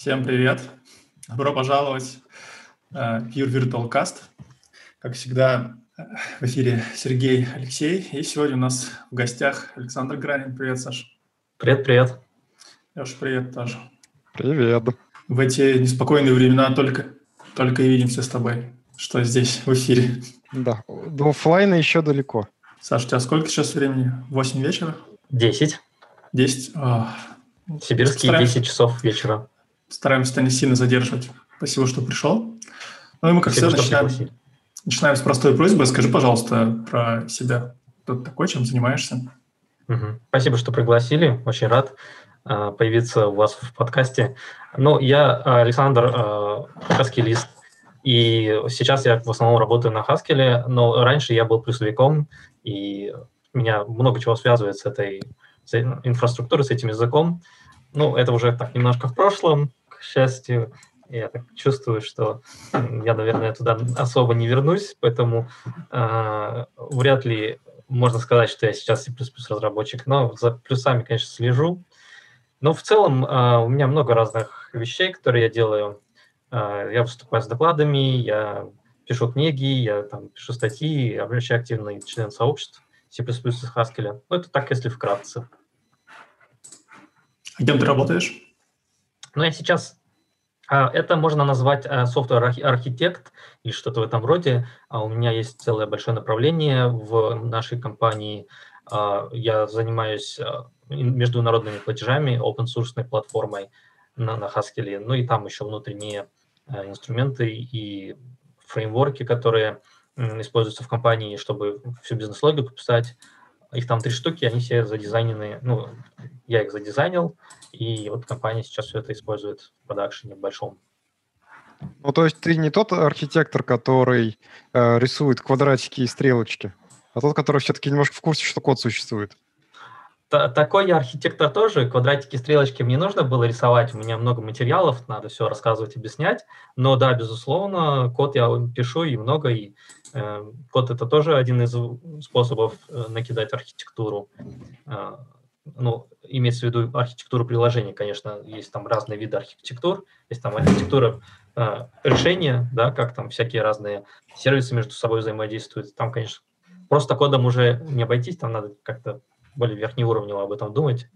Всем привет. Добро пожаловать э, в Pure Virtual Cast. Как всегда, э, в эфире Сергей Алексей. И сегодня у нас в гостях Александр Гранин. Привет, Саш. Привет, привет. Леша, привет тоже. Привет. В эти неспокойные времена только, только и видимся с тобой, что здесь в эфире. Да, до офлайна еще далеко. Саш, у тебя сколько сейчас времени? Восемь вечера? Десять. Десять? Сибирские Стараемся... 10 часов вечера. Стараемся не сильно задерживать. Спасибо, что пришел. Ну и мы, как Спасибо, всегда, начинаем, начинаем с простой просьбы. Скажи, пожалуйста, про себя. Кто ты такой, чем занимаешься? Угу. Спасибо, что пригласили. Очень рад э, появиться у вас в подкасте. Ну, я Александр э, Хаскилист. И сейчас я в основном работаю на Хаскеле, но раньше я был плюсовиком, и меня много чего связывает с этой с инфраструктурой, с этим языком. Ну, это уже так немножко в прошлом, к счастью. Я так чувствую, что я, наверное, туда особо не вернусь, поэтому э, вряд ли можно сказать, что я сейчас C++ разработчик, но за плюсами, конечно, слежу. Но в целом э, у меня много разных вещей, которые я делаю. Э, я выступаю с докладами, я пишу книги, я там пишу статьи, вообще активный член сообществ C++ и Haskell. Ну, это так, если вкратце. Кем ты работаешь? Ну, я сейчас а, это можно назвать а, software architect или что-то в этом роде. А у меня есть целое большое направление в нашей компании. Я занимаюсь международными платежами, open-source платформой на, на Haskell. Ну и там еще внутренние инструменты и фреймворки, которые используются в компании, чтобы всю бизнес-логику писать. Их там три штуки, они все задизайнены, ну, я их задизайнил, и вот компания сейчас все это использует в продакшене большом. Ну, то есть ты не тот архитектор, который э, рисует квадратики и стрелочки, а тот, который все-таки немножко в курсе, что код существует. Такой я архитектор тоже. Квадратики, стрелочки мне нужно было рисовать. У меня много материалов, надо все рассказывать, объяснять. Но да, безусловно, код я пишу и много, и э, код это тоже один из способов э, накидать архитектуру. Э, ну, имеется в виду архитектуру приложения, конечно, есть там разные виды архитектур, есть там архитектура э, решения, да, как там всякие разные сервисы между собой взаимодействуют. Там, конечно, просто кодом уже не обойтись, там надо как-то более верхнеуровнево об этом думать.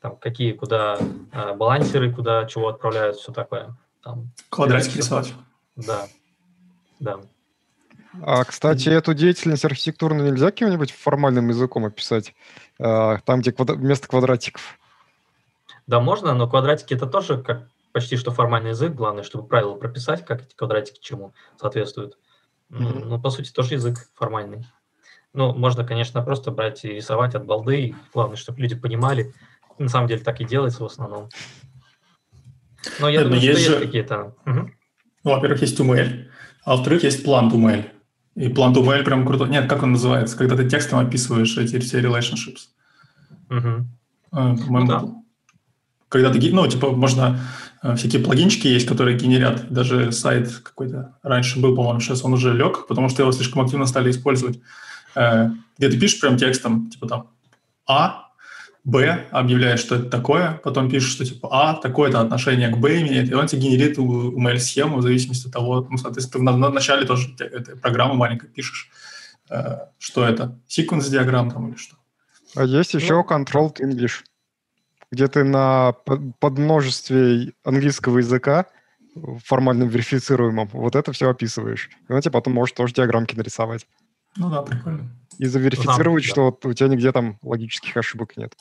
Там какие, куда э, балансеры, куда чего отправляют, все такое. Там, Квадратики рисовать. Да, да. А, кстати, эту деятельность архитектурную нельзя каким-нибудь формальным языком описать? А, там, где квад... вместо квадратиков. Да, можно, но квадратики это тоже как почти что формальный язык. Главное, чтобы правила прописать, как эти квадратики чему соответствуют. Mm-hmm. Ну, по сути, тоже язык формальный. Ну, можно, конечно, просто брать и рисовать от балды. Главное, чтобы люди понимали. На самом деле так и делается в основном. Но я Нет, думаю, есть что же... есть какие-то... Угу. Ну, во-первых, есть UML, а во-вторых, есть план UML. И план UML прям крутой. Нет, как он называется? Когда ты текстом описываешь эти все relationships. Угу. по-моему, ну, да. когда ты, ну, типа, можно э, всякие плагинчики есть, которые генерят. Даже сайт какой-то раньше был, по-моему, сейчас он уже лег, потому что его слишком активно стали использовать. Э, где ты пишешь прям текстом, типа там А, Б, объявляешь, что это такое, потом пишешь, что типа А, такое-то отношение к Б имеет, и он тебе генерит UML-схему в зависимости от того, ну, соответственно, ты в начале тоже этой программы маленькой пишешь, что это, секвенс-диаграмм там или что. А есть еще ну, Controlled English, где ты на подмножестве английского языка формально верифицируемом вот это все описываешь. И он тебе потом может тоже диаграммки нарисовать. Ну да, прикольно. И заверифицировать, да. что у тебя нигде там логических ошибок нет.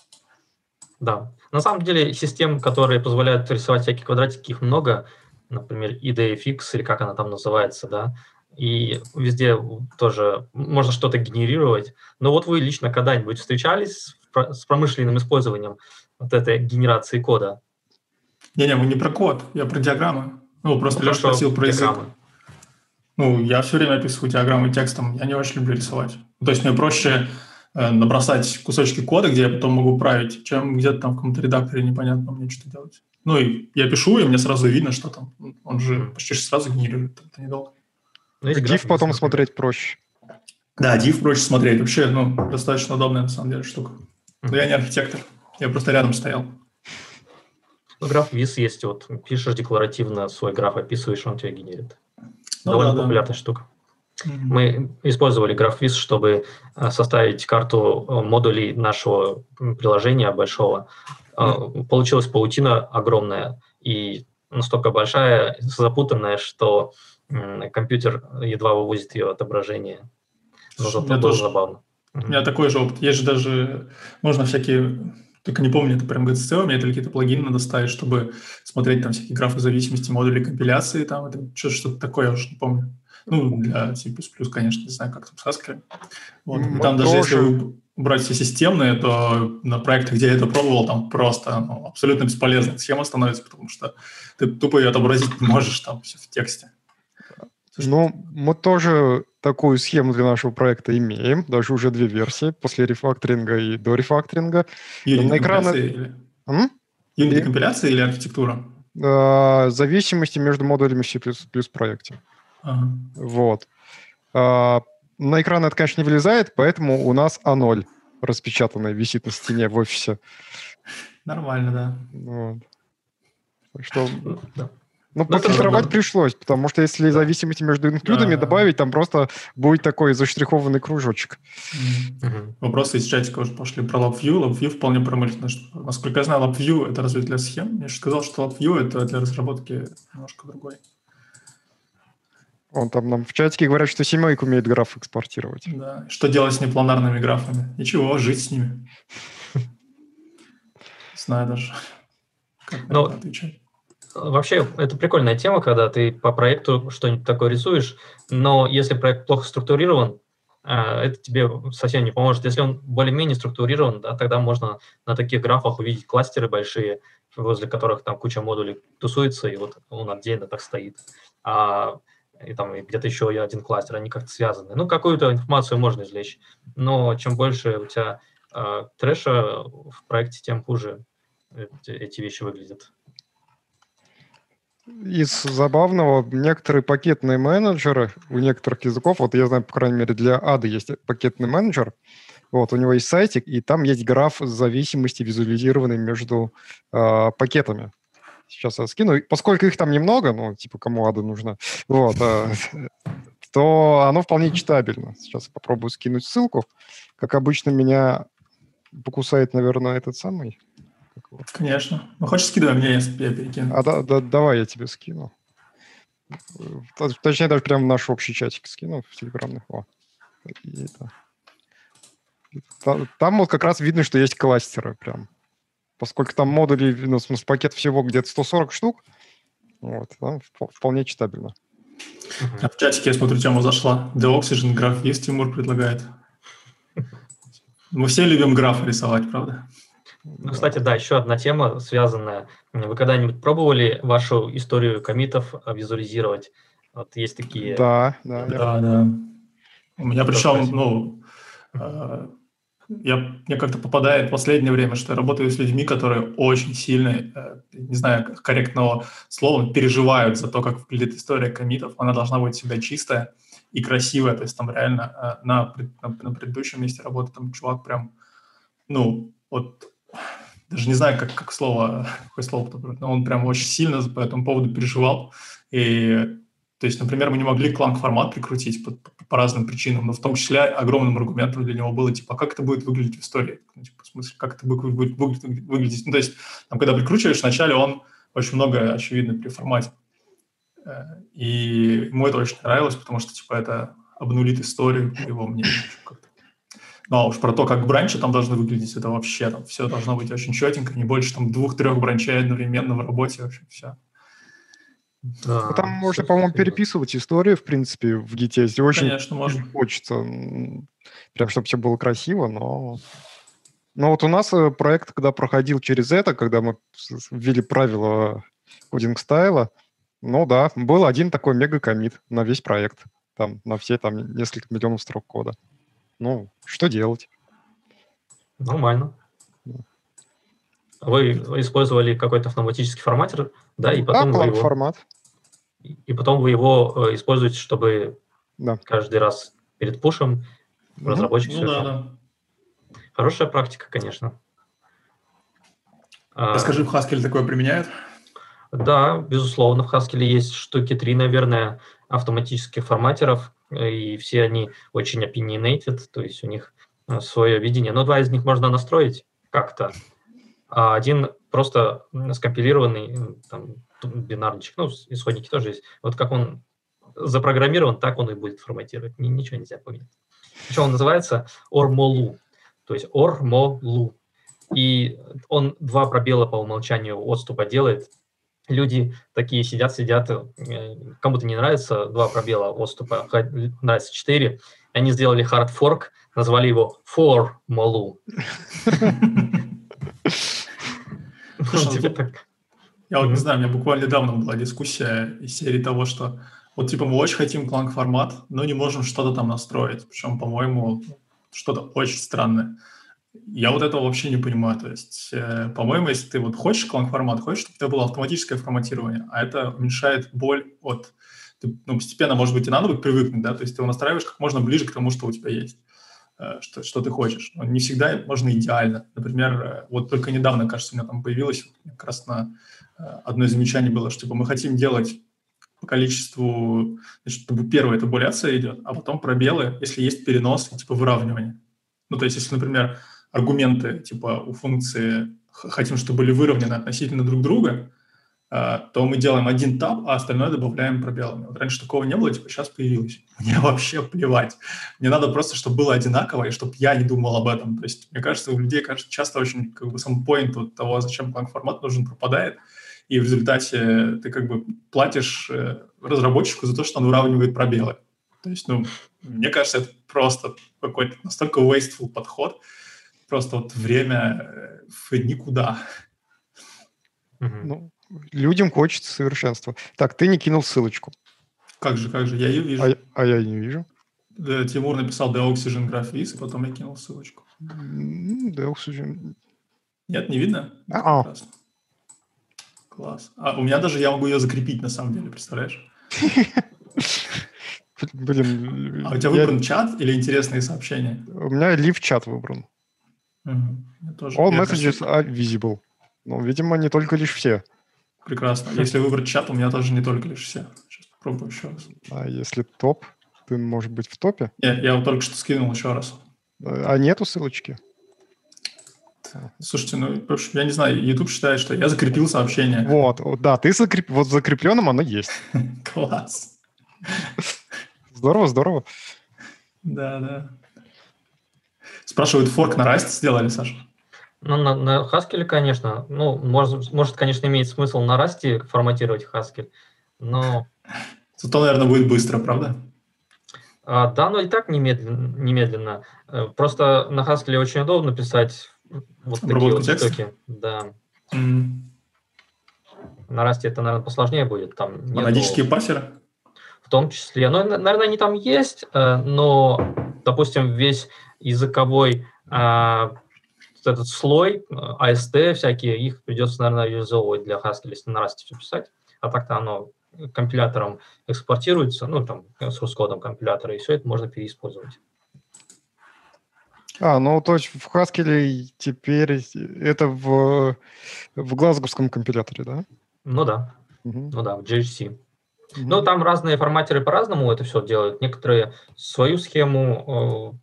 Да. На самом деле систем, которые позволяют рисовать всякие квадратики, их много. Например, IDFX, или как она там называется, да и везде тоже можно что-то генерировать. Но вот вы лично когда-нибудь встречались с промышленным использованием вот этой генерации кода? Не-не, мы не про код, я про диаграммы. Ну, просто ну, Леша спросил про язык. Ну, я все время описываю диаграммы текстом, я не очень люблю рисовать. То есть мне проще э, набросать кусочки кода, где я потом могу править, чем где-то там в каком-то редакторе непонятно мне что делать. Ну, и я пишу, и мне сразу видно, что там. Он же почти сразу генерирует, это недолго. Ну, div потом смотреть проще. Да, div проще смотреть. Вообще, ну, достаточно удобная, на самом деле, штука. Но я не архитектор, я просто рядом стоял. Ну, граф виз есть, вот пишешь декларативно свой граф, описываешь, он тебя генерит. Ну Довольно да, да. популярная штука. Мгм. Мы использовали GraphViz, чтобы э, составить карту э, модулей нашего приложения большого. Э, Получилась паутина огромная и настолько большая, запутанная, что компьютер едва вывозит ее отображение. Но зато было тоже- забавно. У меня такой же опыт. Есть же даже, можно всякие, только не помню, это прям GCC, у меня это какие-то плагины надо ставить, чтобы смотреть там всякие графы зависимости, модули компиляции, там это что- что-то такое, я уже не помню. Ну, для C++, конечно, не знаю, как там с Haskell. Вот. Мы Там даже если тоже. вы брать все системные, то на проектах, где я это пробовал, там просто ну, абсолютно бесполезная схема становится, потому что ты тупо ее отобразить не можешь там все в тексте. Ну, мы тоже такую схему для нашего проекта имеем, даже уже две версии, после рефакторинга и до рефакторинга. Unity на экраны- или, М? Unity И- компиляция или архитектура? А, зависимости между модулями в C++ проекте. Ага. Вот. А, на экран это, конечно, не вылезает, поэтому у нас А0 распечатанный висит на стене в офисе. Нормально, да. Вот. Так что, Да. Ну, это пофильтровать нормально. пришлось, потому что если зависимости между инклюдами Да. добавить, там просто будет такой заштрихованный кружочек. Мгм. Вопросы из чатика уже пошли про LabVIEW. LabVIEW вполне промышленно. Насколько я знаю, LabVIEW — это разве для схем? Я же сказал, что LabVIEW — это для разработки немножко другой. Он там нам в чатике говорят, что семейка умеет граф экспортировать. Да. Что делать с непланарными графами? Ничего, жить с ними. Знаю даже, как на Ну, отвечать. Вообще, это прикольная тема, когда ты по проекту что-нибудь такое рисуешь, но если проект плохо структурирован, а, это тебе совсем не поможет. Если он более-менее структурирован, да, тогда можно на таких графах увидеть кластеры большие, возле которых там куча модулей тусуется, и вот он отдельно так стоит. А, и там где-то еще один кластер, они как-то связаны. Ну, какую-то информацию можно извлечь, но чем больше у тебя а, трэша в проекте, тем хуже эти, эти вещи выглядят. Из забавного, некоторые пакетные менеджеры у некоторых языков, вот я знаю, по крайней мере, для ADA есть пакетный менеджер, вот, у него есть сайтик, и там есть граф зависимости, визуализированный между э, пакетами. Сейчас я скину. Поскольку их там немного, ну, типа, кому ADA нужна, вот, э, то оно вполне читабельно. Сейчас попробую скинуть ссылку. Как обычно, меня покусает, наверное, этот самый. Как его? Конечно. Ну, хочешь, скидывай мне, я, перекину. А да, да- давай я тебе скину. Т- Точнее, даже прямо в наш общий чатик скину в телеграмных. О. И та- Там вот как раз видно, что есть кластеры прям. Поскольку там модулей, ну, в смысле, пакет всего где-то 140 штук, вот, там вп- вполне читабельно. А в чатике, я смотрю, тема зашла. The Oxygen граф есть, Тимур предлагает. Мы все любим графы рисовать, правда? Ну, кстати, да, еще одна тема связанная. Вы когда-нибудь пробовали вашу историю комитов визуализировать? Вот есть такие... Да, да. я- Да, да. У меня Да, причем, спасибо. ну, э, я, мне как-то попадает в последнее время, что я работаю с людьми, которые очень сильно, э, не знаю корректного слова, переживают за то, как выглядит история комитов. Она должна быть всегда чистая и красивая. То есть там реально э, на, на, на предыдущем месте работы там чувак прям, ну, вот даже не знаю, как, как слово, какое слово подобрать, но он прям очень сильно по этому поводу переживал. И то есть, например, мы не могли кланк-формат прикрутить по, по- по разным причинам, но в том числе огромным аргументом для него было, типа, а как это будет выглядеть в истории? Ну, типа, в смысле, как это будет, будет выглядеть, выглядеть? Ну, то есть, там, когда прикручиваешь, вначале он очень много очевидно при формате. Э, И ему это очень нравилось, потому что, типа, это обнулит историю, по его мнению. как-то. Ну, а уж про то, как бранчи там должны выглядеть, это вообще там все должно быть очень четенько, не больше там двух-трех бранчей одновременно в работе, вообще все. Да, Ну, там можно, по-моему, переписывать историю, в принципе, в если очень Конечно, можно. хочется. Прям, чтобы все было красиво, но... Но вот у нас э, проект, когда проходил через это, когда мы ввели правила кодинг стайла, ну да, был один такой мега-коммит на весь проект. Там, на все там несколько миллионов строк кода. Ну, что делать? Нормально. Вы использовали какой-то автоматический форматер, да, и потом, да, вы его, формат. и потом вы его э, используете, чтобы Да. каждый раз перед пушем Ну, разработчик Ну да, да. Хорошая практика, конечно. А, Расскажи, в Haskell такое применяют? Да, безусловно, в Haskell есть штуки три, наверное, автоматических форматеров, и все они очень opinionated, то есть у них э, свое видение. Но два из них можно настроить как-то, а один просто скомпилированный, там, бинарничек, ну, исходники тоже есть. Вот как он запрограммирован, так он и будет форматировать. Ничего нельзя поменять. Причем он называется ормолу, то есть ормолу. И он два пробела по умолчанию отступа делает. Люди такие сидят, сидят, э, кому-то не нравится два пробела отступа, нравится четыре. Они сделали hard fork, назвали его формолу. Я вот не знаю, у меня буквально недавно была дискуссия из серии того, что вот типа мы очень хотим кланг формат, но не можем что-то там настроить. Причем, по-моему, что-то очень странное. Я вот этого вообще не понимаю. То есть, э, по-моему, если ты вот хочешь кланг формат, хочешь, чтобы у тебя было автоматическое форматирование, а это уменьшает боль от... Ты, ну, постепенно, может быть, и надо будет привыкнуть, да, то есть ты его настраиваешь как можно ближе к тому, что у тебя есть, э, что, что ты хочешь. Но не всегда можно идеально. Например, э, вот только недавно, кажется, у меня там появилось как раз на э, одно из замечаний было, что типа мы хотим делать по количеству, значит, первое это буляция идет, а потом пробелы, если есть перенос, типа выравнивание. Ну, то есть, если, например, аргументы типа у функции хотим, чтобы были выровнены относительно друг друга, а, то мы делаем один таб, а остальное добавляем пробелами. Вот раньше такого не было, типа сейчас появилось. Мне вообще плевать. Мне надо просто, чтобы было одинаково, и чтобы я не думал об этом. То есть, мне кажется, у людей, кажется, часто очень как бы сам point вот того, зачем формат нужен, пропадает. И в результате ты как бы платишь э, разработчику за то, что он выравнивает пробелы. То есть, ну, мне кажется, это просто какой-то настолько wasteful подход, просто вот время э, в никуда. Ну, людям хочется совершенства. Так, ты не кинул ссылочку. Как же, как же, я ее вижу. А, а я не вижу. Да, Тимур написал Deoxygen и потом я кинул ссылочку. Deoxygen. Нет, не видно? А-а. Класс. А у меня даже, я могу ее закрепить, на самом деле, представляешь? Блин. А у тебя выбран чат или интересные сообщения? У меня лив-чат выбран. All messages are visible. Ну, видимо, не только лишь все. Прекрасно. Если выбрать чат, у меня тоже не только лишь все. Сейчас попробую еще раз. А если топ, ты можешь быть в топе? Нет, я вот только что скинул еще раз. А нету ссылочки? Слушайте, ну, я не знаю, YouTube считает, что я закрепил сообщение. Вот, да, ты закреп... вот закрепленным оно есть. Класс. Здорово, здорово. Да, да. Спрашивают, форк на Rust сделали, Саша? Ну, на, на Haskell, конечно. Ну, может, может, конечно, имеет смысл на Rust форматировать Haskell, но... Зато, наверное, будет быстро, правда? А, да, но и так немедленно. немедленно. Э, просто на Haskell очень удобно писать вот такие вот текста? штуки. Да. Mm. На Rust это, наверное, посложнее будет. Там Монадические нету... В том числе. Ну, наверное, они там есть, э, но, допустим, весь языковой а, этот слой, AST всякие, их придется, наверное, реализовывать для Haskell, если на Rust все писать. А так-то оно компилятором экспортируется, ну, там, с кодом компилятора, и все это можно переиспользовать. А, ну, то есть в Haskell теперь это в, в глазговском компиляторе, да? Ну да, угу. ну да, в GHC. Ну, там разные форматеры по-разному это все делают. Некоторые свою схему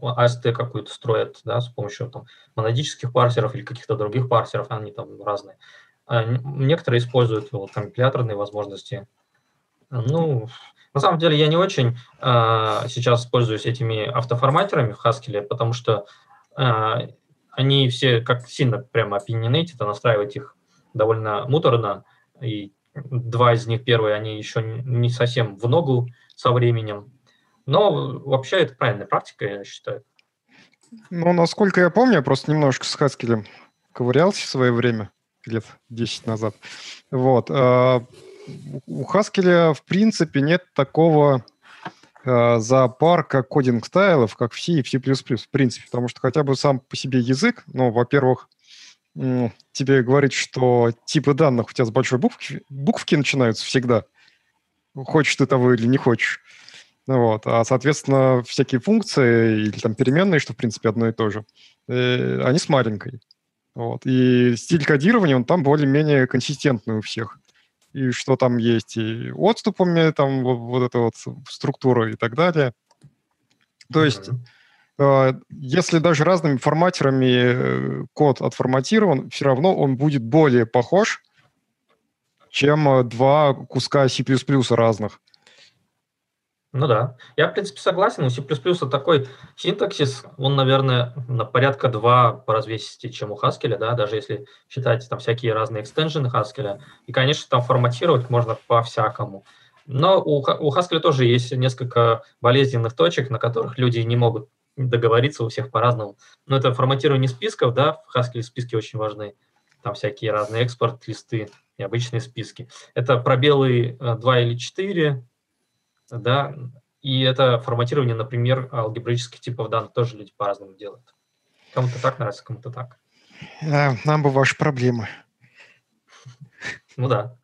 AST какую-то строят, да, с помощью там монадических парсеров или каких-то других парсеров, они там разные. А некоторые используют вот, компиляторные возможности. Ну, на самом деле я не очень э, сейчас пользуюсь этими автоформатерами в Haskell, потому что э, они все как сильно прямо opinionated, а настраивать их довольно муторно, и два из них, первые, они еще не совсем в ногу со временем, но вообще это правильная практика, я считаю. Ну, насколько я помню, я просто немножко с Хаскелем ковырялся в свое время, лет 10 назад. Вот. А, у Хаскеля, в принципе, нет такого а, зоопарка кодинг-стайлов, как в C и в C++, в принципе, потому что хотя бы сам по себе язык, ну, во-первых, тебе говорит, что типы данных у тебя с большой буквки, буквки начинаются всегда. Хочешь ты того или не хочешь. Вот. А, соответственно, всякие функции или там переменные, что, в принципе, одно и то же, э, они с маленькой. Вот. И стиль кодирования, он там более-менее консистентный у всех. И что там есть, и отступами, там вот, вот эта вот структура и так далее. То есть, э, если даже разными форматерами э, код отформатирован, все равно он будет более похож, чем э, два куска C++ разных. Ну да. Я, в принципе, согласен. У C++ такой синтаксис, он, наверное, на порядка два по развесисти, чем у Haskell, да, даже если считать там всякие разные экстенжены Haskell. И, конечно, там форматировать можно по-всякому. Но у, у Haskell тоже есть несколько болезненных точек, на которых люди не могут договориться у всех по-разному. Но это форматирование списков, да, в Haskell списки очень важны. Там всякие разные экспорт-листы и обычные списки. Это пробелы 2 э, или 4, да, и это форматирование, например, алгебраических типов данных тоже люди по-разному делают. Кому-то так нравится, кому-то так. Да, нам бы ваши проблемы. Ну да.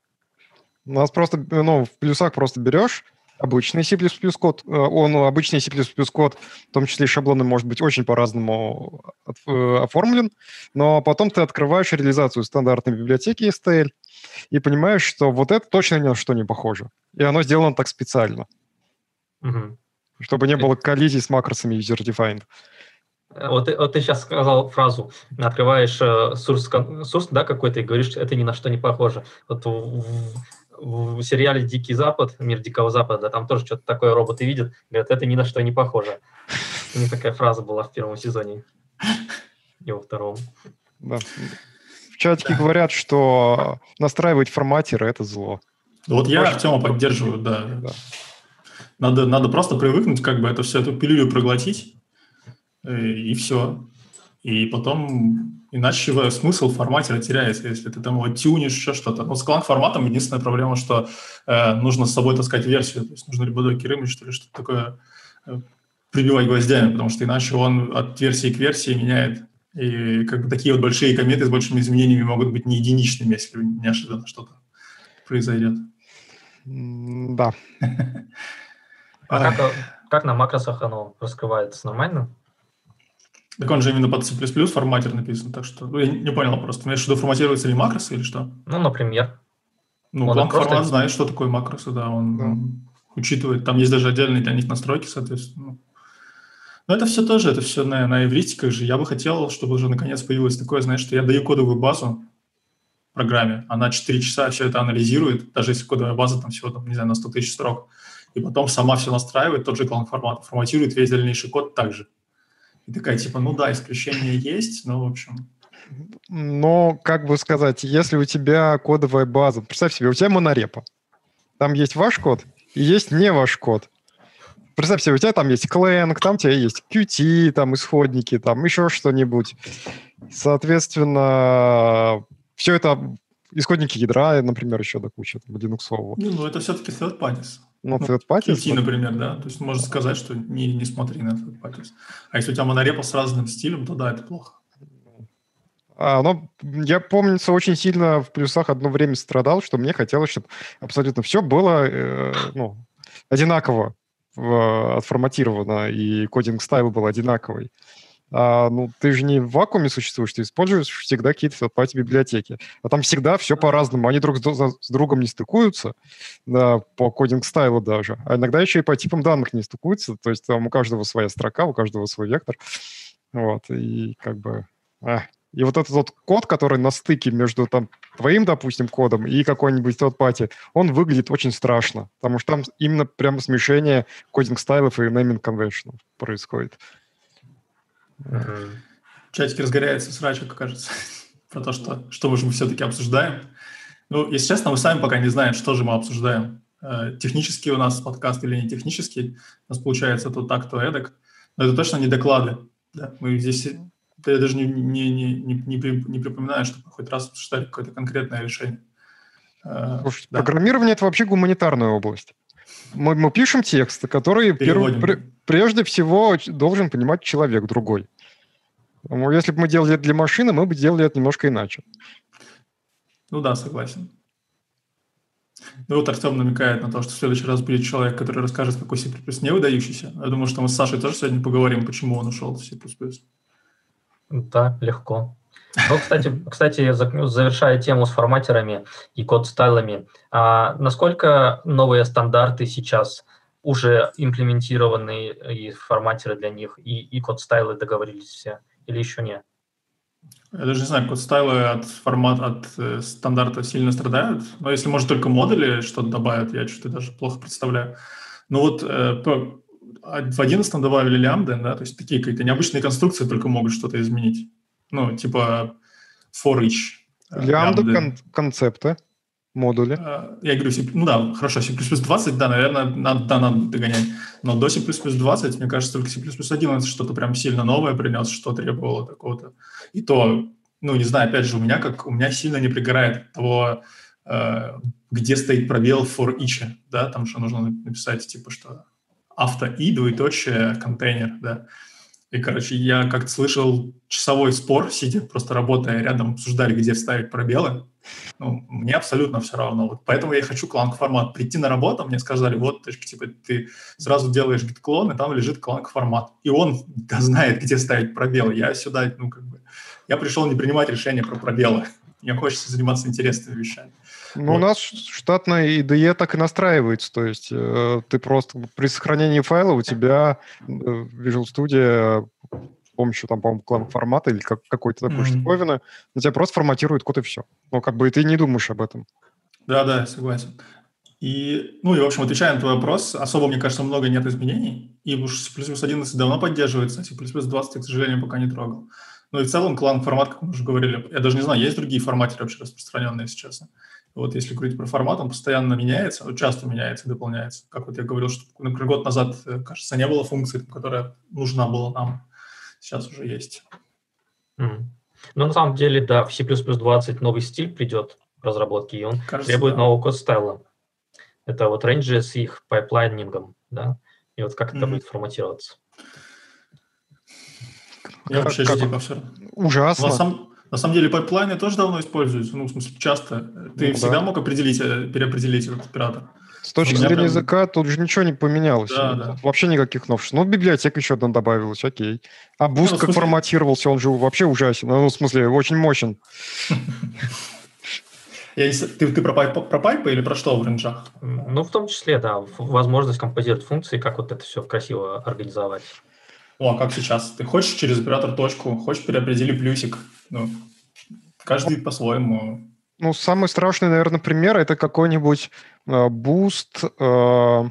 У нас просто, ну, в плюсах просто берешь обычный C++ код, э, он обычный C++ код, в том числе и шаблоны, может быть очень по-разному э, оформлен, но потом ты открываешь реализацию стандартной библиотеки STL, и понимаешь, что вот это точно ни на что не похоже. И оно сделано так специально. Угу. Чтобы не было коллизий с макросами user-defined. Э, вот, вот ты сейчас сказал фразу, открываешь э, сурс, сурс да, какой-то и говоришь, что это ни на что не похоже. Вот в, в, в сериале «Дикий Запад», «Мир Дикого Запада», да, там тоже что-то такое роботы видят, говорят, это ни на что не похоже. У них такая фраза была в первом сезоне и во втором. Да в чатике говорят, что настраивать форматеры – это зло. Вот я Артема поддерживаю, да. да. Надо, надо просто привыкнуть, как бы это все, эту пилюлю проглотить, э, и все. И потом, иначе смысл форматера теряется, если ты там его тюнишь, еще что-то. Но с кланг-форматом единственная проблема, что э, нужно с собой таскать версию, то есть нужно либо докер image, что ли, что-то такое э, прибивать гвоздями, потому что иначе он от версии к версии меняет и как бы такие вот большие кометы с большими изменениями могут быть не единичными, если неожиданно что-то произойдет. Да. А как, как на макросах оно раскрывается? Нормально? Так он же именно под C++ форматер написан, так что... Ну, я не понял просто. Имеешь в виду, форматируются ли макросы или что? Ну, например. Ну, план просто... формат знает, что такое макросы, да, он, да. он учитывает. Там есть даже отдельные для них настройки, соответственно. Ну, но это все тоже, это все на, на эвристиках же. Я бы хотел, чтобы уже наконец появилось такое, знаешь, что я даю кодовую базу программе, она 4 часа все это анализирует, даже если кодовая база там всего, там, не знаю, на 100 тысяч строк, и потом сама все настраивает, тот же клан формат, форматирует весь дальнейший код также. И такая, типа, ну да, исключения есть, но, в общем... Но, как бы сказать, если у тебя кодовая база, представь себе, у тебя монорепа, там есть ваш код и есть не ваш код. Представь себе, у тебя там есть Clang, там у тебя есть Qt, там исходники, там еще что-нибудь. Соответственно, все это исходники ядра, например, еще до кучи, там, Linux. Ну, это все-таки third parties. Ну, third parties. Qt, например, да. То есть можно сказать, что не, не смотри на third parties. А если у тебя монорепа с разным стилем, то да, это плохо. А, но я, помнится, очень сильно в плюсах одно время страдал, что мне хотелось, чтобы абсолютно все было э, ну, одинаково отформатировано, и кодинг стайл был одинаковый. А, ну, ты же не в вакууме существуешь, ты используешь всегда какие-то third библиотеки. А там всегда все по-разному. Они друг с другом не стыкуются, да, по кодинг стайлу даже. А иногда еще и по типам данных не стыкуются. То есть там у каждого своя строка, у каждого свой вектор. Вот, и как бы... А. И вот этот вот код, который на стыке между там твоим, допустим, кодом и какой-нибудь тот пати, он выглядит очень страшно, потому что там именно прямо смешение кодинг-стайлов и naming конвеншенов происходит. Uh-huh. Чатик разгоряется срачок, кажется, про то, что, что мы же все-таки обсуждаем. Ну, если честно, мы сами пока не знаем, что же мы обсуждаем. Э, технический у нас подкаст или не технический. У нас получается то так, то эдак. Но это точно не доклады. Да? Мы здесь я даже не, не, не, не, не, не припоминаю, чтобы хоть раз обсуждали какое-то конкретное решение. Э, Слушай, да. программирование – это вообще гуманитарная область. Мы, мы пишем текст, который перв, пр, прежде всего должен понимать человек другой. Если бы мы делали это для машины, мы бы делали это немножко иначе. Ну да, согласен. Ну вот Артем намекает на то, что в следующий раз будет человек, который расскажет, какой C++ не выдающийся. Я думаю, что мы с Сашей тоже сегодня поговорим, почему он ушел в C++. Да, легко. Ну, кстати, кстати, завершая тему с форматерами и код-стайлами, а насколько новые стандарты сейчас уже имплементированы и форматеры для них, и, и код-стайлы договорились все, или еще нет? Я даже не знаю, код-стайлы от формата, от э, стандарта сильно страдают. Но если, может, только модули что-то добавят, я что-то даже плохо представляю. Ну вот э, а в 11 добавили лямбды, да, то есть такие какие-то необычные конструкции только могут что-то изменить. Ну, типа for each. Э, лямбды, кон- концепты, модули. Э, я говорю, ну да, хорошо, C++ 20, да, наверное, надо, да, надо догонять. Но до C++ 20, мне кажется, только C++ 11 что-то прям сильно новое принес, что требовало такого-то и то, ну, не знаю, опять же, у меня как у меня сильно не пригорает того, э, где стоит пробел for each, да, там же нужно написать, типа, что авто и двоеточие контейнер, да. И, короче, я как-то слышал часовой спор, сидя, просто работая рядом, обсуждали, где вставить пробелы. Ну, мне абсолютно все равно. Вот поэтому я хочу кланк формат. Прийти на работу, мне сказали, вот, типа, ты сразу делаешь git клон, и там лежит кланк формат. И он да, знает, где ставить пробелы. Я сюда, ну, как бы, я пришел не принимать решения про пробелы. Мне хочется заниматься интересными вещами. Ну, вот. у нас штатная IDE так и настраивается. То есть э, ты просто при сохранении файла у тебя э, Visual Studio с помощью, там, по-моему, клан формата или как, какой-то такой mm-hmm. штуковины, на тебя просто форматирует код и все. Ну, как бы и ты не думаешь об этом. Да-да, согласен. И, ну и, в общем, отвечая на твой вопрос, особо, мне кажется, много нет изменений. И уж C++ 11 давно поддерживается, C++ 20 я, к сожалению, пока не трогал. Ну и в целом clang-format, как мы уже говорили, я даже не знаю, есть другие форматеры вообще распространенные сейчас. Вот если говорить про формат, он постоянно меняется, часто меняется, дополняется. Как вот я говорил, что, например, год назад, э, кажется, не было функции, которая нужна была нам. Сейчас уже есть. Mm. Ну, на самом деле, да, в C++ 20 новый стиль придет в разработке, и он кажется, требует да. нового code style а. Это вот рейнджи с их пайплайнингом, да, и вот как mm-hmm. это будет форматироваться. Я как, вообще как... типа все. Ужасно. Самом, на самом деле пайплайны тоже давно используются, ну, в смысле, часто. Ты ну, всегда да. мог определить, э, переопределить этот оператор. С точки зрения прям... языка тут же ничего не поменялось. Да, да. Вообще никаких новшеств. Ну, библиотека еще одна добавилась, окей. А Boost ну, как смысле... форматировался, он же вообще ужасен. Ну, в смысле, очень мощен. Я не... ты, ты про, пайп, про пайпы или про что в ренджах? Ну, в том числе, да. Возможность композировать функции, как вот это все красиво организовать. О, а как сейчас? Ты хочешь через оператор точку, хочешь переопредели плюсик. Ну, каждый по-своему. Ну, самый страшный, наверное, пример это какой-нибудь э, Boost э,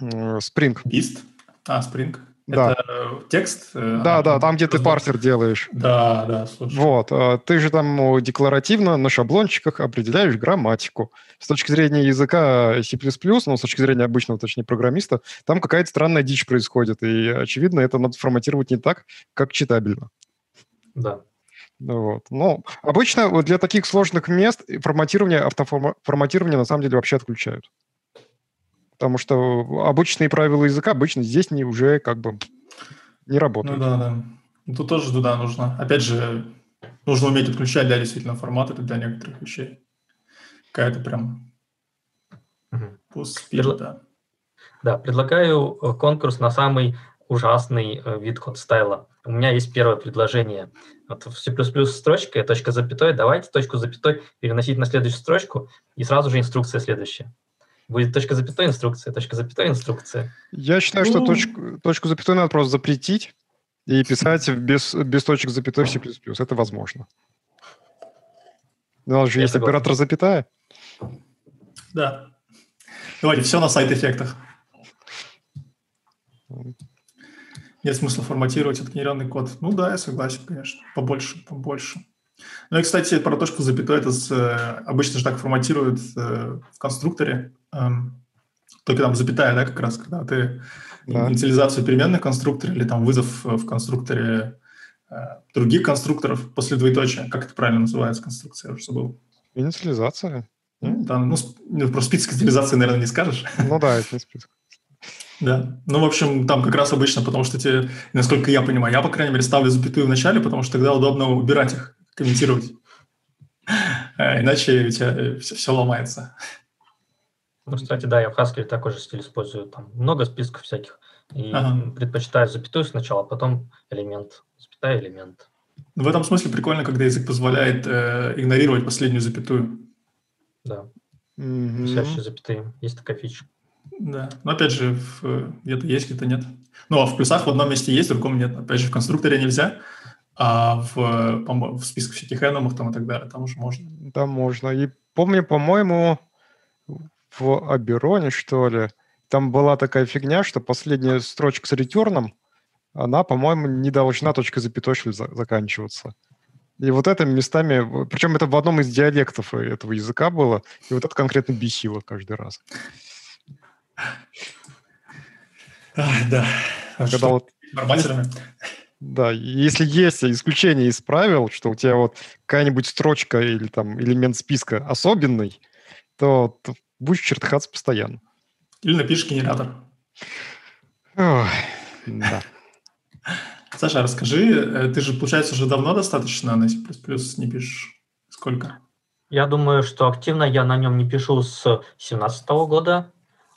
Spirit. Beast? А, Spirit. Да. Это текст? Э, да, а, да, там, где ты парсер делаешь. Да, да, слушай. Вот. Э, ты же там декларативно на шаблончиках определяешь грамматику. С точки зрения языка C++, ну, с точки зрения обычного, точнее, программиста, там какая-то странная дичь происходит. И, очевидно, это надо форматировать не так, как читабельно. Да. Вот. Ну, обычно для таких сложных мест форматирование, автоформатирование на самом деле вообще отключают. Потому что обычные правила языка обычно здесь не, уже как бы не работают. Ну да, да. Ну, тут тоже туда нужно. Опять же, нужно уметь отключать для действительно формата для некоторых вещей. Какая-то прям угу. да. Да, предлагаю э, конкурс на самый ужасный э, вид код-стайла. У меня есть первое предложение. Вот в C++ строчка, точка запятой, давайте точку запятой переносить на следующую строчку, и сразу же инструкция следующая. Будет точка запятой инструкция, точка запятой инструкция. Я считаю, что ну. точку, точку запятой надо просто запретить и писать без, без точек запятой в C++. Это возможно. У нас же есть согласен. оператор запятая. Да. Давайте, все на сайт-эффектах. Нет смысла форматировать этот генерированный код. Ну да, я согласен, конечно. Побольше, побольше. Ну и, кстати, про точку запятой, это э, обычно же так форматируют э, в конструкторе. Эм, только там запятая, да, как раз, когда ты да. инициализацию переменных конструкторов или там вызов в конструкторе э, других конструкторов после двоеточия. Как это правильно называется конструкция? Я уже забыл. Инициализация. Ну, да, ну, ну, про список инициализации, наверное, не скажешь. Ну да, это не список. Да. Ну, в общем, там как раз обычно, потому что тебе, насколько я понимаю, я, по крайней мере, ставлю запятую в начале, потому что тогда удобно убирать их, комментировать. А иначе у тебя все, все ломается. Ну, кстати, да, я в Haskell такой же стиль использую. Там много списков всяких. И ага. предпочитаю запятую сначала, а потом элемент. Запятая элемент. В этом смысле прикольно, когда язык позволяет э, игнорировать последнюю запятую. Да. Mm-hmm. Висящие запятые. Есть такая фича. Да. Но опять же, в, где-то есть, где-то нет. Ну, а в плюсах в одном месте есть, в другом нет. Опять же, в конструкторе нельзя, а в, в списке всяких эномов там и так далее, там уже можно. Там можно. И помню, по-моему, в Абероне, что ли, там была такая фигня, что последняя строчка с ретурном, она, по-моему, не должна точка запятой заканчиваться. И вот это местами, причем это в одном из диалектов этого языка было, и вот это конкретно бесило каждый раз. Да. А Когда вот... Да, если есть исключение из правил, что у тебя вот какая-нибудь строчка или там элемент списка особенный, то, то будешь чертыхаться постоянно. Или напишешь генератор. Ой, да. Саша, расскажи, э, ты же, получается, уже давно достаточно на C++ не пишешь. Сколько? Я думаю, что активно я на нем не пишу с 2017 года.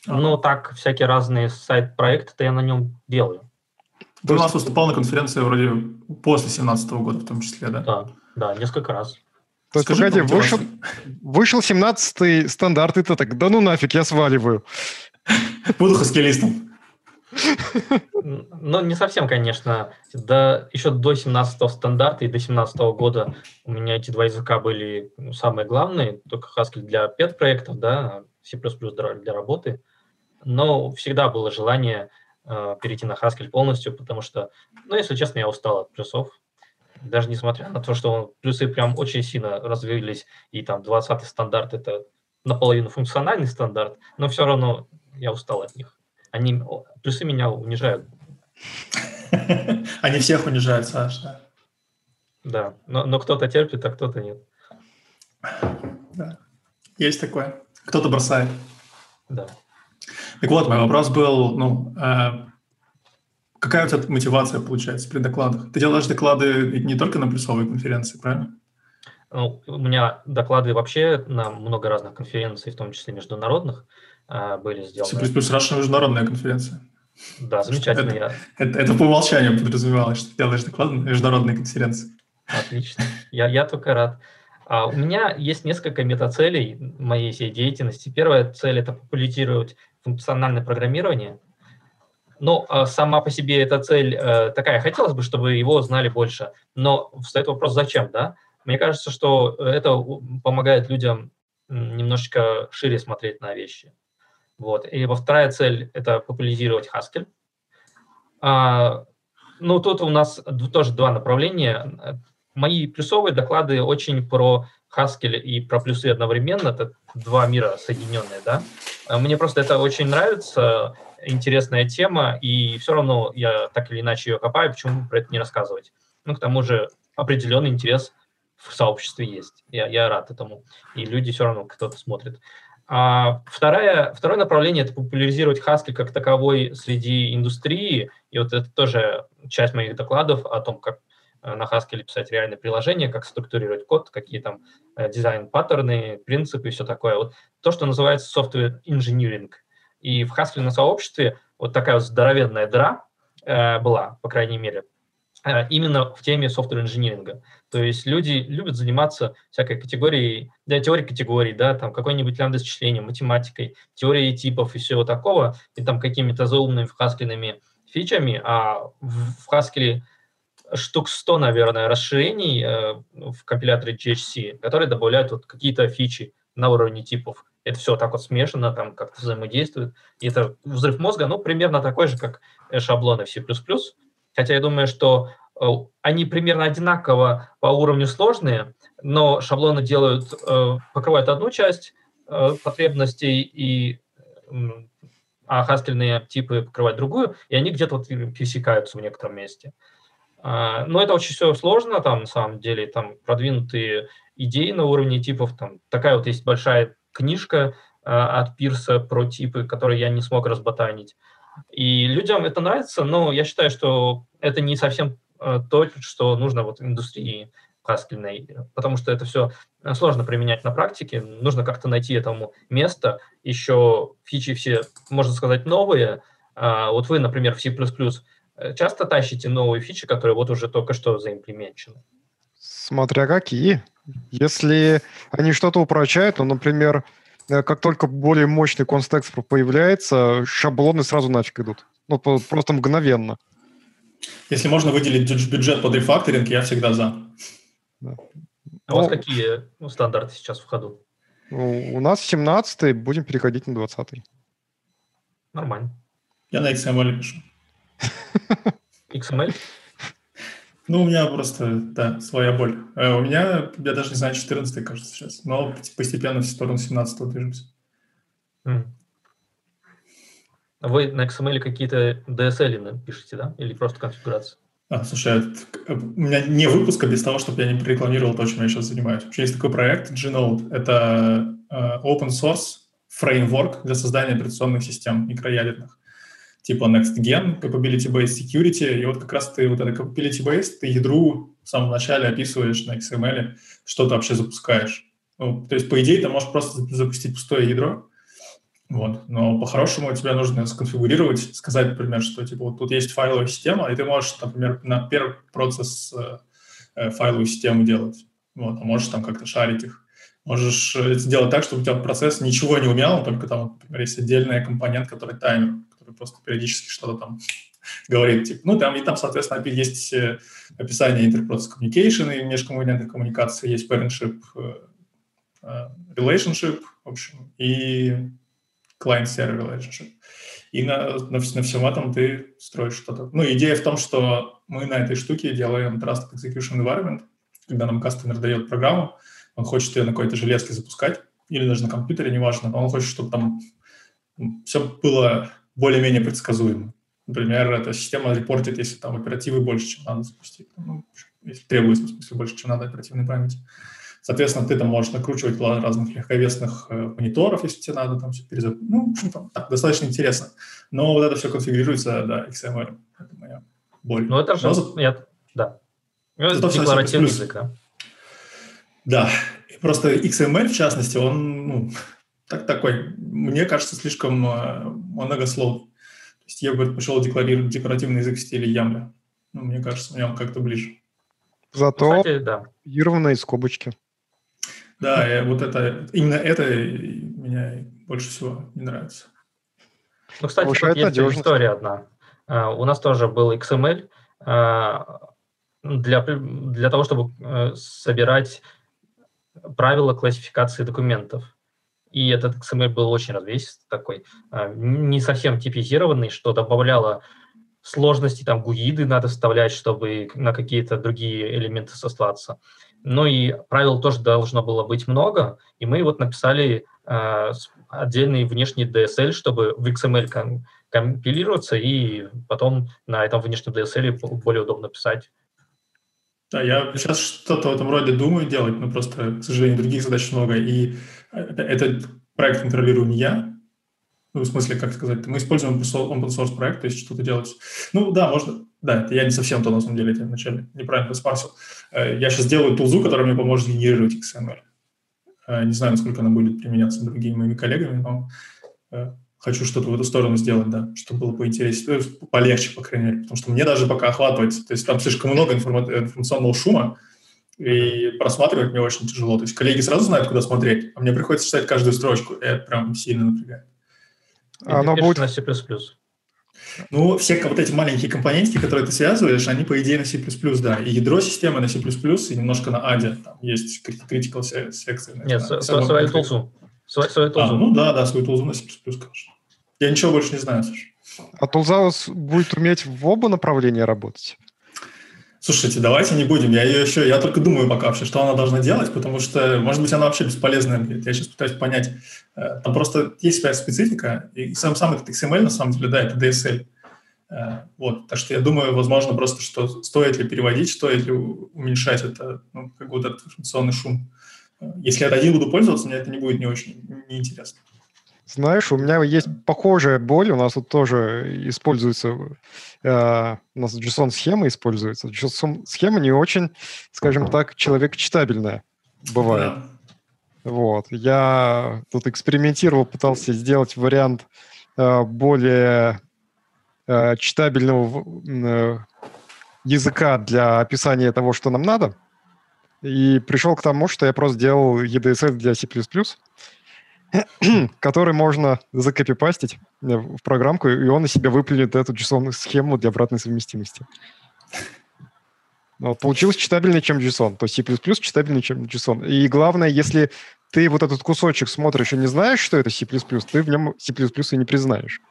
А. Ну, так, всякие разные сайт-проекты-то я на нем делаю. Ты у нас выступал на конференции вроде после 2017 года в том числе, да? Да, да, несколько раз. То есть, погоди, вышел, вышел 17-й стандарт, и ты так, да ну нафиг, я сваливаю. Буду хаскилистом. Ну, не совсем, конечно. До, еще до 17-го стандарта и до 17 -го года у меня эти два языка были ну, самые главные, только Haskell для пет-проектов, да, C++ для работы. Но всегда было желание э, перейти на Haskell полностью, потому что, ну, если честно, я устал от плюсов. Даже несмотря на то, что плюсы прям очень сильно развились, и там 20-й стандарт – это наполовину функциональный стандарт, но все равно я устал от них. Они, плюсы меня унижают. Они всех унижают, Саш, да. Да, но, но кто-то терпит, а кто-то нет. Да, есть такое. Кто-то бросает. Да. Так вот, мой вопрос был, ну, э, какая у тебя мотивация получается при докладах? Ты делаешь доклады не только на плюсовой конференции, правильно? Ну, у меня доклады вообще на много разных конференций, в том числе международных, э, были сделаны. C++ Russia международная конференция. Да, замечательно. Это, я... это, это по умолчанию подразумевалось, что ты делаешь доклады на международной конференции. Отлично. Я, я только рад. А у меня есть несколько метацелей моей всей деятельности. Первая цель – это популяризировать функциональное программирование. Ну, а сама по себе эта цель э, такая. Хотелось бы, чтобы его знали больше. Но встает вопрос, зачем, да? Мне кажется, что это помогает людям немножечко шире смотреть на вещи. Вот. И вторая цель – это популяризировать Haskell. А, ну, тут у нас тоже два направления. Мои плюсовые доклады очень про Haskell и про плюсы одновременно. Это два мира соединенные, да. А мне просто это очень нравится, интересная тема, и все равно я так или иначе ее копаю, почему про это не рассказывать. Ну, к тому же определенный интерес в сообществе есть. Я, я рад этому. И люди все равно кто-то смотрит. А второе, второе направление – это популяризировать Haskell как таковой среди индустрии. И вот это тоже часть моих докладов о том, как э, на Haskell писать реальные приложения, как структурировать код, какие там э, дизайн-паттерны, принципы и все такое. Вот то, что называется software engineering. И в Haskell на сообществе вот такая вот здоровенная дыра э, была, по крайней мере, э, именно в теме software инжиниринга. То есть люди любят заниматься всякой категорией, да, теорией категорий, да, там какой-нибудь лямбда-счислением, математикой, теорией типов и всего такого, и там какими-то заумными хаскельными фичами, а в Haskell штук 100, наверное, расширений э, в компиляторе GHC, которые добавляют вот какие-то фичи на уровне типов. Это все так вот смешано, там как-то взаимодействует. И это взрыв мозга, ну, примерно такой же, как шаблоны в C++. Хотя я думаю, что Э, они примерно одинаково по уровню сложные, но шаблоны делают, э, покрывают одну часть э, потребностей, и, а хаскельные типы покрывают другую, и они где-то вот пересекаются в некотором месте. А, но это очень все сложно, там на самом деле, там продвинутые идеи на уровне типов, там такая вот есть большая книжка от Пирса про типы, которые я не смог разботанить. И людям это нравится, но я считаю, что это не совсем Э, то, что нужно вот индустрии хаскельной, потому что это все сложно применять на практике, нужно как-то найти этому место, еще фичи все, можно сказать, новые, а вот вы, например, в C++ часто тащите новые фичи, которые вот уже только что заимплеменчены? Смотря какие. Если они что-то упрощают, то, например, э, как только более мощный контекст появляется, шаблоны сразу нафиг идут. Ну, просто мгновенно. Если можно выделить бюджет под рефакторинг, я всегда за. Да. А у вас ну, какие ну, стандарты сейчас в ходу? У нас 17 будем переходить на 20 -й. Нормально. Я на XML пишу. XML? Ну, у меня просто, да, своя боль. Э, у меня, я даже не знаю, 14 кажется, сейчас. Но постепенно в сторону 17 движемся. Mm. Вы на XML какие-то DSL пишете, да? Или просто конфигурацию? А, слушай, а у меня не выпуска без того, чтобы я не рекламировал то, чем я сейчас занимаюсь. Вообще есть такой проект Gnode. Это uh, open source фреймворк для создания операционных систем микроядерных. Типа NextGen, Capability-Based Security. И вот как раз ты вот это Capability-Based, ты ядру в самом начале описываешь на XML, что ты вообще запускаешь. Ну, то есть, по идее, ты можешь просто запустить пустое ядро, вот. Но по-хорошему тебе нужно сконфигурировать, сказать, например, что типа вот тут есть файловая система, и ты можешь, например, на первый процесс э, э файловую систему делать. Вот. А можешь там как-то шарить их. Можешь э, сделать так, чтобы у тебя процесс ничего не умел, только там, например, есть отдельный компонент, который таймер, который просто периодически что-то там говорит. Типа, ну, там, и там, соответственно, есть э, описание interprocess communication и межкомпонентной коммуникации, есть parentship relationship, в общем, и client-server relationship. И на, на, на всем этом ты строишь что-то. Ну, идея в том, что мы на этой штуке делаем Trusted Execution Environment, когда нам кастомер дает программу, он хочет ее на какой-то железке запускать, или даже на компьютере, неважно, но он хочет, чтобы там все было более-менее предсказуемо. Например, эта система репортит, если там оперативы больше, чем надо запустить. Ну, если требуется, в смысле, больше, чем надо оперативной памяти. Соответственно, ты там можешь накручивать разных легковесных э, мониторов, если тебе надо там все перезапустить. Ну, в общем, там так, достаточно интересно. Но вот это все конфигурируется, да, XML. Это моя боль. Ну, это же, Но, я, да. Это декларативный язык, да? Да. И просто XML, в частности, он, ну, так, такой, мне кажется, слишком э, многословный. То есть я бы предпочел декларировать декларативный язык в стиле Ямля. Ну, мне кажется, мне он как-то ближе. Зато Кстати, да. из скобочки. Да, и вот это, именно это меня больше всего не нравится. Ну, кстати, вот есть надежность. история одна. Uh, у нас тоже был XML uh, для, для того, чтобы uh, собирать правила классификации документов. И этот XML был очень развесистый такой, не совсем типизированный, что добавляло сложности, там гуиды надо вставлять, чтобы на какие-то другие элементы сослаться. Ну и правил тоже должно было быть много, и мы вот написали э, отдельный внешний DSL, чтобы в XML ком- компилироваться, и потом на этом внешнем DSL более удобно писать. Да, я сейчас что-то в этом роде думаю делать, но просто, к сожалению, других задач много, и этот проект контролирую не я, ну, в смысле, как сказать, мы используем open source проект, то есть что-то делать. Ну, да, можно, да, это я не совсем то, на самом деле, я вначале неправильно распарсил. Э, я сейчас делаю тулзу, которая мне поможет генерировать XML. Э, не знаю, насколько она будет применяться другими моими коллегами, но э, хочу что-то в эту сторону сделать, да, чтобы было поинтереснее, полегче, по крайней мере, потому что мне даже пока охватывать, то есть там слишком много информационного шума, и просматривать мне очень тяжело. То есть коллеги сразу знают, куда смотреть, а мне приходится читать каждую строчку, и это прям сильно напрягает. Оно будет... на C++. Ну, все вот эти маленькие компонентики, которые ты связываешь, они, по идее, на C++, да. И ядро системы на C++, и немножко на ADE. Там есть critical секции. Нет, свою тулзу. Свою тулзу. А, ну да, да, свою тулзу на C++, конечно. Я ничего больше не знаю, Саша. А тулза будет уметь в оба направления работать? Слушайте, давайте не будем. Я ее еще, я только думаю пока вообще, что она должна делать, потому что, может быть, она вообще бесполезная будет. Я сейчас пытаюсь понять. Э, там просто есть своя специфика, и сам, сам этот XML, на самом деле, да, это DSL. Э, вот, так что я думаю, возможно, просто, что стоит ли переводить, стоит ли уменьшать это, ну, как этот информационный шум. Э, если я один буду пользоваться, мне это не будет не очень неинтересно. Знаешь, у меня есть похожая боль, у нас тут тоже используется, э, у нас JSON-схема используется. JSON-схема не очень, скажем так, человекочитабельная бывает. Да. Вот. Я тут экспериментировал, пытался сделать вариант э, более э, читабельного э, языка для описания того, что нам надо. и пришел к тому, что я просто делал EDSL для C++, который можно закопипастить в программку, и он на себя выплюнет эту JSON-схему для обратной совместимости. Вот, получилось читабельнее, чем JSON. То есть C++ читабельнее, чем JSON. И главное, если ты вот этот кусочек смотришь и не знаешь, что это C++, ты в нем C++ и не признаешь.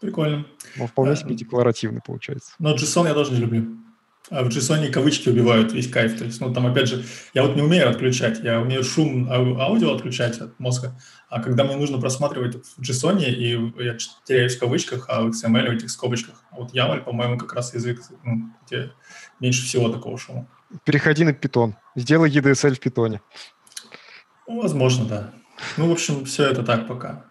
Прикольно. Он вполне себе декларативный получается. Но JSON я тоже не люблю. А в JSON кавычки убивают весь кайф. То есть, ну, там, опять же, я вот не умею отключать. Я умею шум аудио отключать от мозга. А когда мне нужно просматривать в JSON, и я теряюсь в кавычках, а в XML в этих скобочках. А вот YAML, по-моему, как раз язык, ну, где меньше всего такого шума. Переходи на Python. Сделай EDSL в питоне. Ну, возможно, да. Ну, в общем, все это так пока.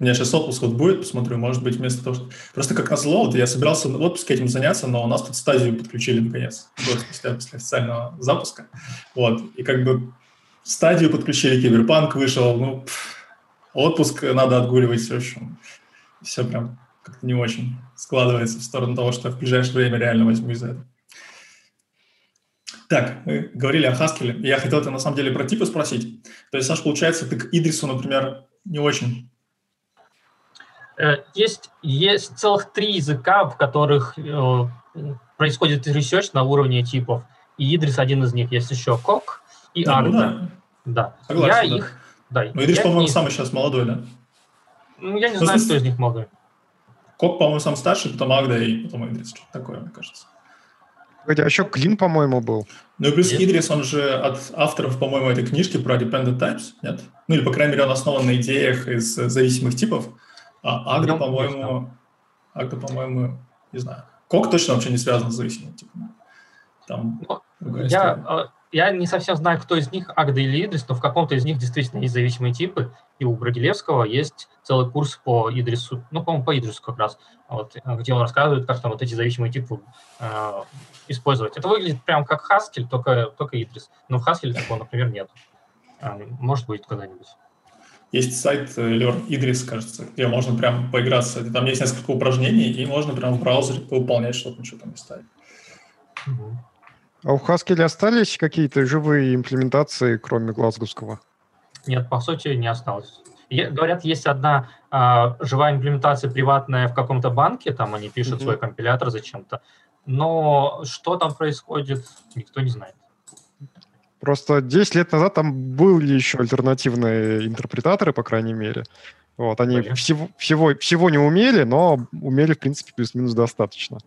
У меня сейчас отпуск вот будет, посмотрю, может быть, вместо того, что... Просто как назло, вот я собирался в отпуске этим заняться, но у нас тут стадию подключили наконец, год после, после официального запуска. Вот, и как бы стадию подключили, киберпанк вышел, ну, пфф, отпуск надо отгуливать, в общем, все прям как-то не очень складывается в сторону того, что в ближайшее время реально возьму из этого. Так, мы говорили о Haskell. Я хотел это на самом деле про типы спросить. То есть, Саш, получается, ты к Идрису, например, не очень есть, есть целых три языка, в которых э, происходит research на уровне типов. И Идрис один из них. Есть еще Кок и да, Агда. Ну, да. Согласен, я да. их... Да, Но Идрис, по-моему, не... самый сейчас молодой, да? Ну, я не ну, знаю, кто из них молодой. Кок, по-моему, сам старший, потом Агда и потом Идрис. Что-то такое, мне кажется. Погоди, а еще Клин, по-моему, был. Ну и плюс Есть? Идрис, он же от авторов, по-моему, этой книжки про Dependent Types, нет? Ну или, по крайней мере, он основан на идеях из зависимых типов. А Агда, по-моему, Агда, по-моему, не знаю. Кок точно вообще не связан с зависимым типом. Там ну, я, а, я не совсем знаю, кто из них Агда или Идрис, но в каком-то из них действительно есть зависимые типы. И у Брагилевского есть целый курс по Идрису, ну, по-моему, по Идрису как раз, вот, где он рассказывает, как там вот эти зависимые типы э, использовать. Это выглядит прям как Haskell, только, только Идрис. Но в Haskell такого, например, нет. А, может быть, когда-нибудь. Есть сайт э, Learn Idris, кажется, где можно прям поиграться. Там есть несколько упражнений, и можно прям в браузере выполнять что-то, ничего там не ставить. А у Haskell остались какие-то живые имплементации, кроме глазговского? Нет, по сути, не осталось. Говорят, есть одна а, живая имплементация приватная в каком-то банке, там они пишут mm-hmm. свой компилятор зачем-то, но что там происходит, никто не знает. Просто 10 лет назад там были еще альтернативные интерпретаторы, по крайней мере. Вот, они всего, всего, всего не умели, но умели, в принципе, плюс-минус достаточно.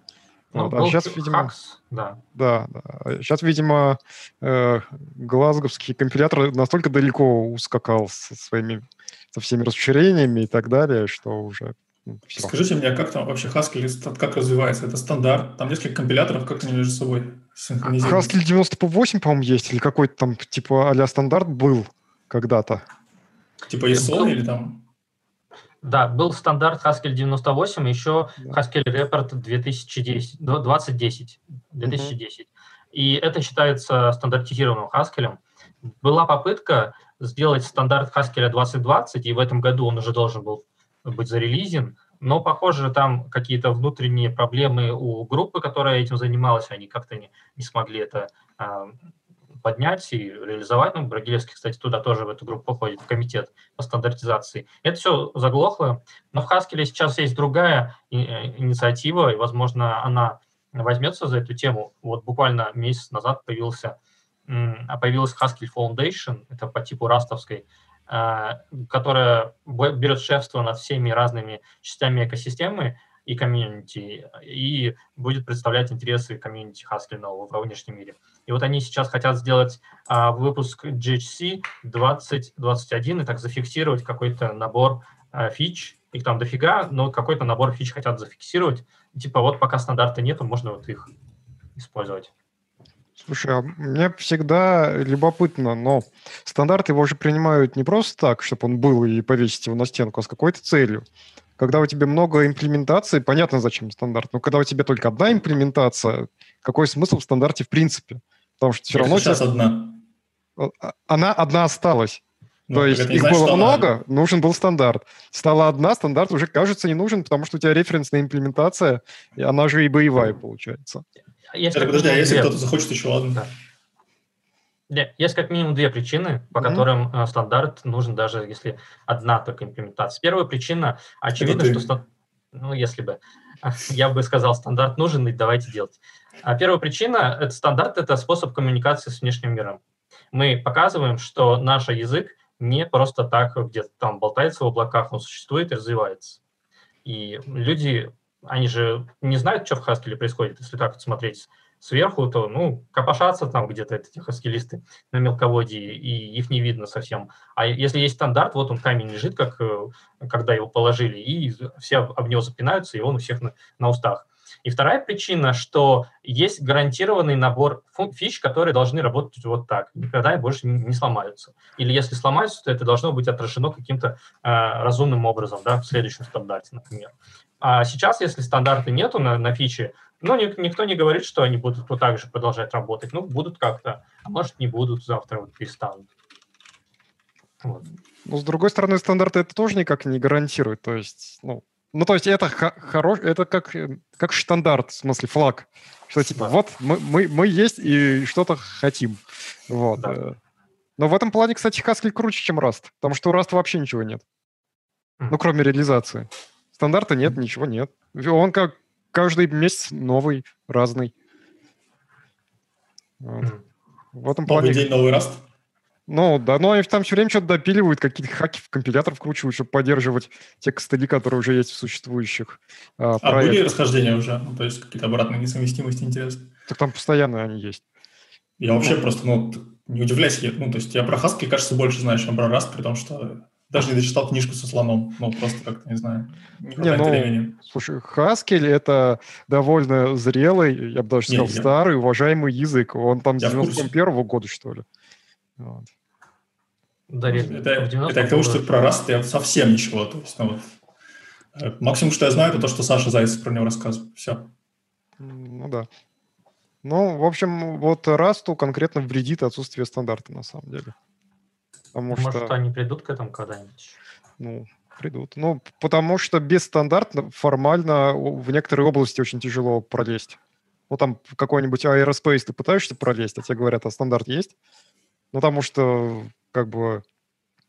Ну, вот. А сейчас, видимо, хакс, да. Да, да. Сейчас, видимо, э, глазговский компилятор настолько далеко ускакал со своими со всеми расширениями и так далее, что уже ну, все. Скажите мне, а как там вообще Haskell как развивается? Это стандарт? Там несколько компиляторов, как они между собой синхронизируют? Haskell 98, по-моему, есть, или какой-то там типа а стандарт был когда-то. Типа ISO или там? Да, был стандарт Haskell 98, еще да. Haskell Report 2010, 2010. 2010. Угу. И это считается стандартизированным Haskell. Была попытка сделать стандарт Haskell 2020, и в этом году он уже должен был быть зарелизен, но, похоже, там какие-то внутренние проблемы у группы, которая этим занималась, они как-то не, не смогли это а, поднять и реализовать. Ну, Брагилевский, кстати, туда тоже в эту группу входит, в комитет по стандартизации. Это все заглохло, но в Haskell сейчас есть другая э, инициатива, и, возможно, она возьмется за эту тему. Вот буквально месяц назад появился, появилась Haskell Foundation, это по типу растовской, а, которая берет шефство над всеми разными частями экосистемы и комьюнити, и будет представлять интересы комьюнити Haskell во внешнем мире. И вот они сейчас хотят сделать а, выпуск GHC 2021 и так зафиксировать какой-то набор а, фич, их там дофига, но какой-то набор фич хотят зафиксировать. Типа вот пока стандарта нету, можно вот их использовать. Слушай, а мне всегда любопытно, но стандарт его же принимают не просто так, чтобы он был и повесить его на стенку, а с какой-то целью. Когда у тебя много имплементаций, понятно, зачем стандарт, но когда у тебя только одна имплементация, какой смысл в стандарте в принципе? Потому что все равно... Сейчас тебя... одна. А, она одна осталась. Ну, То есть их значит, было много, она... нужен был стандарт. Стала одна, стандарт уже, кажется, не нужен, потому что у тебя референсная имплементация, и она же и боевая получается. Если Это, подожди, а если кто-то захочет еще одну? Да. Есть как минимум две причины, по mm-hmm. которым э, стандарт нужен, даже если одна только имплементация. Первая причина, очевидно, что... Ста... Ну, если бы. Я бы сказал, стандарт нужен, и давайте делать. А первая причина – это стандарт – это способ коммуникации с внешним миром. Мы показываем, что наш язык не просто так где-то там болтается в облаках, он существует и развивается. И люди, они же не знают, что в Haskell происходит, если так вот смотреть сверху, то, ну, копошатся там где-то эти хаскилисты на мелководье, и их не видно совсем. А если есть стандарт, вот он камень лежит, как э, когда его положили, и все об него запинаются, и он у всех на, на устах. И вторая причина, что есть гарантированный набор фич, которые должны работать вот так, никогда больше не сломаются. Или если сломаются, то это должно быть отражено каким-то э, разумным образом, да, в следующем стандарте, например. А сейчас, если стандарта нету на, на фиче, ну, никто не говорит, что они будут вот так же продолжать работать. Ну, будут как-то, а может, не будут, завтра вот перестанут. Вот. Ну, с другой стороны, стандарты это тоже никак не гарантирует. То есть, ну, ну, то есть это хорош, это как, э, как штандарт, в смысле флаг. Что типа, да. вот мы, мы, мы есть и что-то хотим. Вот. Да. Э. Но в этом плане, кстати, Haskell круче, чем Rust, потому что у Rust вообще ничего нет. Mm. Ну, кроме реализации. Стандарта нет, ничего нет. Он как каждый месяц новый, разный. Вот. В этом плане... Новый день, новый Rust? Ну, да, но они там все время что-то допиливают, какие-то хаки в компилятор вкручивают, чтобы поддерживать те костыли, которые уже есть в существующих а, а были расхождения уже? Ну, то есть какие-то обратные несовместимости, интересно? Так там постоянно они есть. Я вообще ну, просто, ну, не удивляюсь, я, ну, то есть я про Haskell, кажется, больше знаю, чем про Rust, при том, что даже не дочитал книжку со слоном, ну, просто как-то, не знаю, не не, ну, времени. Слушай, Haskell — это довольно зрелый, я бы даже сказал, не, старый, уважаемый язык. Он там с 91-го года, что ли. Вот. Да, это, это к тому, что про Rust я совсем ничего. То есть, ну, вот, э, максимум, что я знаю, это то, что Саша Зайцев про него рассказывал. Все. Ну да. Ну, в общем, вот Расту конкретно вредит отсутствие стандарта, на самом деле. Потому Может, что... они придут к этому когда-нибудь? Ну, придут. Ну, потому что без стандарта формально в некоторые области очень тяжело пролезть. Ну, там какой-нибудь аэроспейс ты пытаешься пролезть, а тебе говорят, а стандарт есть? Ну, потому что как бы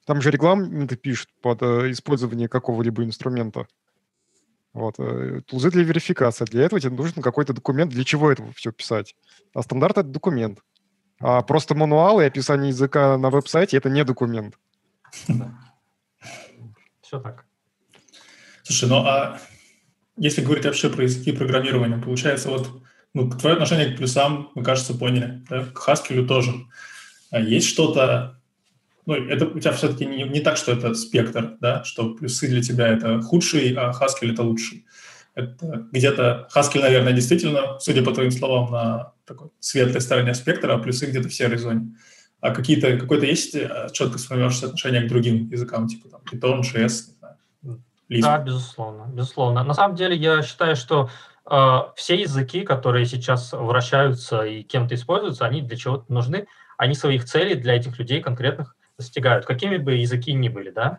там же регламенты пишут под э, использование какого-либо инструмента. Вот. Э, тулзы для верификации. Для этого тебе нужен какой-то документ. Для чего это все писать? А стандарт — это документ. А просто мануал и описание языка на веб-сайте — это не документ. Все так. Слушай, ну а если говорить вообще про языки программирования, получается, вот ну, твое отношение к плюсам, мы, кажется, поняли, да? к Haskell тоже. А есть что-то, ну, это у тебя все-таки не, не так, что это спектр, да, что плюсы для тебя это худший, а Haskell это лучший. Это где-то Haskell, наверное, действительно, судя по твоим словам, на такой светлой стороне спектра, а плюсы где-то в серой зоне. А какие-то, какое-то есть э, четко сформировавшееся отношение к другим языкам, типа там Python, JS, Lisp? Да, безусловно, безусловно. На самом деле я считаю, что э, все языки, которые сейчас вращаются и кем-то используются, они для чего-то нужны, они своих целей для этих людей конкретных достигают, какими бы языки ни были, да.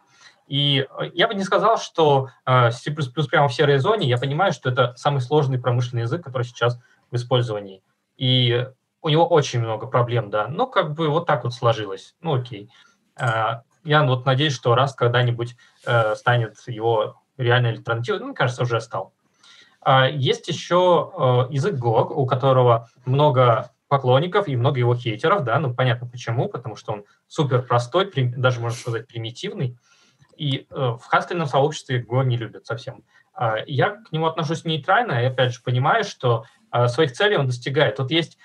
И э, я бы не сказал, что э, C++ прямо в серой зоне, я понимаю, что это самый сложный промышленный язык, который сейчас в использовании. И у него очень много проблем, да. Ну, как бы вот так вот сложилось. Ну, окей. Э, я вот надеюсь, что раз когда-нибудь станет его реальной альтернативой, мне кажется, уже стал. Есть еще язык Go, у которого много поклонников и много его хейтеров, да, ну понятно почему, потому что он супер простой, даже можно сказать примитивный, и э, в хаскельном сообществе его не любят совсем. Э, я к нему отношусь нейтрально, и опять же понимаю, что э, своих целей он достигает. Тут есть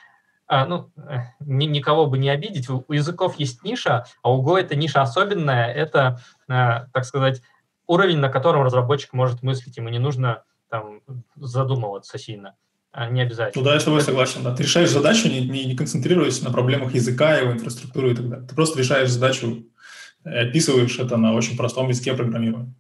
э, ну, э, ни, никого бы не обидеть, у, языков есть ниша, а у Go это ниша особенная, это, так сказать, уровень, на котором разработчик может мыслить, ему не нужно там задумываться сильно. А, не обязательно. Ну да, я с тобой согласен. Да. Ты решаешь задачу, не, не, не концентрируясь на проблемах языка, его инфраструктуры и так далее. Ты просто решаешь задачу, описываешь это на очень простом языке программирования.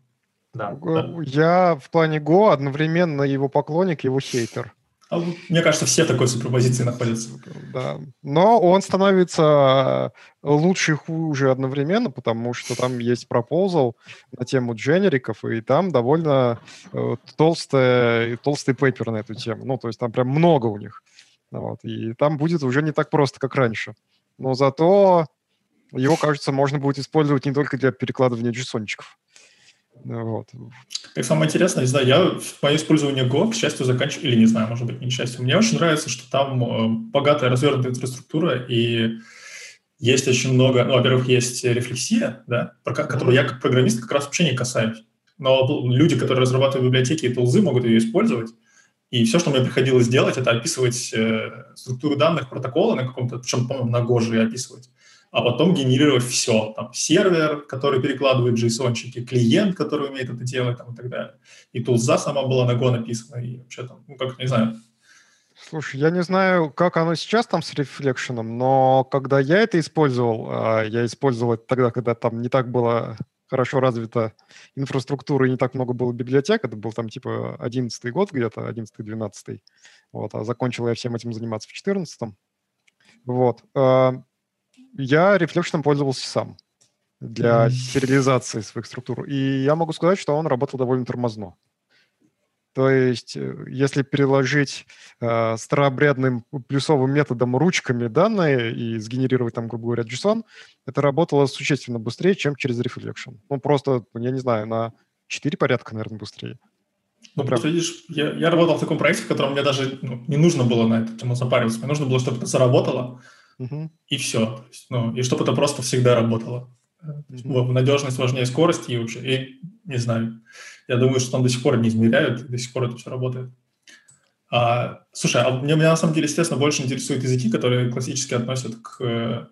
Да, да. Я в плане Go одновременно его поклонник, его хейтер. А, мне кажется, все в такой суперпозиции находятся. Да. Но он становится лучше и хуже одновременно, потому что там есть пропозал на тему дженериков, и там довольно э, толстый, толстый пейпер на эту тему. Ну, то есть там прям много у них. Вот. И там будет уже не так просто, как раньше. но зато его, кажется, можно будет использовать не только для перекладывания джейсончиков. Вот. Как самое интересное, не знаю, я в мое использование Go, к счастью, заканчиваю, или не знаю, может быть, не к счастью. Мне очень нравится, что там э, богатая развернутая инфраструктура, и есть очень много, ну, во-первых, есть рефлексия, да, про, которую я как программист как раз вообще не касаюсь. Но люди, которые разрабатывают библиотеки и тулзы, могут ее использовать. И все, что мне приходилось делать, это описывать э, структуру данных протокола на каком-то, причем, по-моему, на Go же описывать а потом генерировать все. Там, сервер, который перекладывает json клиент, который умеет это делать там, и так далее. И тулза сама была на Go написана, и вообще там, ну, как, не знаю. Слушай, я не знаю, как оно сейчас там с рефлекшеном, но когда я это использовал, а, я использовал это тогда, когда там не так было хорошо развита инфраструктура и не так много было библиотек. Это был там типа 11 год где-то, 11-12. Вот, а закончил я всем этим заниматься в 14 Вот. Я рефлекшеном пользовался сам для сериализации своих структур. И я могу сказать, что он работал довольно тормозно. То есть, э, если переложить э, старообрядным плюсовым методом ручками данные и сгенерировать там, грубо говоря, JSON, это работало существенно быстрее, чем через Reflection. Ну, просто, я не знаю, на 4 порядка, наверное, быстрее. Ну, Прям. видишь, я, я работал в таком проекте, в котором мне даже ну, не нужно было на эту тему запариваться. Мне нужно было, чтобы это заработало, угу. и все. Ну, и чтобы это просто всегда работало. Угу. Надежность важнее скорости и вообще, и не знаю. Я думаю, что там до сих пор не измеряют, до сих пор это все работает. А, слушай, а меня, меня на самом деле, естественно, больше интересуют языки, которые классически относят к э,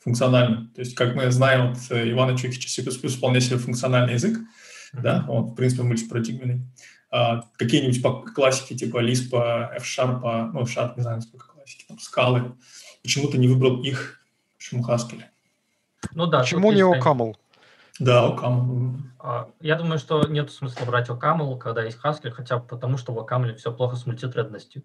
функциональным. То есть, как мы знаем от э, Ивана Чукича, C++ вполне себе функциональный язык, mm-hmm. да, он, в принципе, мультипарадигменный. А, какие-нибудь по классике, типа Lisp, F-Sharp, ну, F-Sharp, не знаю, сколько классики, там, скалы, Почему ты не выбрал их? Почему Haskell? Ну да. Почему не OCaml? Да, OCaml. А, я думаю, что нет смысла брать OCaml, когда есть Haskell, хотя бы потому, что в OCaml все плохо с мультитредностью.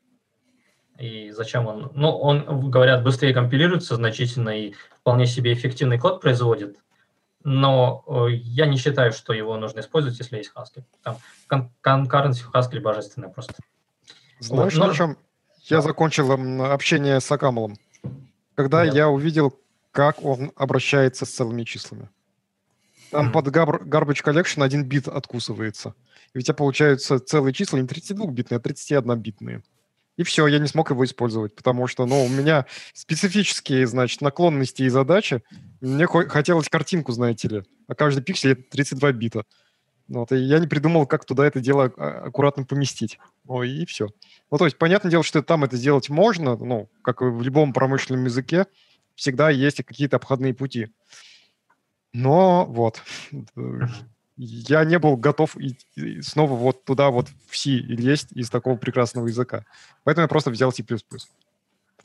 И зачем он? Ну, он, говорят, быстрее компилируется значительно и вполне себе эффективный код производит. Но э, я не считаю, что его нужно использовать, если есть Haskell. Там конкуренция в Haskell божественная просто. Знаешь, вот, но... на чем я закончил общение с Акамлом? Когда Понятно. я увидел, как он обращается с целыми числами. Там mm-hmm. под garbage collection один бит откусывается. И у тебя получаются целые числа не 32-битные, а 31-битные. И все, я не смог его использовать, потому что, ну, у меня специфические, значит, наклонности и задачи. Мне хотелось картинку, знаете ли, а каждый пиксель — 32 бита. Вот, и я не придумал, как туда это дело а, аккуратно поместить. Ну, и все. Ну, то есть, понятное дело, что там это сделать можно, ну, как и в любом промышленном языке, всегда есть какие-то обходные пути. Но вот, я не был готов снова вот туда вот в C лезть из такого прекрасного языка. Поэтому я просто взял C++.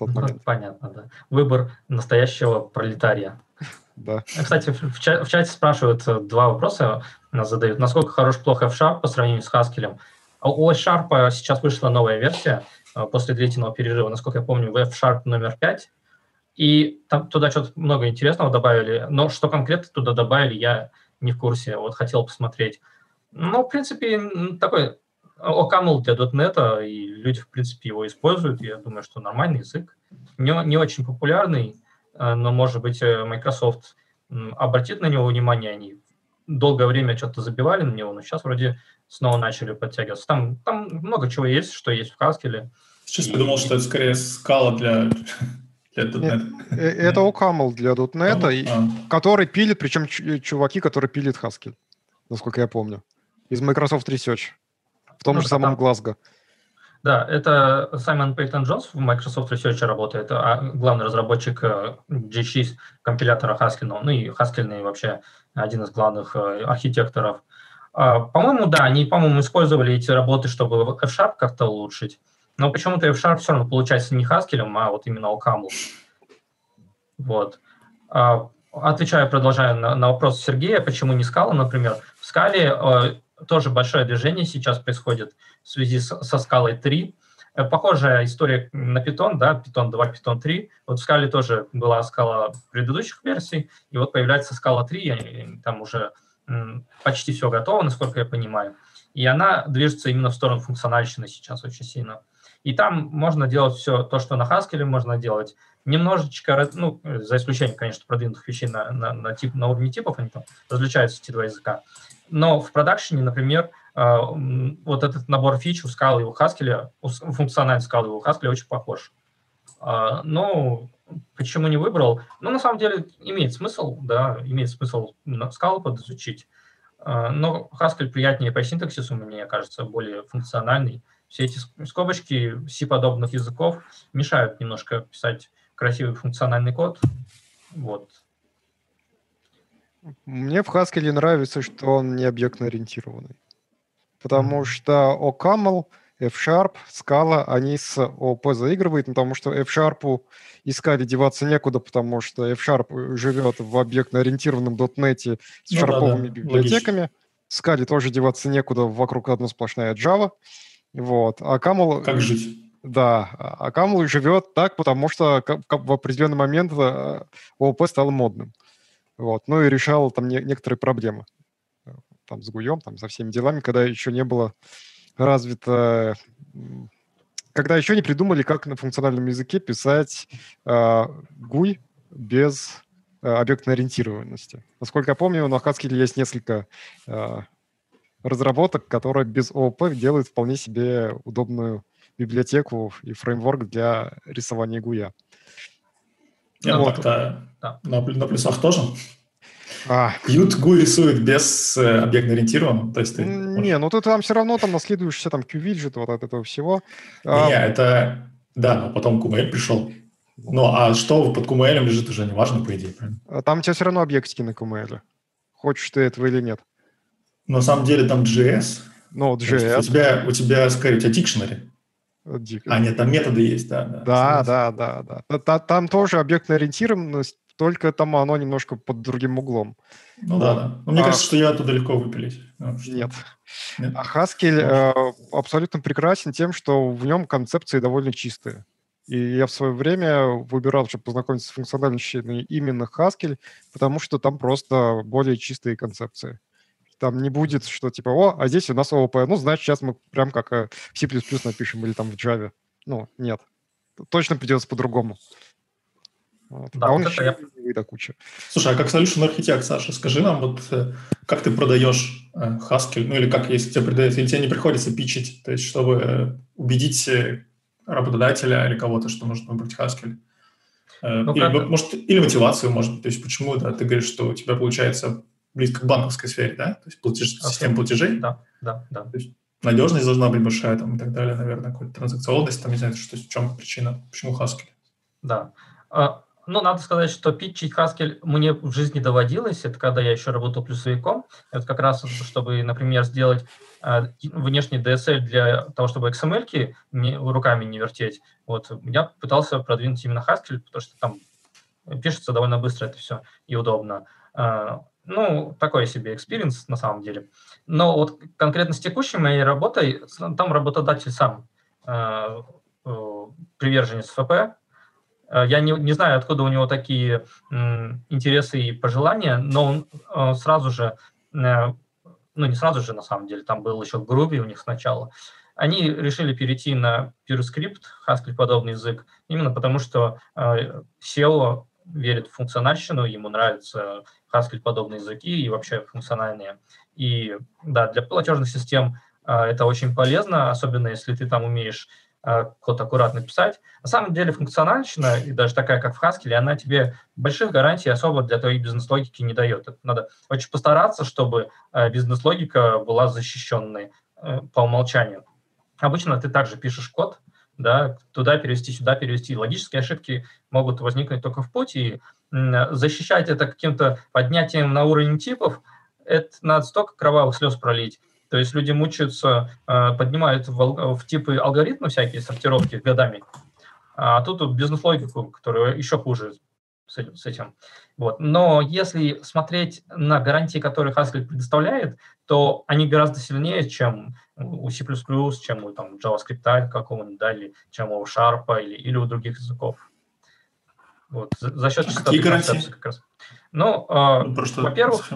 Момент. Понятно, да. Выбор настоящего пролетария. Да. Кстати, в, ча- в чате спрашивают э, два вопроса, нас задают. Насколько хорош-плохо F-Sharp по сравнению с Haskell? А у F-Sharp сейчас вышла новая версия э, после длительного перерыва, насколько я помню, в F-Sharp номер 5. И там туда что-то много интересного добавили, но что конкретно туда добавили, я не в курсе. Вот хотел посмотреть. Ну, в принципе, такой OCaml для .NET, и люди, в принципе, его используют. Я думаю, что нормальный язык. Не, не очень популярный, Э, но, может быть, э, Microsoft обратит на него внимание, они долгое время что-то забивали на него, но сейчас вроде снова начали подтягиваться. Там, там много чего есть, что есть в Haskell. Сейчас и... подумал, что это скорее скала для, для .NET. Э, это OCaml для .NET, а. который пилит, причем чуваки, которые пилит Haskell, насколько я помню, из Microsoft Research, в том ну, же самом там... Glasgow. Да, это Саймон Пейтон Джонс в Microsoft Research работает, а главный разработчик G6 э, компилятора Haskell, ну и Haskell вообще один из главных э, архитекторов. А, по-моему, да, они, по-моему, использовали эти работы, чтобы F-Sharp как-то улучшить, но почему-то F-Sharp все равно получается не Haskell, а вот именно OCaml. Вот. А, отвечаю, продолжаю на, на вопрос Сергея, почему не Scala, например. В Scala э, тоже большое движение сейчас происходит – в связи со скалой 3. Э, похожая история на Python, да, Python 2, Python 3. Вот в скале тоже была скала предыдущих версий, и вот появляется скала 3, и там уже почти все готово, насколько я понимаю. И она движется именно в сторону функциональщины сейчас очень сильно. И там можно делать все то, что на Haskell можно делать, немножечко, ну, за исключением, конечно, продвинутых вещей на, на, на, тип, на уровне типов, они там различаются, эти два языка. Но в продакшене, например, вот этот набор фич у Scala и у Haskell, функциональный Scala и у Haskell очень похож. Э, но почему не выбрал? Ну, на самом деле, имеет смысл, да, имеет смысл Scala подизучить. Э, но Haskell приятнее по синтаксису, мне кажется, более функциональный. Все эти скобочки C-подобных языков мешают немножко писать красивый функциональный код. Вот. Мне в Haskell нравится, что он не объектно-ориентированный. Потому mm-hmm. что OCaml, F-Sharp, Scala, они с ООП заигрывают, потому что F-Sharp искали деваться некуда, потому что F-Sharp живет в объектно-ориентированном .NET с ну, шарповыми да, да. библиотеками. Логично. Scala тоже деваться некуда, вокруг одна сплошная Java. Вот. А Camel... Как жить? Да, а Камл живет так, потому что в определенный момент э, ООП стало модным. Вот. Ну и решал там не, некоторые проблемы. Там с Гуем, там со всеми делами, когда еще не было развито... Когда еще не придумали, как на функциональном языке писать э, GUI без э, объектной ориентированности. Насколько я помню, на Haskell есть несколько э, разработок, которые без ООП делают вполне себе удобную библиотеку и фреймворк для рисования гуя. Нет, вот. так-то на, на плюсах тоже. А. Qt рисует без э, объектно-ориентированного, то есть ты... Не, ну ты там все равно там наследуешься там QVidget, вот от этого всего. Не, а... это... Да, но потом QML пришел. Ну, а что под QML лежит, уже не важно, по идее, правильно? А там у тебя все равно объектики на QML. Хочешь ты этого или нет. На самом деле там JS. Ну, JS. У тебя, у тебя, скорее, у тебя dictionary. Дико. А, нет, там методы есть, да. Да, да, да, да. да. Там тоже объектная ориентированность, только там оно немножко под другим углом. Ну да, да. Но мне а, кажется, что я оттуда легко выпилить. Ну, нет. нет. А Haskell э, абсолютно прекрасен тем, что в нем концепции довольно чистые. И я в свое время выбирал, чтобы познакомиться с функциональностью именно Haskell, потому что там просто более чистые концепции. Там не будет, что типа, о, а здесь у нас ООП. Ну, значит, сейчас мы прям как э, в C++ напишем или там в Java. Ну, нет. Точно придется по-другому. Вот. Да, а он еще я... до куча. Слушай, а как solution архитект, Саша, скажи нам, вот э, как ты продаешь э, Haskell, ну или как, если тебе продается, или тебе не приходится пичить, то есть чтобы убедить работодателя или кого-то, что нужно выбрать Haskell? Ну, или, как... может, или мотивацию, может, то есть почему да, ты говоришь, что у тебя получается близко к банковской сфере, да? То есть платеж, система платежей. Да, да, да. То есть надежность должна быть большая там и так далее, наверное, какая-то транзакционность, там, не знаю, что, в чем причина, почему Haskell. Да. А, ну, надо сказать, что питчить Haskell мне в жизни доводилось. Это когда я еще работал плюсовиком. Это как раз, чтобы, например, сделать э, внешний DSL для того, чтобы XML-ки не, руками не вертеть. Вот, я пытался продвинуть именно Haskell, потому что там пишется довольно быстро это все и удобно. А, ну, такой себе experience на самом деле. Но вот конкретно с текущей моей работой, там работодатель сам э, э, приверженец ФП. Э, я не, не знаю, откуда у него такие интересы и пожелания, но он э, сразу же, э, ну не сразу же на самом деле, там был еще Groovy у них сначала, они решили перейти на PureScript, Haskell подобный язык, именно потому что CEO верит в функциональщину, ему нравятся Haskell подобные языки и вообще функциональные. И да, для платежных систем это очень полезно, особенно если ты там умеешь код аккуратно писать. На самом деле функциональщина, и даже такая, как в Haskell, она тебе больших гарантий особо для твоей бизнес-логики не дает. Надо очень постараться, чтобы а, бизнес-логика была защищенной э, по умолчанию. Обычно ты также пишешь код, да, туда перевести, сюда перевести. Логические ошибки могут возникнуть только в пути, и защищать это каким-то поднятием на уровень типов, это надо столько кровавых слез пролить. То есть люди мучаются, э, поднимают в, в типы алгоритмы всякие, сортировки годами, а тут бизнес-логику, которая еще хуже с этим. Вот. Но если смотреть на гарантии, которые Haskell предоставляет, то они гораздо сильнее, чем у C++, чем у там, JavaScript какого-нибудь, да, или чем у Sharp или, или у других языков. Вот, за, за счет а частоты концепции как раз. Ну, э, ну во-первых,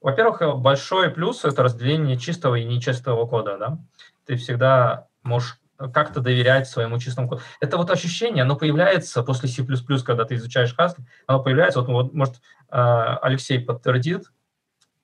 во-первых, большой плюс – это разделение чистого и нечистого кода. Да? Ты всегда можешь как-то доверять своему чистому коду. Это вот ощущение, оно появляется после C++, когда ты изучаешь Haskell, оно появляется, вот, вот может, а, Алексей подтвердит,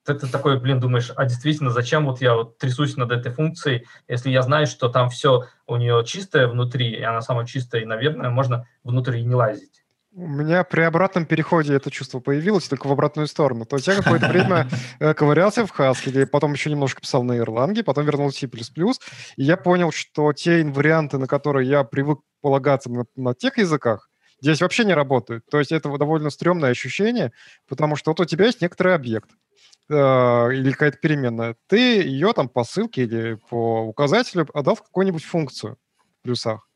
ты такой, блин, думаешь, а действительно, зачем вот я вот трясусь над этой функцией, если я знаю, что там все у нее чистое внутри, и она самая чистая, и, наверное, можно внутрь не лазить. У меня при обратном переходе это чувство появилось, только в обратную сторону. То есть я какое-то время э, ковырялся в Haskell, потом еще немножко писал на Erlang, потом вернулся в C++, и я понял, что те варианты, на которые я привык полагаться на, на тех языках, здесь вообще не работают. То есть это довольно стрёмное ощущение, потому что вот у тебя есть некоторый объект, э, или какая-то переменная, ты ее там по ссылке или по указателю отдал в какую-нибудь функцию в плюсах.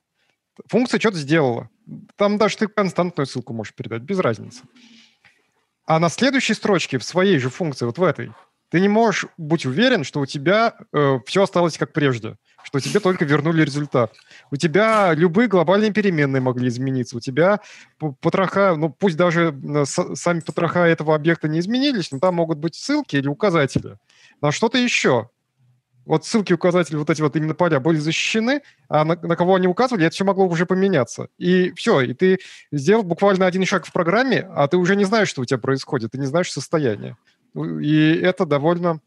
Функция что-то сделала. Там даже ты константную ссылку можешь передать, без разницы. А на следующей строчке в своей же функции, вот в этой, ты не можешь быть уверен, что у тебя э, все осталось как прежде, что тебе только вернули результат. У тебя любые глобальные переменные могли измениться, у тебя потроха, ну пусть даже сами потроха этого объекта не изменились, но там могут быть ссылки или указатели на что-то еще вот ссылки, указатели, вот эти вот именно поля были защищены, а на, на кого они указывали, это все могло уже поменяться. И все, и ты сделал буквально один шаг в программе, а ты уже не знаешь, что у тебя происходит, ты не знаешь состояние. И это довольно...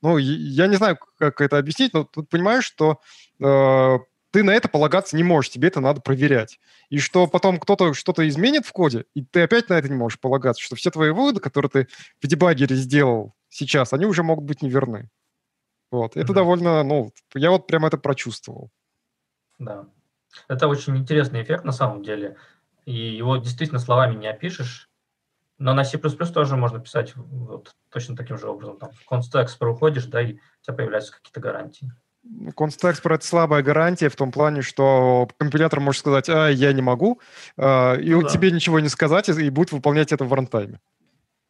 Ну, я не знаю, как это объяснить, но тут понимаешь, что э, ты на это полагаться не можешь, тебе это надо проверять. И что потом кто-то что-то изменит в коде, и ты опять на это не можешь полагаться, что все твои выводы, которые ты в дебагере сделал сейчас, они уже могут быть неверны. Вот. Это mm-hmm. довольно, ну, я вот прям это прочувствовал. Да. Это очень интересный эффект на самом деле. И его действительно словами не опишешь. Но на C++ тоже можно писать вот точно таким же образом. Там const уходишь, да, и у тебя появляются какие-то гарантии. Const это слабая гарантия в том плане, что компилятор может сказать, а, я не могу, а, и ну, да. тебе ничего не сказать, и будет выполнять это в рантайме.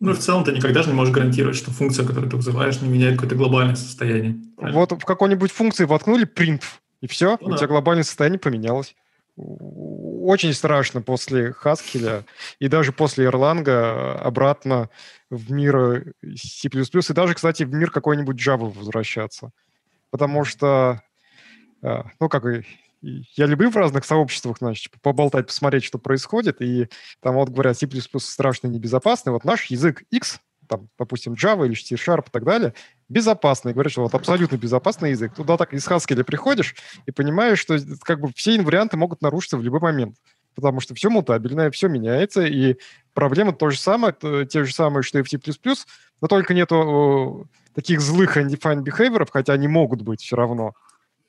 Ну, в целом ты никогда же не можешь гарантировать, что функция, которую ты вызываешь, не меняет какое-то глобальное состояние. Правильно? Вот в какой-нибудь функции воткнули print, и все, ну, у да. тебя глобальное состояние поменялось. Очень страшно после Haskell и даже после Erlang обратно в мир C++, и даже, кстати, в мир какой-нибудь Java возвращаться. Потому что, а, ну, как и я люблю в разных сообществах, значит, типа, поболтать, посмотреть, что происходит, и там вот говорят, C++ страшно небезопасный, вот наш язык X, там, допустим, Java или C-Sharp и так далее, безопасный. Говорят, что вот абсолютно безопасный язык. Туда так из Haskell приходишь и понимаешь, что как бы все инварианты могут нарушиться в любой момент. Потому что все мутабельное, все меняется, и проблема то же самое, то, те же самые, что и в C++, но только нету таких злых undefined behavior, хотя они могут быть все равно.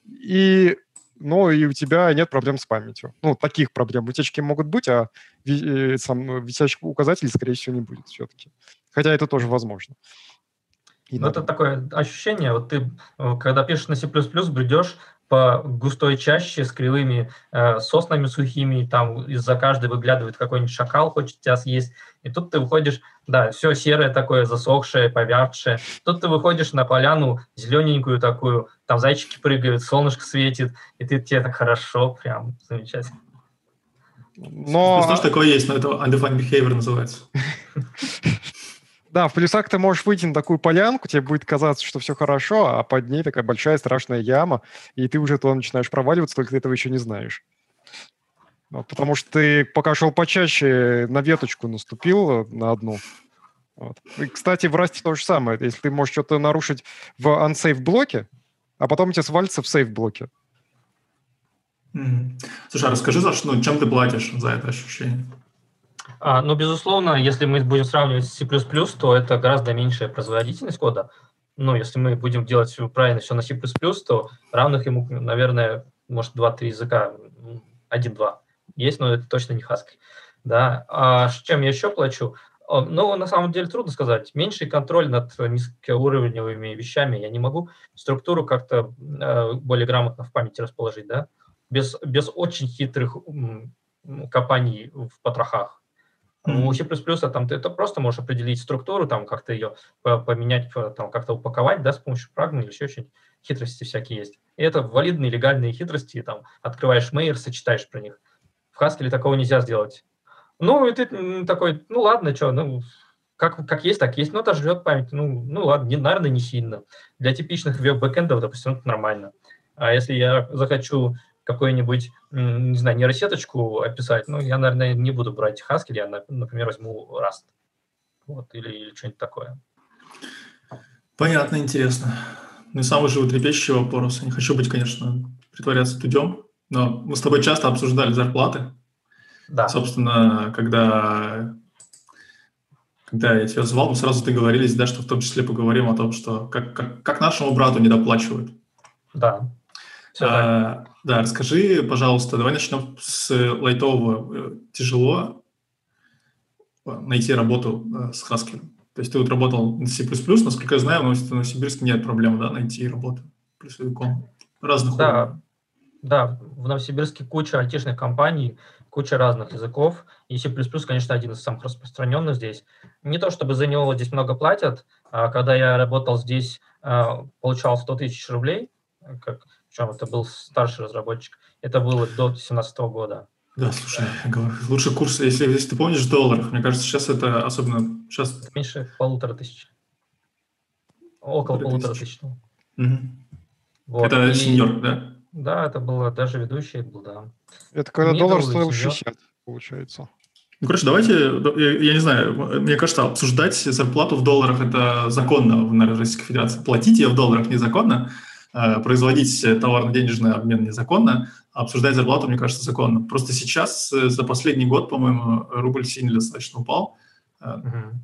И но и у тебя нет проблем с памятью. Ну, таких проблем. Утечки могут быть, а ви- э, сам висящих указателей, скорее всего, не будет все-таки. Хотя это тоже возможно. И ну, это такое ощущение, вот ты, э, когда пишешь на C++, бредешь по густой чаще с кривыми э, соснами сухими, там из-за каждой выглядывает какой-нибудь шакал, хочет тебя съесть, и тут ты выходишь, да, все серое такое, засохшее, повявшее, тут ты выходишь на поляну зелененькую такую, там зайчики прыгают, солнышко светит, и ты тебе так хорошо, прям замечательно. Но... Что ж такое есть, но это undefined behavior называется. Да, в плюсах ты можешь выйти на такую полянку, тебе будет казаться, что все хорошо, а под ней такая большая страшная яма, и ты уже туда начинаешь проваливаться, только ты этого еще не знаешь. Вот, потому что ты пока шел почаще, на веточку наступил, на одну. Вот. И, кстати, в Расте то же самое. Если ты можешь что-то нарушить в unsafe блоке, а потом у тебя свалится в сейф блоке. Mm-hmm. Слушай, а расскажи, за что, ну, чем ты платишь за это ощущение? А, ну, безусловно, если мы будем сравнивать с C++, то это гораздо меньшая производительность кода. Ну, если мы будем делать правильно все на C++, то равных ему, наверное, может, 2-3 языка, 1-2 есть, но это точно не Haskell. Да. А чем я еще плачу? Ну, на самом деле трудно сказать. Меньший контроль над низкоуровневыми вещами я не могу структуру как-то э, более грамотно в памяти расположить, да, без, без очень хитрых копаний в потрохах. У C++ там ты это просто можешь определить структуру, там как-то ее поменять, там как-то упаковать, да, с помощью прагмы или еще очень хитрости всякие есть. И это валидные легальные хитрости, там открываешь мейер, сочетаешь про них. В Haskell такого нельзя сделать. Ну, и ты такой, ну ладно, что, ну, как, как есть, так есть, но это жрет память. Ну, ну ладно, не, наверное, не сильно. Для типичных веб-бэкэндов, допустим, это нормально. А если я захочу какую-нибудь, не знаю, нейросеточку описать, ну, я, наверное, не буду брать Haskell, я, например, возьму Rust. Вот, или, или что-нибудь такое. Понятно, интересно. Ну и самый животрепещущий вопрос. Я не хочу быть, конечно, притворяться тудем, но мы с тобой часто обсуждали зарплаты. Да. Собственно, когда, когда я тебя звал, мы сразу договорились, да, что в том числе поговорим о том, что как, как, как нашему брату не доплачивают. Да. а, да, расскажи, пожалуйста, давай начнем с лайтового. Э, тяжело найти работу э, с Haskell? То есть ты вот работал на C++, насколько я знаю, в Новосибирске нет проблем, да, найти работу плюсовиком разных да, уровней. Да, в Новосибирске куча айтишных компаний, куча разных языков, и C++, конечно, один из самых распространенных здесь. Не то чтобы за него здесь много платят, а когда я работал здесь, получал 100 тысяч рублей, как, причем это был старший разработчик, это было до 2017 года. Да, слушай, лучший курс, если, если ты помнишь, долларов. Мне кажется, сейчас это особенно... Сейчас... Меньше полутора тысяч. Около полутора тысяч. Угу. Вот. Это и... сеньор, да? Да, это было даже ведущий был, да. Это когда Middle доллар стоил 60, получается. Ну, короче, давайте, я, я не знаю, мне кажется, обсуждать зарплату в долларах – это законно в наверное, Российской Федерации. Платить ее в долларах незаконно, производить товарно-денежный обмен незаконно, обсуждать зарплату, мне кажется, законно. Просто сейчас, э, за последний год, по-моему, рубль сильно достаточно упал. Угу.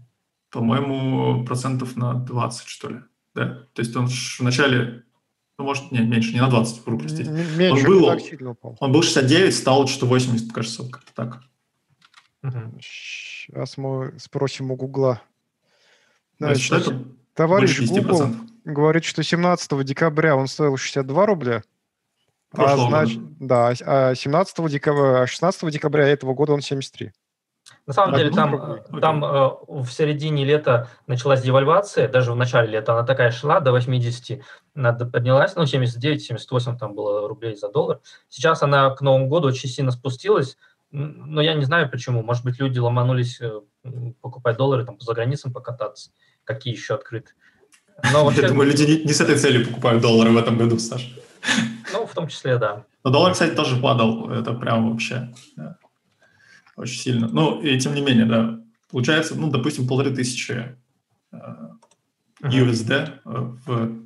По-моему, процентов на 20, что ли. Да? То есть он в начале, ну, может, не, меньше, не на 20, рубль, простите. Меньше, он был, так сильно упал. Он был 69, стал что-то 80, кажется, как-то так. Угу. Сейчас мы спросим у Гугла. Значит, товарищ Google говорит, что 17 декабря он стоил 62 рубля, а, значит, да, а 17 декабря, 16 декабря этого года он 73. На самом а деле, там, там э, в середине лета началась девальвация, даже в начале лета она такая шла, до 80 надо поднялась, ну, 79-78 там было рублей за доллар. Сейчас она к Новому году очень сильно спустилась, но я не знаю почему. Может быть, люди ломанулись э, покупать доллары, там, за границам покататься, какие еще открыты. Но вообще... Я думаю, люди не, не с этой целью покупают доллары в этом году, Саша. Ну, в том числе, да. Но доллар, кстати, тоже падал. Это прям вообще да, очень сильно. Ну, и тем не менее, да. Получается, ну, допустим, полторы тысячи э, USD э, в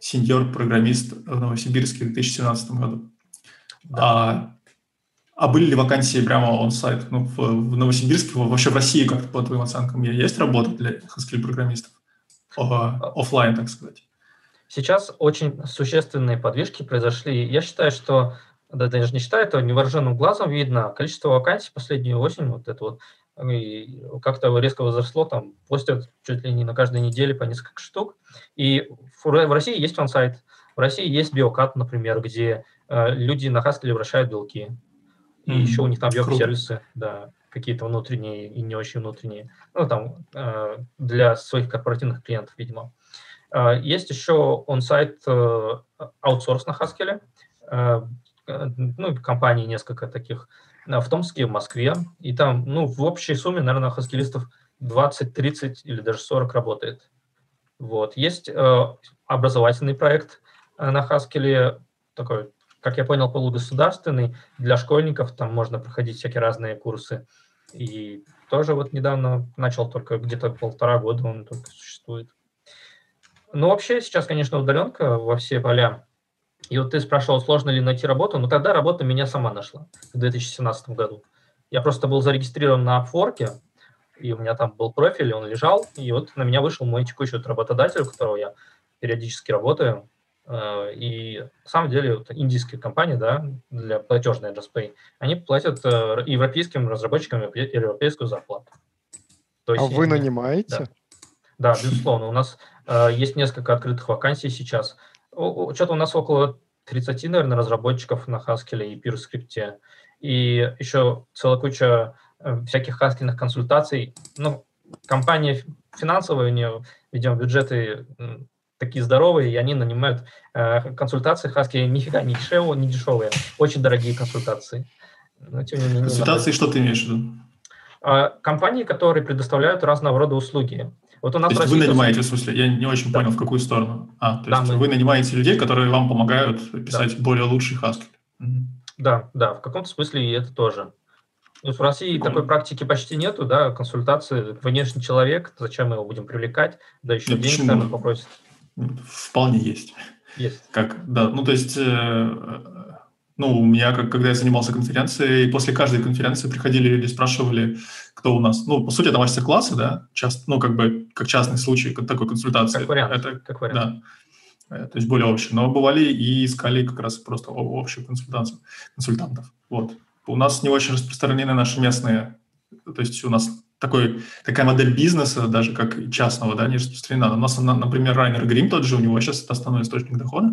senior-программист в Новосибирске в 2017 году. Да. А, а были ли вакансии прямо on-site? Ну, в, в Новосибирске, вообще в России, как по твоим оценкам, есть работа для Haskell-программистов? Оффлайн, так сказать. Сейчас очень существенные подвижки произошли. Я считаю, что, да, даже не считаю, это невооруженным глазом видно. Количество вакансий последнюю осень, вот это вот, как-то резко возросло, там постят чуть ли не на каждой неделе по несколько штук. И в России есть фан-сайт, в России есть биокат, например, где э, люди на Haskell вращают белки. И mm-hmm. еще у них там биок-сервисы, да, какие-то внутренние и не очень внутренние. Ну, там, э, для своих корпоративных клиентов, видимо. А, есть еще он-сайт э, на Haskell, э, ну, компании несколько таких в Томске, в Москве, и там, ну, в общей сумме, наверное, хаскелистов 20, 30 или даже 40 работает. Вот. Есть э, образовательный проект на Haskell, такой, как я понял, полугосударственный, для школьников, там можно проходить всякие разные курсы. И тоже вот недавно начал, только где-то полтора года он только существует. Ну, вообще сейчас, конечно, удаленка во все поля. И вот ты спрашивал, сложно ли найти работу. Ну, тогда работа меня сама нашла в 2017 году. Я просто был зарегистрирован на Upwork, и у меня там был профиль, он лежал, и вот на меня вышел мой текущий работодатель, у которого я периодически работаю. Э, и на самом деле вот индийские компании, да, для платежной JustPay, они платят э, европейским разработчикам европейскую зарплату. То есть, а вы нанимаете? Да. Да, безусловно. У нас э, есть несколько открытых вакансий сейчас. Что-то у нас около 30, наверное, разработчиков на Haskell и PureScript. И еще целая куча э, всяких хаскельных консультаций. Ну, компания финансовая, у нее, видимо, бюджеты такие здоровые, и они нанимают э, консультации Хаски нифига не дешевые, не дешевые, очень дорогие консультации. Но, тем не менее, консультации, что ты имеешь в виду? Э, компании, которые предоставляют разного рода услуги. Вот у нас то есть вы нанимаете, в смысле, я не очень да. понял, в какую сторону. А, то да, есть мы... вы нанимаете людей, которые вам помогают писать да. более лучший Haskell. Да, да, в каком-то смысле это тоже. Ну, в России такой практики почти нету, да, консультации, внешний человек, зачем мы его будем привлекать, да еще Нет, денег, наверное, попросит. Вполне есть. Есть. Как, да, ну, то есть, э, ну, у меня, как, когда я занимался конференцией, после каждой конференции приходили люди, спрашивали, кто у нас. Ну, по сути, это мастер-классы, да, часто, ну, как бы, как частный случай такой консультации. Как вариант. Это, как вариант. Да. Э, то есть более общий. Но бывали и искали как раз просто общую консультацию консультантов. Вот. У нас не очень распространены наши местные, то есть у нас такой, такая модель бизнеса, даже как частного, да, не распространена. У нас, например, Райнер Грим тот же, у него сейчас это основной источник дохода.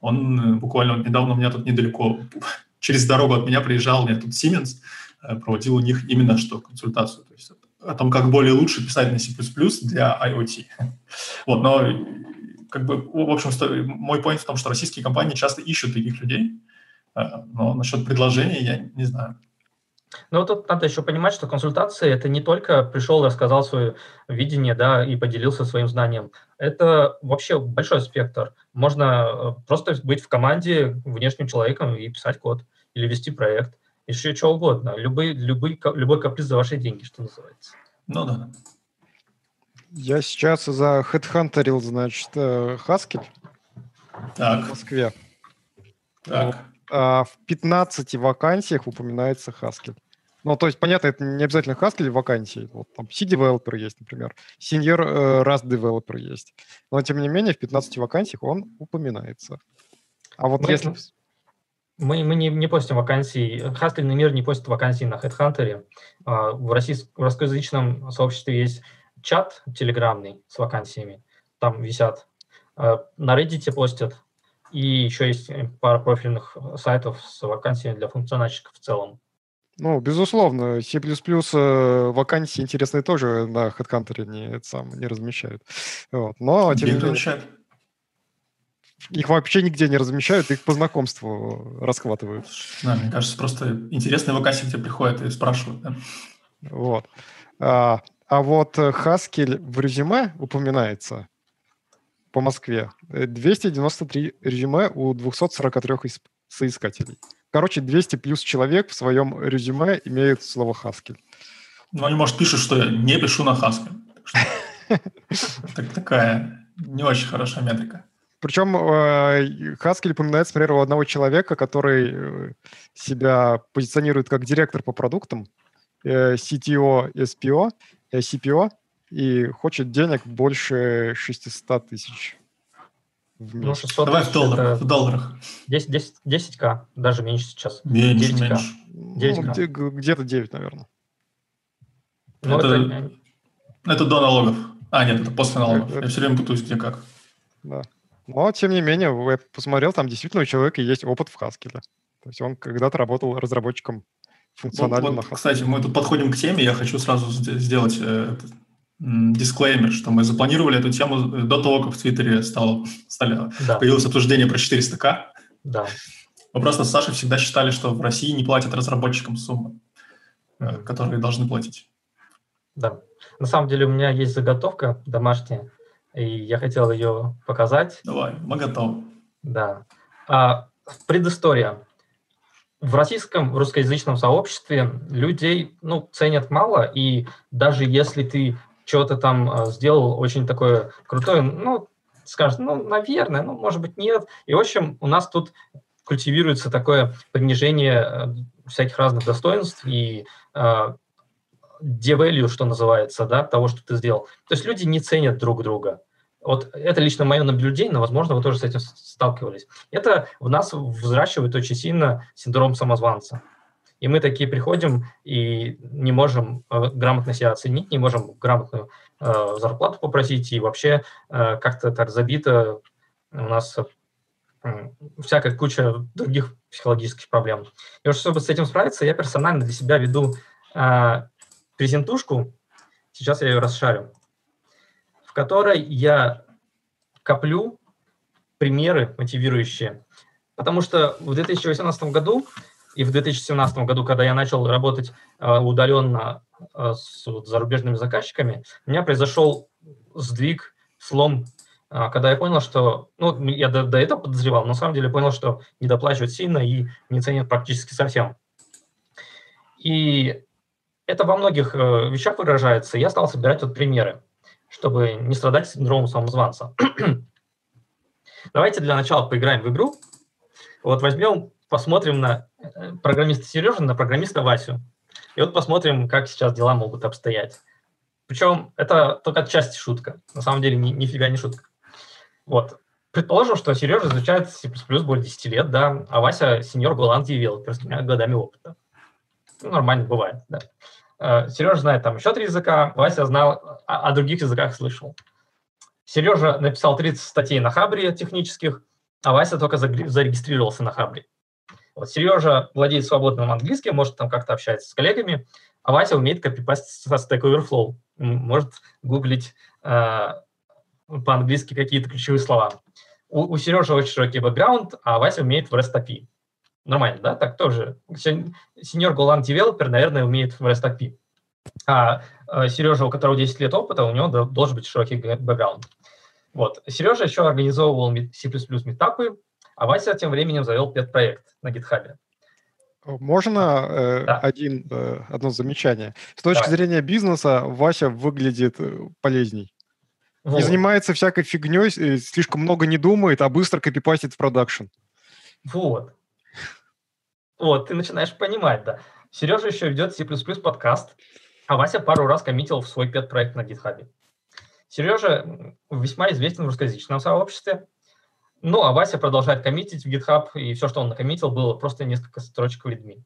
Он э, буквально недавно у меня тут недалеко, через дорогу от меня приезжал, у меня тут Siemens, э, проводил у них именно что, консультацию. То есть о том, как более лучше писать на C++ для IoT. Вот, но как бы, в общем, мой point в том, что российские компании часто ищут таких людей, э, но насчет предложений я не знаю. Ну, тут надо еще понимать, что консультации – это не только пришел, рассказал свое видение, да, и поделился своим знанием. Это вообще большой спектр. Можно э, просто быть в команде внешним человеком и писать код, или вести проект, еще что угодно. Любой, любой, любой каприз за ваши деньги, что называется. Ну да. Я сейчас за HeadHunterил, значит, Haskell так. в Москве. Так а, в 15 вакансиях упоминается Haskell. Ну, то есть, понятно, это не обязательно Haskell вакансии. Вот там C-девелопер есть, например. Senior э, Rust девелопер есть. Но, тем не менее, в 15 вакансиях он упоминается. А вот мы, если... Мы, мы не, не постим вакансии. Haskell мир не постит вакансии на HeadHunter. А, в, российском, русскоязычном сообществе есть чат телеграмный с вакансиями. Там висят. А, на Reddit постят и еще есть э, пара профильных э, сайтов с вакансиями для функциональщиков в целом. Ну, безусловно, C++ э, вакансии интересные тоже на HeadHunter не, это сам, не размещают. Вот. Но, тем не менее, их вообще нигде не размещают, их по знакомству расхватывают. Да, мне кажется, просто интересные вакансии к тебе приходят и спрашивают. Да? Вот. А, а вот Haskell в резюме упоминается по Москве. 293 э, резюме у 243 соискателей. Короче, 200 плюс человек в своем резюме имеют слово Haskell. Ну, они, может, пишут, что я не пишу на Haskell. Такая не очень хорошая метрика. Причем э, Haskell упоминается, например, у одного человека, который э, себя позиционирует как директор по продуктам, CTO, SPO, CPO, и хочет денег больше 600 тысяч ну. Ну, 600 Давай в долларах. В долларах. 10, 10, 10к, даже меньше сейчас. Меньше, 9К. меньше. 9К. Ну, где, где-то 9, наверное. Ну, это, это... это до налогов. А, нет, это после налогов. Это... Я все время путаюсь, где как. Да. Но, тем не менее, я посмотрел, там действительно у человека есть опыт в Haskell. То есть он когда-то работал разработчиком функционального вот, вот, Кстати, мы тут подходим к теме, я хочу сразу сделать э, дисклеймер, что мы запланировали эту тему до того, как в Твиттере стало, стали, да. появилось обсуждение про 400к. Да. Мы просто с Сашей всегда считали, что в России не платят разработчикам суммы, mm-hmm. которые должны платить. Да. На самом деле у меня есть заготовка домашняя, и я хотел ее показать. Давай, мы готовы. Да. А, предыстория. В российском, русскоязычном сообществе людей ну, ценят мало, и даже если ты что-то там а, сделал очень такое крутое, ну, скажет, ну, наверное, ну, может быть, нет. И, в общем, у нас тут культивируется такое понижение э, всяких разных достоинств и э, что называется, да, того, что ты сделал. То есть люди не ценят друг друга. Вот это лично мое наблюдение, но, возможно, вы тоже с этим сталкивались. Это в нас взращивает очень сильно синдром самозванца. И мы такие приходим и не можем э, грамотно себя оценить, не можем грамотную э, зарплату попросить, и вообще э, как-то так забито у нас всякая куча других психологических проблем. И вот чтобы с этим справиться, я персонально для себя веду презентушку, сейчас я ее расшарю, в которой я коплю примеры мотивирующие. Потому что в 2018 году и в 2017 году, когда я начал работать э, удаленно э, с зарубежными заказчиками, у меня произошел сдвиг, слом, а, когда я понял, что, ну, я до, до этого подозревал, но на самом деле понял, что не доплачивают сильно и не ценят практически совсем. И это во многих э, вещах выражается. Я стал собирать вот примеры, чтобы не страдать синдромом самозванца. Давайте для начала поиграем в игру. Вот возьмем, посмотрим на э, программиста Сережу, на программиста Васю. И вот посмотрим, как сейчас дела могут обстоять. Причем это только отчасти шутка. На самом деле ни, нифига не шутка. Вот. Предположим, что Сережа изучает C++ более 10 лет, да, а Вася сеньор Голланд девелопер с двумя годами опыта. Ну, нормально бывает, да. Э, Сережа знает там еще три языка, Вася знал, о, о других языках слышал. Сережа написал 30 статей на Хабре технических, а Вася только зарегистрировался на Хабре. Вот Сережа владеет свободным английским, может там как-то общается с коллегами, а Вася умеет копипастить со Stack Overflow, может гуглить э, по-английски какие-то ключевые слова. У, у Сережи очень широкий бэкграунд, а Вася умеет в REST API. Нормально, да? Так тоже. Сеньор Golang девелопер, наверное, умеет в REST API. А э, Сережа, у которого 10 лет опыта, у него должен быть широкий бэкграунд. Вот. Сережа еще организовывал C++ метапы, а Вася тем временем завел пет-проект на GitHub. Можно э, да. один, э, одно замечание? С точки Давай. зрения бизнеса Вася выглядит э, полезней. Вот. Не занимается всякой фигней, э, слишком много не думает, а быстро копипастит в продакшн. Вот. Вот, ты начинаешь понимать, да. Сережа еще ведет C++ подкаст, а Вася пару раз коммитил в свой пет-проект на GitHub. Сережа весьма известен в русскоязычном сообществе, ну, а Вася продолжает коммитить в GitHub, и все, что он накоммитил, было просто несколько строчек в readme.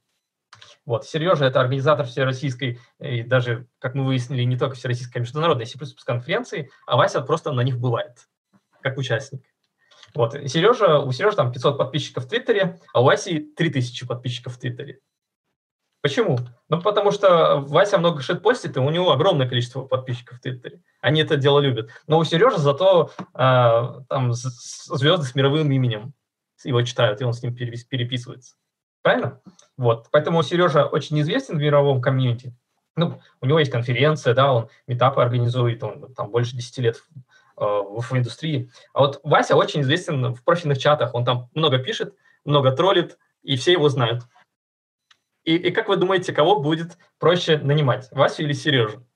Вот, Сережа – это организатор всероссийской, и даже, как мы выяснили, не только всероссийской, а международной C++ конференции, а Вася просто на них бывает, как участник. Вот, Сережа, у Сережи там 500 подписчиков в Твиттере, а у Васи 3000 подписчиков в Твиттере. Почему? Ну, потому что Вася много шит постит, и у него огромное количество подписчиков в Твиттере. Они это дело любят. Но у Сережи зато э, там звезды с мировым именем его читают, и он с ним переписывается. Правильно? Вот. Поэтому Сережа очень известен в мировом комьюнити. Ну, у него есть конференция, да, он метапы организует, он там больше 10 лет э, в индустрии. А вот Вася очень известен в профильных чатах, он там много пишет, много троллит, и все его знают. И, и как вы думаете, кого будет проще нанимать, Васю или Сережу?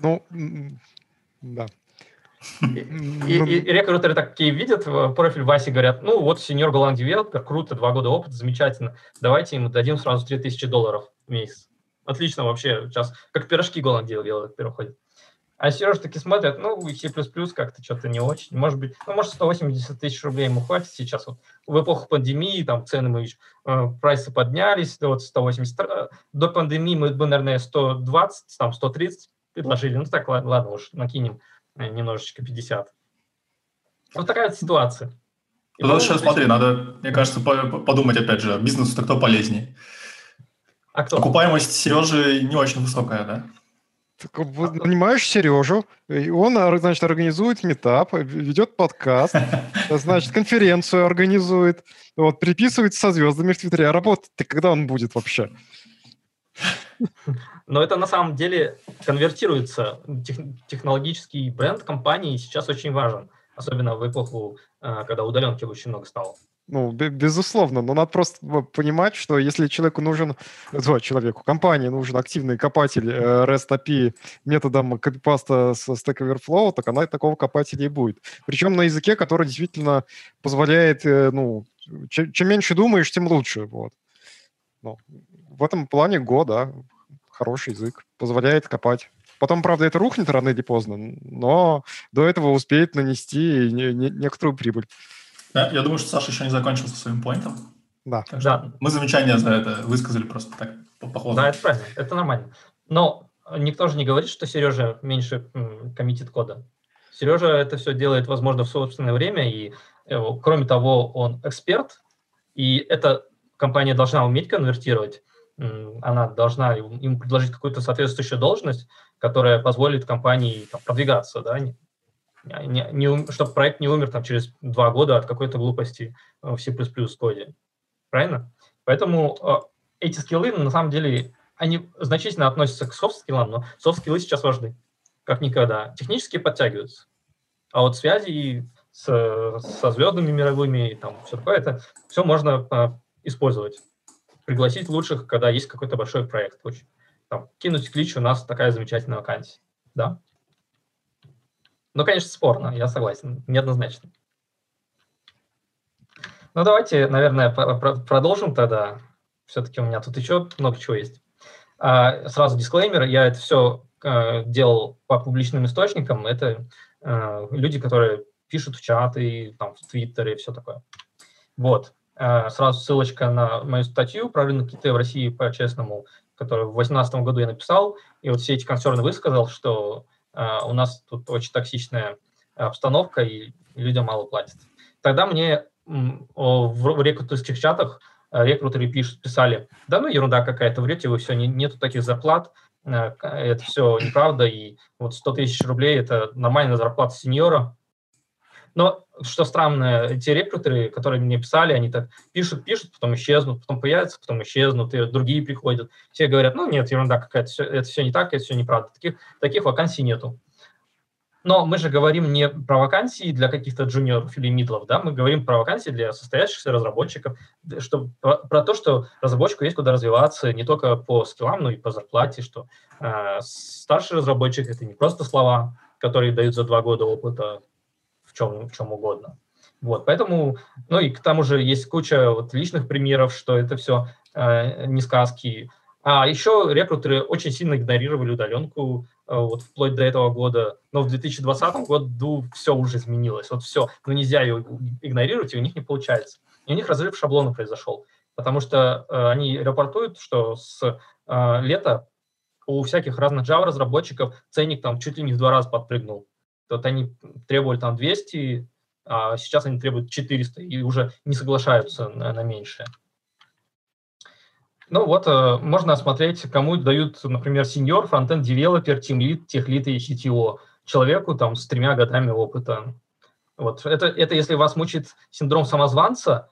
Ну, да. И, и, и рекрутеры такие видят профиль Васи, говорят, ну вот сеньор Голланд девелопер, круто, два года опыта, замечательно, давайте ему дадим сразу 3000 долларов в месяц. Отлично вообще, сейчас как пирожки Голланд девелопер уходит. А Сережа таки смотрят, ну, C++ как-то что-то не очень. Может быть, ну, может, 180 тысяч рублей ему хватит сейчас. Вот в эпоху пандемии, там, цены мы, э, прайсы поднялись, вот 180. Э, до пандемии мы бы, наверное, 120, там, 130 предложили. Ну, так, ладно, ладно уж, накинем э, немножечко 50. Вот такая вот ситуация. Ну, лучше, смотри, надо, мне кажется, подумать, опять же, бизнесу-то кто полезнее. А кто? Окупаемость Сережи не очень высокая, да? Так, нанимаешь Сережу, и он, значит, организует метап, ведет подкаст, значит, конференцию организует, вот, переписывается со звездами в Твиттере. А работать-то когда он будет вообще? Но это на самом деле конвертируется. Тех, технологический бренд компании сейчас очень важен, особенно в эпоху, э, когда удаленки очень много стало. Ну, безусловно, но надо просто понимать, что если человеку нужен, ну, человеку, компании нужен активный копатель э, REST API методом копипаста с Stack Overflow, так она такого копателя и будет. Причем на языке, который действительно позволяет, э, ну, чем, меньше думаешь, тем лучше. Вот. Ну, в этом плане Go, да, хороший язык, позволяет копать. Потом, правда, это рухнет рано или поздно, но до этого успеет нанести не, не, некоторую прибыль. Да, я думаю, что Саша еще не закончил со своим поинтом. Да. Так да. Мы замечания за это высказали просто так по, по Да, это правильно, это нормально. Но никто же не говорит, что Сережа меньше коммитит кода. Сережа это все делает, возможно, в собственное время, и э, кроме того, он эксперт, и эта компания должна уметь конвертировать, она должна ему предложить какую-то соответствующую должность, которая позволит компании там, продвигаться, да, не, не, чтобы проект не умер там, через два года от какой-то глупости э, в C++ коде. Правильно? Поэтому э, эти скиллы, на самом деле, они значительно относятся к софт-скиллам, но софт-скиллы сейчас важны. как никогда. Технически подтягиваются. А вот связи с, со звездами мировыми, и там все такое, это все можно а, использовать. Пригласить лучших, когда есть какой-то большой проект. Очень. Там, кинуть клич, у нас такая замечательная вакансия. Да? Ну, конечно, спорно, я согласен, неоднозначно. Ну, давайте, наверное, продолжим тогда. Все-таки у меня тут еще много чего есть. А, сразу дисклеймер, я это все а, делал по публичным источникам. Это а, люди, которые пишут в чаты, там, в Твиттере и все такое. Вот. Сразу ссылочка на мою статью про рынок ИТ в России по-честному, которую в 2018 году я написал. И вот все эти концерны высказал, что у нас тут очень токсичная обстановка, и людям мало платят. Тогда мне в рекрутерских чатах э, рекрутеры пишут, писали, да ну ерунда какая-то, врете вы все, не, нету таких зарплат, э, это все неправда, и вот 100 тысяч рублей – это нормальная зарплата сеньора. Но что странно, эти рекрутеры, которые мне писали, они так пишут, пишут, потом исчезнут, потом появятся, потом исчезнут, и другие приходят. Все говорят, ну нет, ерунда какая-то, это все не так, это все неправда. Таких, таких вакансий нету. Но мы же говорим не про вакансии для каких-то джуниоров или мидлов, да, мы говорим про вакансии для состоящихся разработчиков, что, про, про то, что разработчику есть куда развиваться не только по скиллам, но и по зарплате, что э, старший разработчик – это не просто слова, которые дают за два года опыта чем, в чем угодно. Вот, поэтому, ну и к тому же есть куча вот личных примеров, что это все э, не сказки. А еще рекрутеры очень сильно игнорировали удаленку, Э, вот вплоть до этого года, но в 2020 году все уже изменилось, вот все, ну нельзя ее игнорировать, и у них не получается. И у них разрыв шаблона произошел, потому что э, они рапортуют, что с э, лета у всяких разных Java-разработчиков ценник там чуть ли не в два раза подпрыгнул. Вот они требовали там 200, а сейчас они требуют 400 и уже не соглашаются на, на меньшее. Ну вот, э, можно осмотреть, кому дают, например, сеньор, фронтенд девелопер, тимлит, техлит и CTO. Человеку там с тремя годами опыта. Вот, это, это если вас мучает синдром самозванца,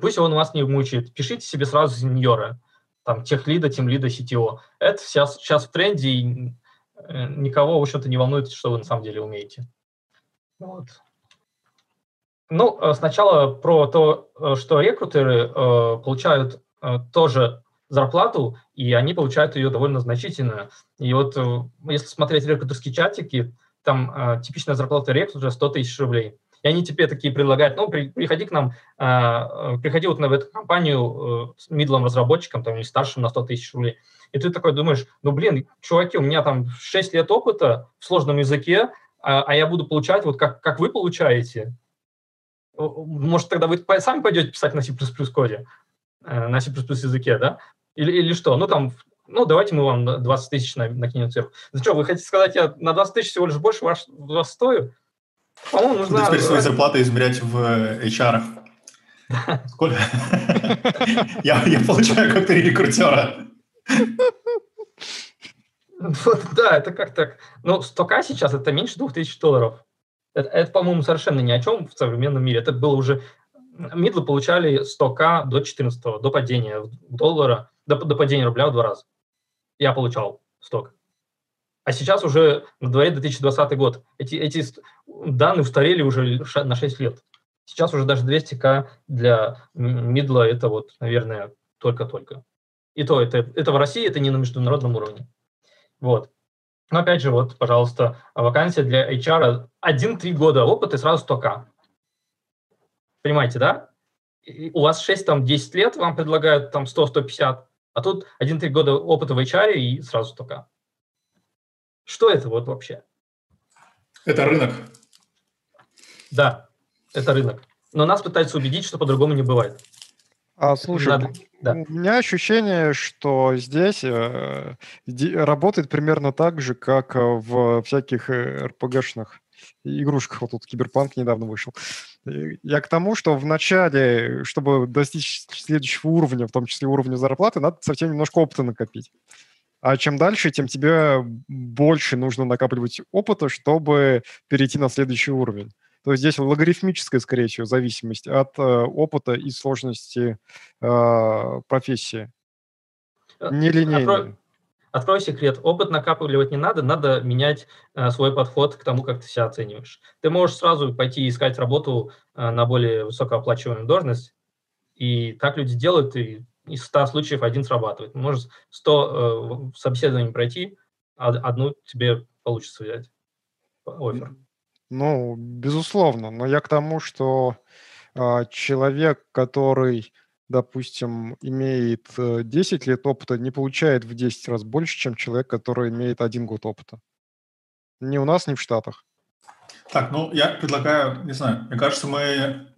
пусть он вас не мучает, пишите себе сразу сеньора, там, техлида, тимлида, CTO. Это сейчас, сейчас в тренде, и никого, в общем-то, не волнует, что вы на самом деле умеете. Вот. Ну, э, сначала про то, что рекрутеры э, получают э, тоже зарплату, и они получают ее довольно значительную. И вот э, если смотреть рекрутерские чатики, там э, типичная зарплата рекрутера 100 тысяч рублей. И они тебе такие предлагают, ну, при, приходи к нам, э, э приходи вот на, в эту компанию э, с мидлом разработчиком, там, или старшим на 100 тысяч рублей. И ты такой думаешь, ну, блин, чуваки, у меня там 6 лет опыта в сложном языке, а, а я буду получать вот как, как вы получаете. Может, тогда вы сами пойдете писать на C++ коде, на C++ языке, да? Или, или что? Ну, там, ну, давайте мы вам 20 тысяч накинем сверху. Ну что, вы хотите сказать, я на 20 тысяч всего лишь больше вас, вас стою? По-моему, нужно... Теперь свои зарплаты измерять в HR. Сколько? я, я получаю как три рекрутера. Вот, да, это как так. Ну, 100к сейчас это меньше 2000 долларов. Это, это, по-моему, совершенно ни о чем в современном мире. Это было уже... Мидлы получали 100к до 14 до падения доллара до, до падения рубля в два раза. Я получал сток. А сейчас уже на дворе 2020 год. Эти, эти данные устарели уже на 6 лет. Сейчас уже даже 200к для мидла это вот, наверное, только-только. И то, это, это в России, это не на международном уровне. Вот. Но опять же, вот, пожалуйста, вакансия для HR 1-3 года опыта и сразу 100к. Понимаете, да? И у вас 6-10 там, лет, вам предлагают там 100-150, а тут один-три года опыта в HR и сразу только. Что это вот вообще? Это рынок. Да, это рынок. Но нас пытаются убедить, что по-другому не бывает. А, слушай, Надо, да. у меня ощущение, что здесь э, работает примерно так же, как в всяких э, РПГшных игрушках. Вот тут Киберпанк недавно вышел. Я к тому, что в начале, чтобы достичь следующего уровня, в том числе уровня зарплаты, надо совсем немножко опыта накопить. А чем дальше, тем тебе больше нужно накапливать опыта, чтобы перейти на следующий уровень. То есть здесь логарифмическая, скорее всего, зависимость от э, опыта и сложности э, профессии. Нелинейная. Открой секрет, опыт накапливать не надо, надо менять э, свой подход к тому, как ты себя оцениваешь. Ты можешь сразу пойти искать работу э, на более высокооплачиваемую должность, и так люди делают, и из 100 случаев один срабатывает. Может 100 э, собеседований пройти, а одну тебе получится взять офер. Ну, безусловно, но я к тому, что э, человек, который допустим, имеет 10 э, лет опыта, не получает в 10 раз больше, чем человек, который имеет один год опыта. Ни у нас, ни в Штатах. Так, ну, я предлагаю, не знаю, мне кажется, мы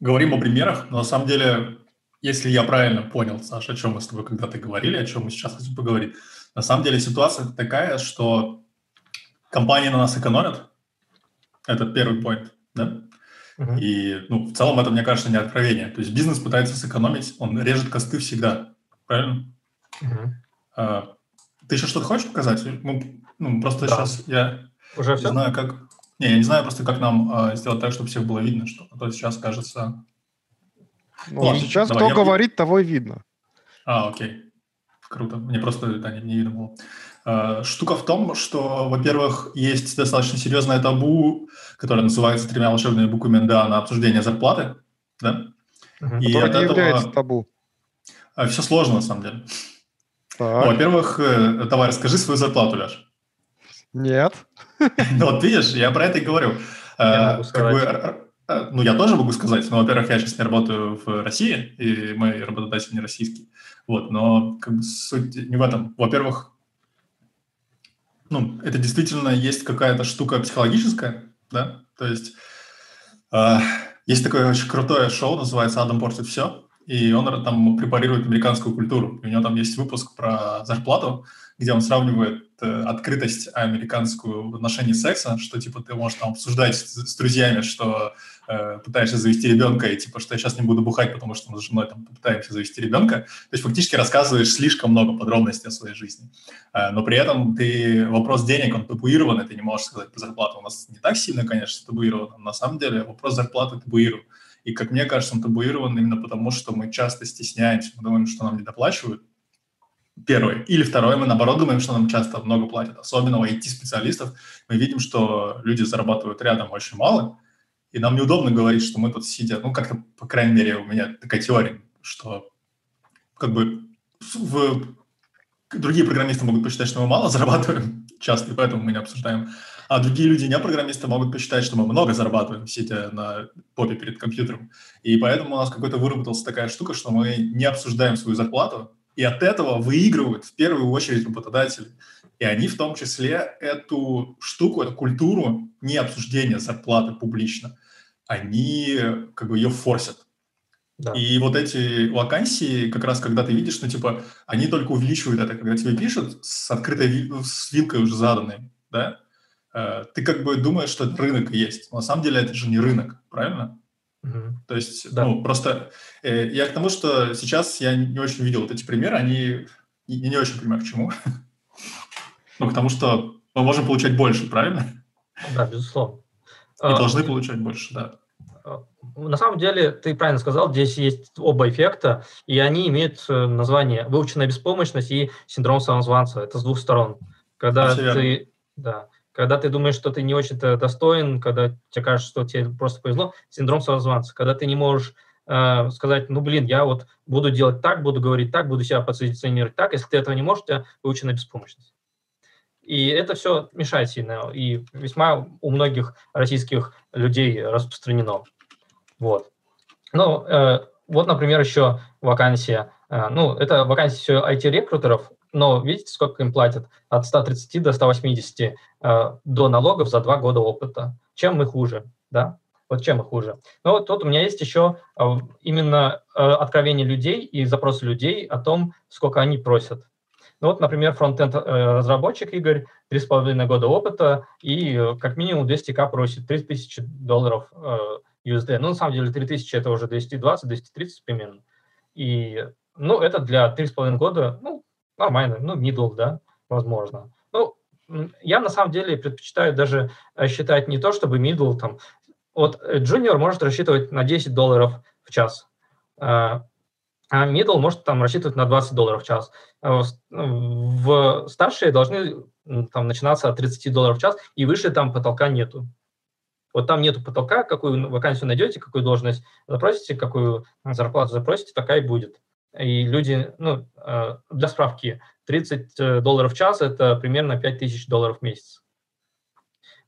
говорим о примерах, но на самом деле, если я правильно понял, Саша, о чем мы с тобой когда-то говорили, о чем мы сейчас хотим поговорить, на самом деле ситуация такая, что компании на нас экономят, это первый point, да? Uh-huh. И ну, в целом это, мне кажется, не откровение. То есть бизнес пытается сэкономить, он режет косты всегда. Правильно? Uh-huh. А, ты еще что-то хочешь показать? Ну, ну просто да. сейчас я Уже не все? знаю, как... Не, я не знаю просто, как нам а, сделать так, чтобы всех было видно, что а то сейчас кажется... Ну, а сейчас давай, кто я... говорит, того и видно. А, окей. Круто. Мне просто да, не, не видно было. Э, штука в том, что, во-первых, есть достаточно серьезное табу, которое называется тремя волшебными буквами НДА на обсуждение зарплаты. Да? Угу. И Которое не этого... является табу. Э, Все сложно, на самом деле. Ну, во-первых, э, товарищ, скажи свою зарплату, Леш. Нет. Ну вот видишь, я про это и говорю. Я могу сказать. Ну, я тоже могу сказать, но, во-первых, я сейчас не работаю в России, и мой работодатель не российский. Вот, но как бы суть не в этом. Во-первых, ну, это действительно есть какая-то штука психологическая, да, то есть э, есть такое очень крутое шоу, называется «Адам портит все», и он там препарирует американскую культуру. И у него там есть выпуск про зарплату, где он сравнивает э, открытость американскую в отношении секса, что типа ты можешь там обсуждать с, с друзьями, что э, пытаешься завести ребенка, и типа, что я сейчас не буду бухать, потому что мы с женой там пытаемся завести ребенка. То есть фактически рассказываешь слишком много подробностей о своей жизни. Э, но при этом ты вопрос денег, он табуирован, ты не можешь сказать по зарплату. У нас не так сильно, конечно, табуирован. На самом деле вопрос зарплаты табуирован. И, как мне кажется, он табуирован именно потому, что мы часто стесняемся, мы думаем, что нам не доплачивают, первое. Или второе, мы наоборот думаем, что нам часто много платят. Особенно у IT-специалистов мы видим, что люди зарабатывают рядом очень мало, и нам неудобно говорить, что мы тут сидя, ну, как-то, по крайней мере, у меня такая теория, что как бы в... другие программисты могут посчитать, что мы мало зарабатываем часто, и поэтому мы не обсуждаем. А другие люди, не программисты, могут посчитать, что мы много зарабатываем, сидя на попе перед компьютером. И поэтому у нас какой-то выработалась такая штука, что мы не обсуждаем свою зарплату, и от этого выигрывают в первую очередь работодатели. И они в том числе эту штуку, эту культуру не обсуждения зарплаты публично, они как бы ее форсят. Да. И вот эти вакансии, как раз когда ты видишь, ну, типа, они только увеличивают это, когда тебе пишут с открытой с вилкой уже заданной, да, э, ты как бы думаешь, что это рынок есть. Но на самом деле это же не рынок, правильно? Угу. То есть, да. ну, просто э, я к тому, что сейчас я не очень видел вот эти примеры, они... Я не очень понимаю, к чему. ну, к тому, что мы можем получать больше, правильно? Да, безусловно. И а, должны получать больше, да. А, на самом деле, ты правильно сказал, здесь есть оба эффекта, и они имеют э, название выученная беспомощность и синдром самозванца. Это с двух сторон. Когда ты, да, когда ты думаешь, что ты не очень-то достоин, когда тебе кажется, что тебе просто повезло, синдром самозванца, когда ты не можешь э, сказать, ну, блин, я вот буду делать так, буду говорить так, буду себя позиционировать так, если ты этого не можешь, у тебя выучена беспомощность. И это все мешает сильно, и весьма у многих российских людей распространено. Вот. Ну, э, вот, например, еще вакансия. Э, ну, это вакансия все IT-рекрутеров, но видите, сколько им платят? От 130 до 180 э, до налогов за два года опыта. Чем мы хуже, да? Вот чем мы хуже? Ну вот тут у меня есть еще э, именно э, откровение людей и запросы людей о том, сколько они просят. Ну вот, например, фронтенд разработчик Игорь, 3,5 года опыта и э, как минимум 200к просит, 3000 долларов э, USD. Ну, на самом деле, 3000 это уже 220-230 примерно. И, ну, это для 3,5 года, ну, нормально, ну, middle, да, возможно. Ну, я на самом деле предпочитаю даже э, считать не то, чтобы middle, там, вот junior может рассчитывать на 10 долларов в час. А а middle может там рассчитывать на 20 долларов в час. А в старшие должны там начинаться от 30 долларов в час, и выше там потолка нету. Вот там нету потолка, какую вакансию найдете, какую должность запросите, какую зарплату запросите, такая и будет. И люди, ну, э, для справки, 30 э, долларов в час – это примерно 5000 долларов в месяц.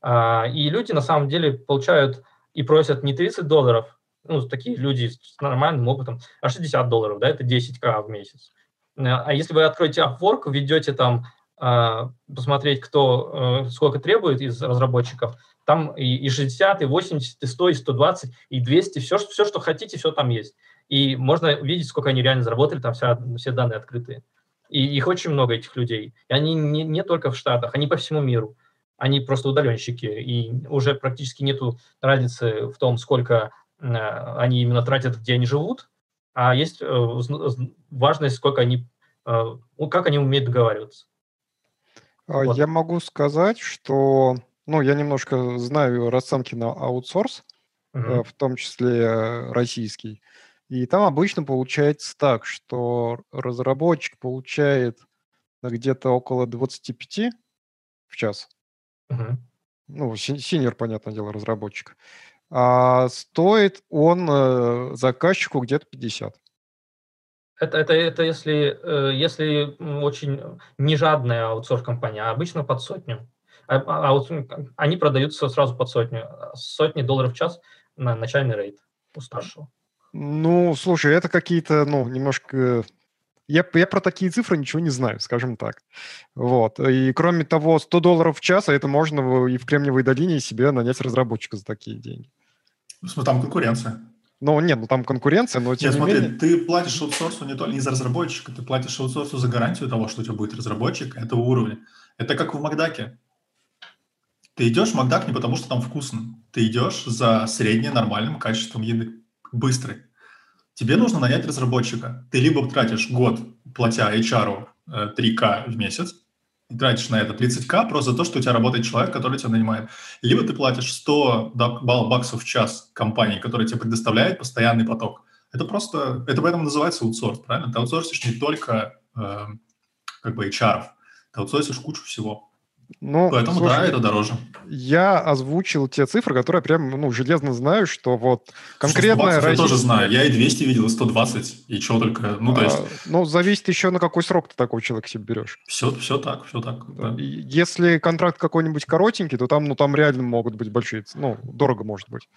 А, и люди на самом деле получают и просят не 30 долларов, ну, такие люди с нормальным опытом, а 60 долларов, да, это 10к в месяц. А если вы откроете Upwork, введете там, а, посмотреть, кто, э, сколько требует из разработчиков, там и, и 60, и 80, и 100, и 120, и 200, все, все, что хотите, все там есть. И можно увидеть, сколько они реально заработали, там вся, все данные открытые. И их очень много, этих людей. И они не, не только в Штатах, они по всему миру. Они просто удаленщики, и уже практически нету разницы в том, сколько э, они именно тратят, где они живут, а есть э, важность, сколько они, э, как они умеют договариваться. А вот. Я могу сказать, что ну, я немножко знаю расценки на аутсорс, угу. в том числе российский. И там обычно получается так, что разработчик получает где-то около 25 в час. Угу. Ну, синер, понятное дело, разработчик. А стоит он э, заказчику где-то 50. Это, это, это если, э, если очень нежадная аутсорс-компания, а обычно под сотню. А, а, а они продаются сразу под сотню. Сотни долларов в час на начальный рейд у старшего. Ну, слушай, это какие-то, ну, немножко... Я, я про такие цифры ничего не знаю, скажем так. Вот. И кроме того, 100 долларов в час, а это можно и в Кремниевой долине себе нанять разработчика за такие деньги. Там конкуренция. Ну, нет, ну там конкуренция, но тем Нет, не смотри, менее... ты платишь аутсорсу не только не за разработчика, ты платишь аутсорсу за гарантию того, что у тебя будет разработчик этого уровня. Это как в Макдаке. Ты идешь в Макдак не потому, что там вкусно. Ты идешь за средним нормальным качеством еды, быстрой. Тебе нужно нанять разработчика. Ты либо тратишь год, платя HR 3К э, в месяц, тратишь на это 30К просто за то, что у тебя работает человек, который тебя нанимает. Либо ты платишь 100 баксов в час компании, которая тебе предоставляет постоянный поток. Это просто, это поэтому называется аутсорс, правильно? Ты аутсорсишь не только э, как бы HR, ты аутсорсишь кучу всего. Ну, Поэтому, слушай, да, это дороже. Я озвучил те цифры, которые прям, ну, железно знаю, что вот конкретно... Я тоже знаю. Я и 200 видел, и 120, и чего только... Ну, то есть... А, ну, зависит еще, на какой срок ты такого человека себе берешь. Все, все так, все так. Да. Если контракт какой-нибудь коротенький, то там, ну, там реально могут быть большие... Ну, дорого может быть.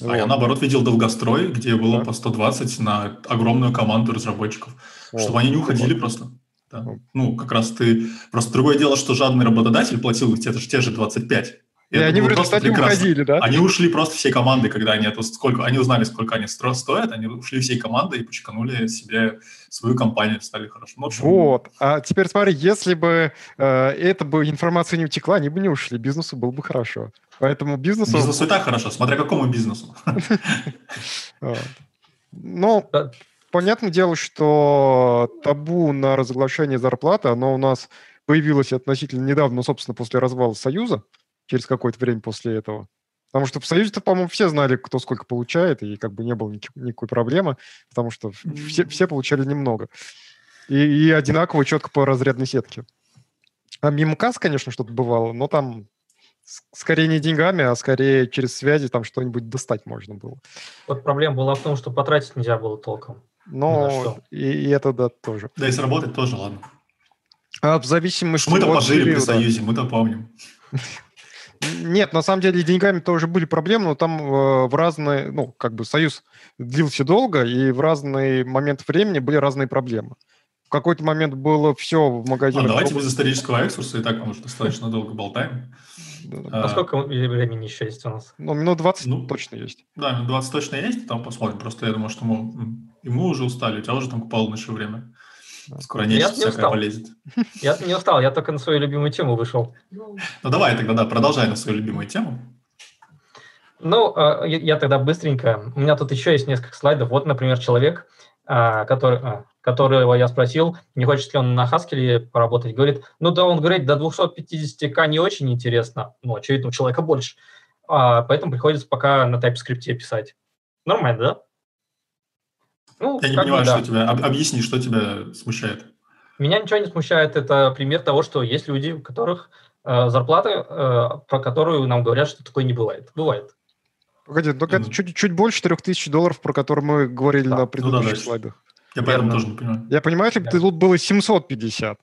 А вот. я, наоборот, видел долгострой, где было да. по 120 на огромную команду разработчиков, О, чтобы они не уходили вот. просто. Да. Ну, как раз ты... Просто другое дело, что жадный работодатель платил те, те же 25. И, и они в результате уходили, да? Они ушли просто всей командой, когда они это сколько, они узнали, сколько они стоят, они ушли всей командой и почеканули себе свою компанию, стали хорошо. Ну, вот. А теперь смотри, если бы э, эта бы информация не утекла, они бы не ушли, бизнесу было бы хорошо. Поэтому бизнесу... Бизнесу и так хорошо, смотря какому бизнесу. Ну, понятное дело, что табу на разглашение зарплаты, оно у нас появилось относительно недавно, ну, собственно, после развала Союза, через какое-то время после этого. Потому что в Союзе-то, по-моему, все знали, кто сколько получает, и как бы не было никакой проблемы, потому что все, все получали немного. И, и одинаково четко по разрядной сетке. А мимо касс, конечно, что-то бывало, но там скорее не деньгами, а скорее через связи там что-нибудь достать можно было. Вот проблема была в том, что потратить нельзя было толком. Ну, и, и это да тоже. Да и сработать тоже, ладно. А в зависимости Мы-то пожили периода. при Союзе, мы-то помним. Нет, на самом деле деньгами тоже были проблемы, но там э, в разные, ну, как бы Союз длился долго, и в разные моменты времени были разные проблемы. В какой-то момент было все в магазинах. А давайте без исторического экскурса, и так мы уже достаточно долго болтаем. А, а сколько времени еще есть у нас? Ну, минут 20 ну, точно есть. Да, минут 20 точно есть, там посмотрим. Просто я думаю, что мы, и мы уже устали, у тебя уже там полночь время. Скоро не всякое устал. полезет. Я не устал, я только на свою любимую тему вышел. Ну давай тогда, да, продолжай на свою любимую тему. Ну, а, я тогда быстренько. У меня тут еще есть несколько слайдов. Вот, например, человек, который, которого я спросил, не хочет ли он на Haskell поработать, говорит, ну да, он говорит, до 250к не очень интересно, ну, очевидно, у человека больше, а, поэтому приходится пока на TypeScript писать. Нормально, да? Ну, Я не понимаю, бы, что да. тебя... Объясни, что тебя смущает. Меня ничего не смущает. Это пример того, что есть люди, у которых э, зарплата, э, про которую нам говорят, что такое не бывает. Бывает. Погоди, только mm. это чуть, чуть больше 3000 долларов, про которые мы говорили да. на предыдущих ну, да, слайдах. Я поэтому тоже не понимаю. Я понимаю, если бы да. тут было 750.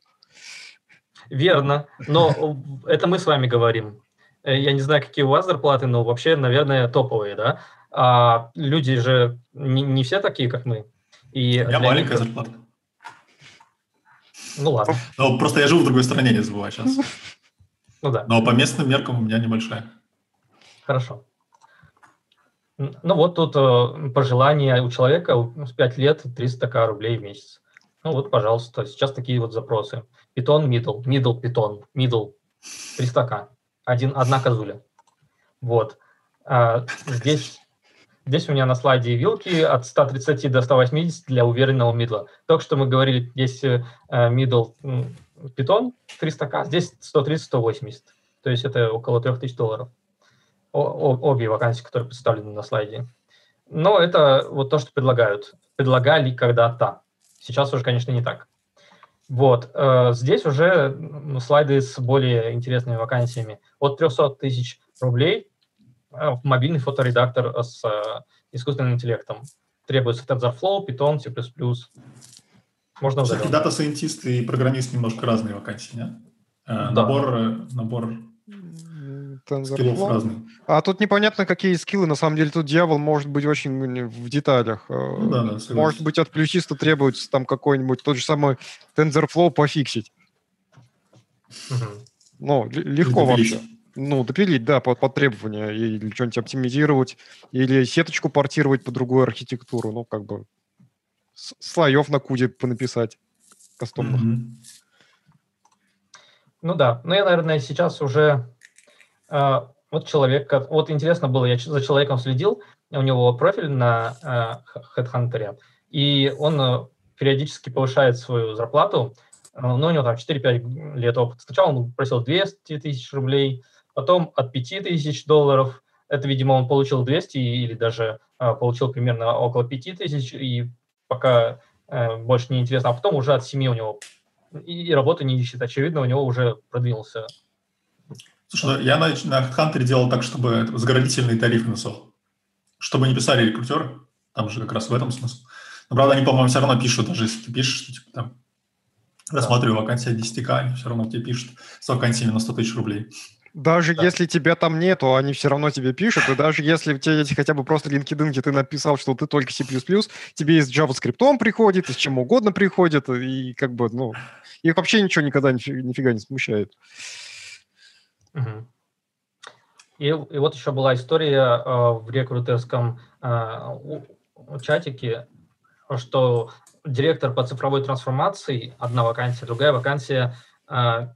Верно, но это мы с вами говорим. Э, я не знаю, какие у вас зарплаты, но вообще, наверное, топовые, да? А люди же не, не все такие, как мы. И у меня маленькая них... зарплата. Ну ладно. Но просто я живу в другой стране, не забывай сейчас. Ну да. Но по местным меркам у меня небольшая. Хорошо. Ну вот тут э, пожелание у человека с 5 лет 300к рублей в месяц. Ну вот, пожалуйста, сейчас такие вот запросы. Питон, middle, middle, питон, middle, 300к. Один, одна козуля. Вот. А, здесь, здесь у меня на слайде вилки от 130 до 180 для уверенного мидла. Только что мы говорили, здесь э, middle питон 300к, здесь 130-180. То есть это около 3000 долларов обе вакансии, которые представлены на слайде. Но это вот то, что предлагают. Предлагали когда-то. Сейчас уже, конечно, не так. Вот. Э, здесь уже слайды с более интересными вакансиями. От 300 тысяч рублей э, мобильный фоторедактор с э, искусственным интеллектом. Требуется TensorFlow, Python, C++. Можно Все-таки data scientist и программист немножко разные вакансии, нет? Да? Набор, набор TensorFlow. А тут непонятно, какие скиллы. На самом деле тут дьявол может быть очень в деталях. Э, ну, да, да, может быть, от плющиста требуется там какой-нибудь тот же самый TensorFlow пофиксить. Угу. Ну, легко вообще. Ну, допилить, да, под, под требования. Или что-нибудь оптимизировать, или сеточку портировать по другую архитектуру. Ну, как бы слоев на куде понаписать кастомных. mm Ну да, ну я, наверное, сейчас уже вот человек, вот интересно было, я за человеком следил, у него профиль на HeadHunter, и он э, периодически повышает свою зарплату, э, но у него там 4-5 лет опыта. Сначала он просил 200 тысяч рублей, потом от 5 тысяч долларов, это, видимо, он получил 200 или даже э, получил примерно около 5 тысяч, и пока больше не интересно, а потом уже от 7 у него и работу не ищет. Очевидно, у него уже продвинулся Слушай, ну, я на, на HeadHunter делал так, чтобы заградительные тарифы написал. Чтобы не писали рекрутеры. Там же как раз в этом смысл. Но, правда, они, по-моему, все равно пишут, даже если ты пишешь, что типа там рассматриваю да. вакансия 10к, они все равно тебе пишут с вакансиями на 100 тысяч рублей. Даже да. если тебя там нету, они все равно тебе пишут, и даже если в тебе хотя бы просто LinkedIn, где ты написал, что ты только C++, тебе и с JavaScript приходит, и с чем угодно приходит, и как бы, ну, их вообще ничего никогда нифига, нифига не смущает. И, и вот еще была история э, в рекрутерском э, чатике, что директор по цифровой трансформации, одна вакансия, другая вакансия э,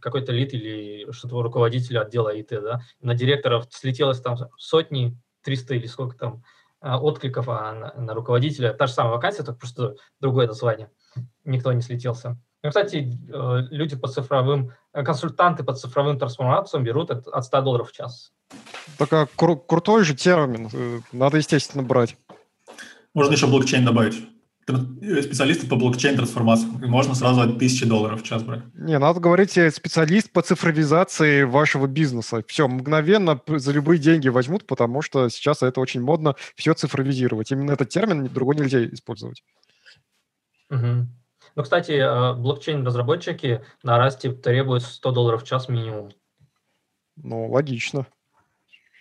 какой-то лид или что-то руководителя отдела ИТ, да, на директоров слетелось там сотни, 300 или сколько там э, откликов, а на, на руководителя та же самая вакансия, только просто другое название. Никто не слетелся. Ну, кстати, э, люди по цифровым, э, консультанты по цифровым трансформациям берут от 100 долларов в час. Такая кру- крутой же термин. Э, надо, естественно, брать. Можно еще блокчейн добавить. Специалисты по блокчейн-трансформации. Можно сразу от 1000 долларов в час брать. Не, надо говорить специалист по цифровизации вашего бизнеса. Все, мгновенно за любые деньги возьмут, потому что сейчас это очень модно все цифровизировать. Именно этот термин другой нельзя использовать. Угу. Ну, кстати, э, блокчейн-разработчики на расте требуют 100 долларов в час минимум. Ну, логично.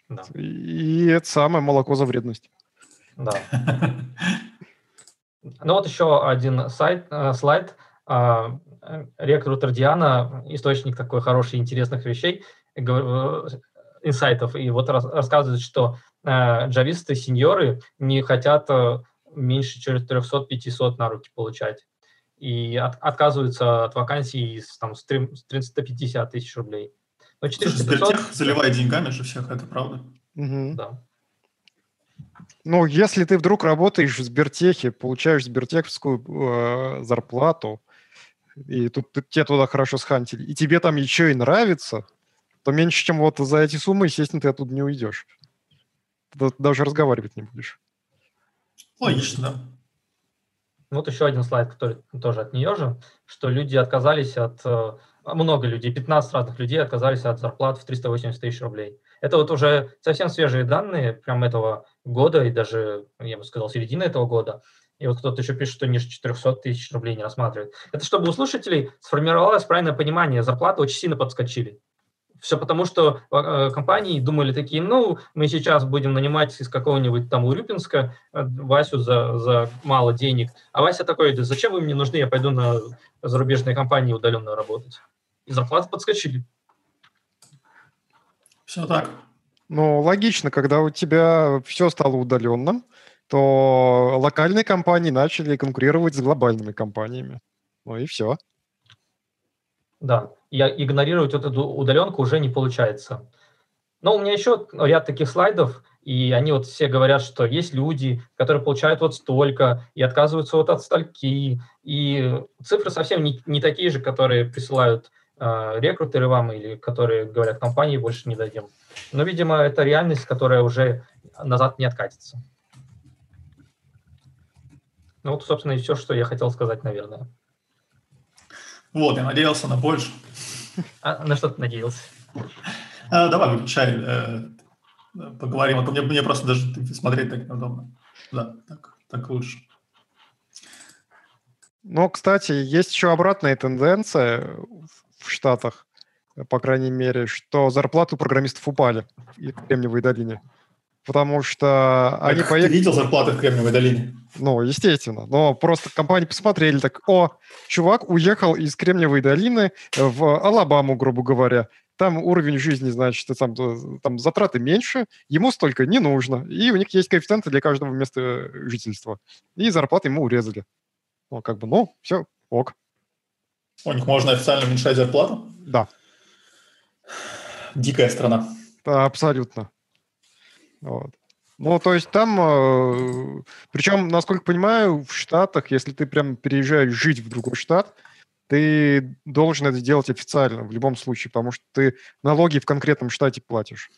Да. И это самое молоко за вредность. Да. Ну вот еще один сайт, э, слайд. А, рекрутер Диана, источник такой хороший, интересных вещей, э, инсайтов. И вот рассказывает, что джависты, сеньоры не хотят меньше 400-500 на руки получать и от, отказываются от вакансий с, там, с 350 тысяч рублей. Но 400 Слушай, заливает деньгами же всех, это правда. Угу. Да. Ну, если ты вдруг работаешь в Сбертехе, получаешь сбертеховскую э, зарплату, и тут ты, тебе туда хорошо схантили, и тебе там еще и нравится, то меньше, чем вот за эти суммы, естественно, ты оттуда не уйдешь. Ты даже разговаривать не будешь. Логично, да. Вот еще один слайд, который тоже от нее же, что люди отказались от, э, много людей, 15 разных людей отказались от зарплат в 380 тысяч рублей. Это вот уже совсем свежие данные, прям этого года и даже, я бы сказал, середины этого года. И вот кто-то еще пишет, что ниже 400 тысяч рублей не рассматривает. Это чтобы у слушателей сформировалось правильное понимание, зарплаты очень сильно подскочили. Все потому, что э, компании думали такие, ну, мы сейчас будем нанимать из какого-нибудь там Урюпинска э, Васю за, за мало денег. А Вася такой, да зачем вы мне нужны, я пойду на зарубежные компании удаленно работать. И зарплаты подскочили. Все так. Ну, логично, когда у тебя все стало удаленным, то локальные компании начали конкурировать с глобальными компаниями. Ну и все. Да, и игнорировать вот эту удаленку уже не получается. Но у меня еще ряд таких слайдов, и они вот все говорят, что есть люди, которые получают вот столько и отказываются вот от стольки, и цифры совсем не, не такие же, которые присылают э, рекрутеры вам или которые говорят компании больше не дадим. Но, видимо, это реальность, которая уже назад не откатится. Ну вот, собственно, и все, что я хотел сказать, наверное. Вот, я надеялся на больше. А на что ты надеялся? А, давай, выключай, э, поговорим, а то мне, мне просто даже смотреть так неудобно. Да, так, так лучше. Ну, кстати, есть еще обратная тенденция в Штатах, по крайней мере, что зарплаты у программистов упали в Кремниевой долине потому что так они поехали... Ты видел зарплаты в Кремниевой долине? Ну, естественно. Но просто компании посмотрели так, о, чувак уехал из Кремниевой долины в Алабаму, грубо говоря. Там уровень жизни, значит, там, там затраты меньше, ему столько не нужно. И у них есть коэффициенты для каждого места жительства. И зарплаты ему урезали. Ну, как бы, ну, все, ок. У них можно официально уменьшать зарплату? Да. Дикая страна. Да, абсолютно. Вот. Ну, то есть там, э, причем, насколько понимаю, в Штатах, если ты прям переезжаешь жить в другой штат, ты должен это делать официально в любом случае, потому что ты налоги в конкретном штате платишь.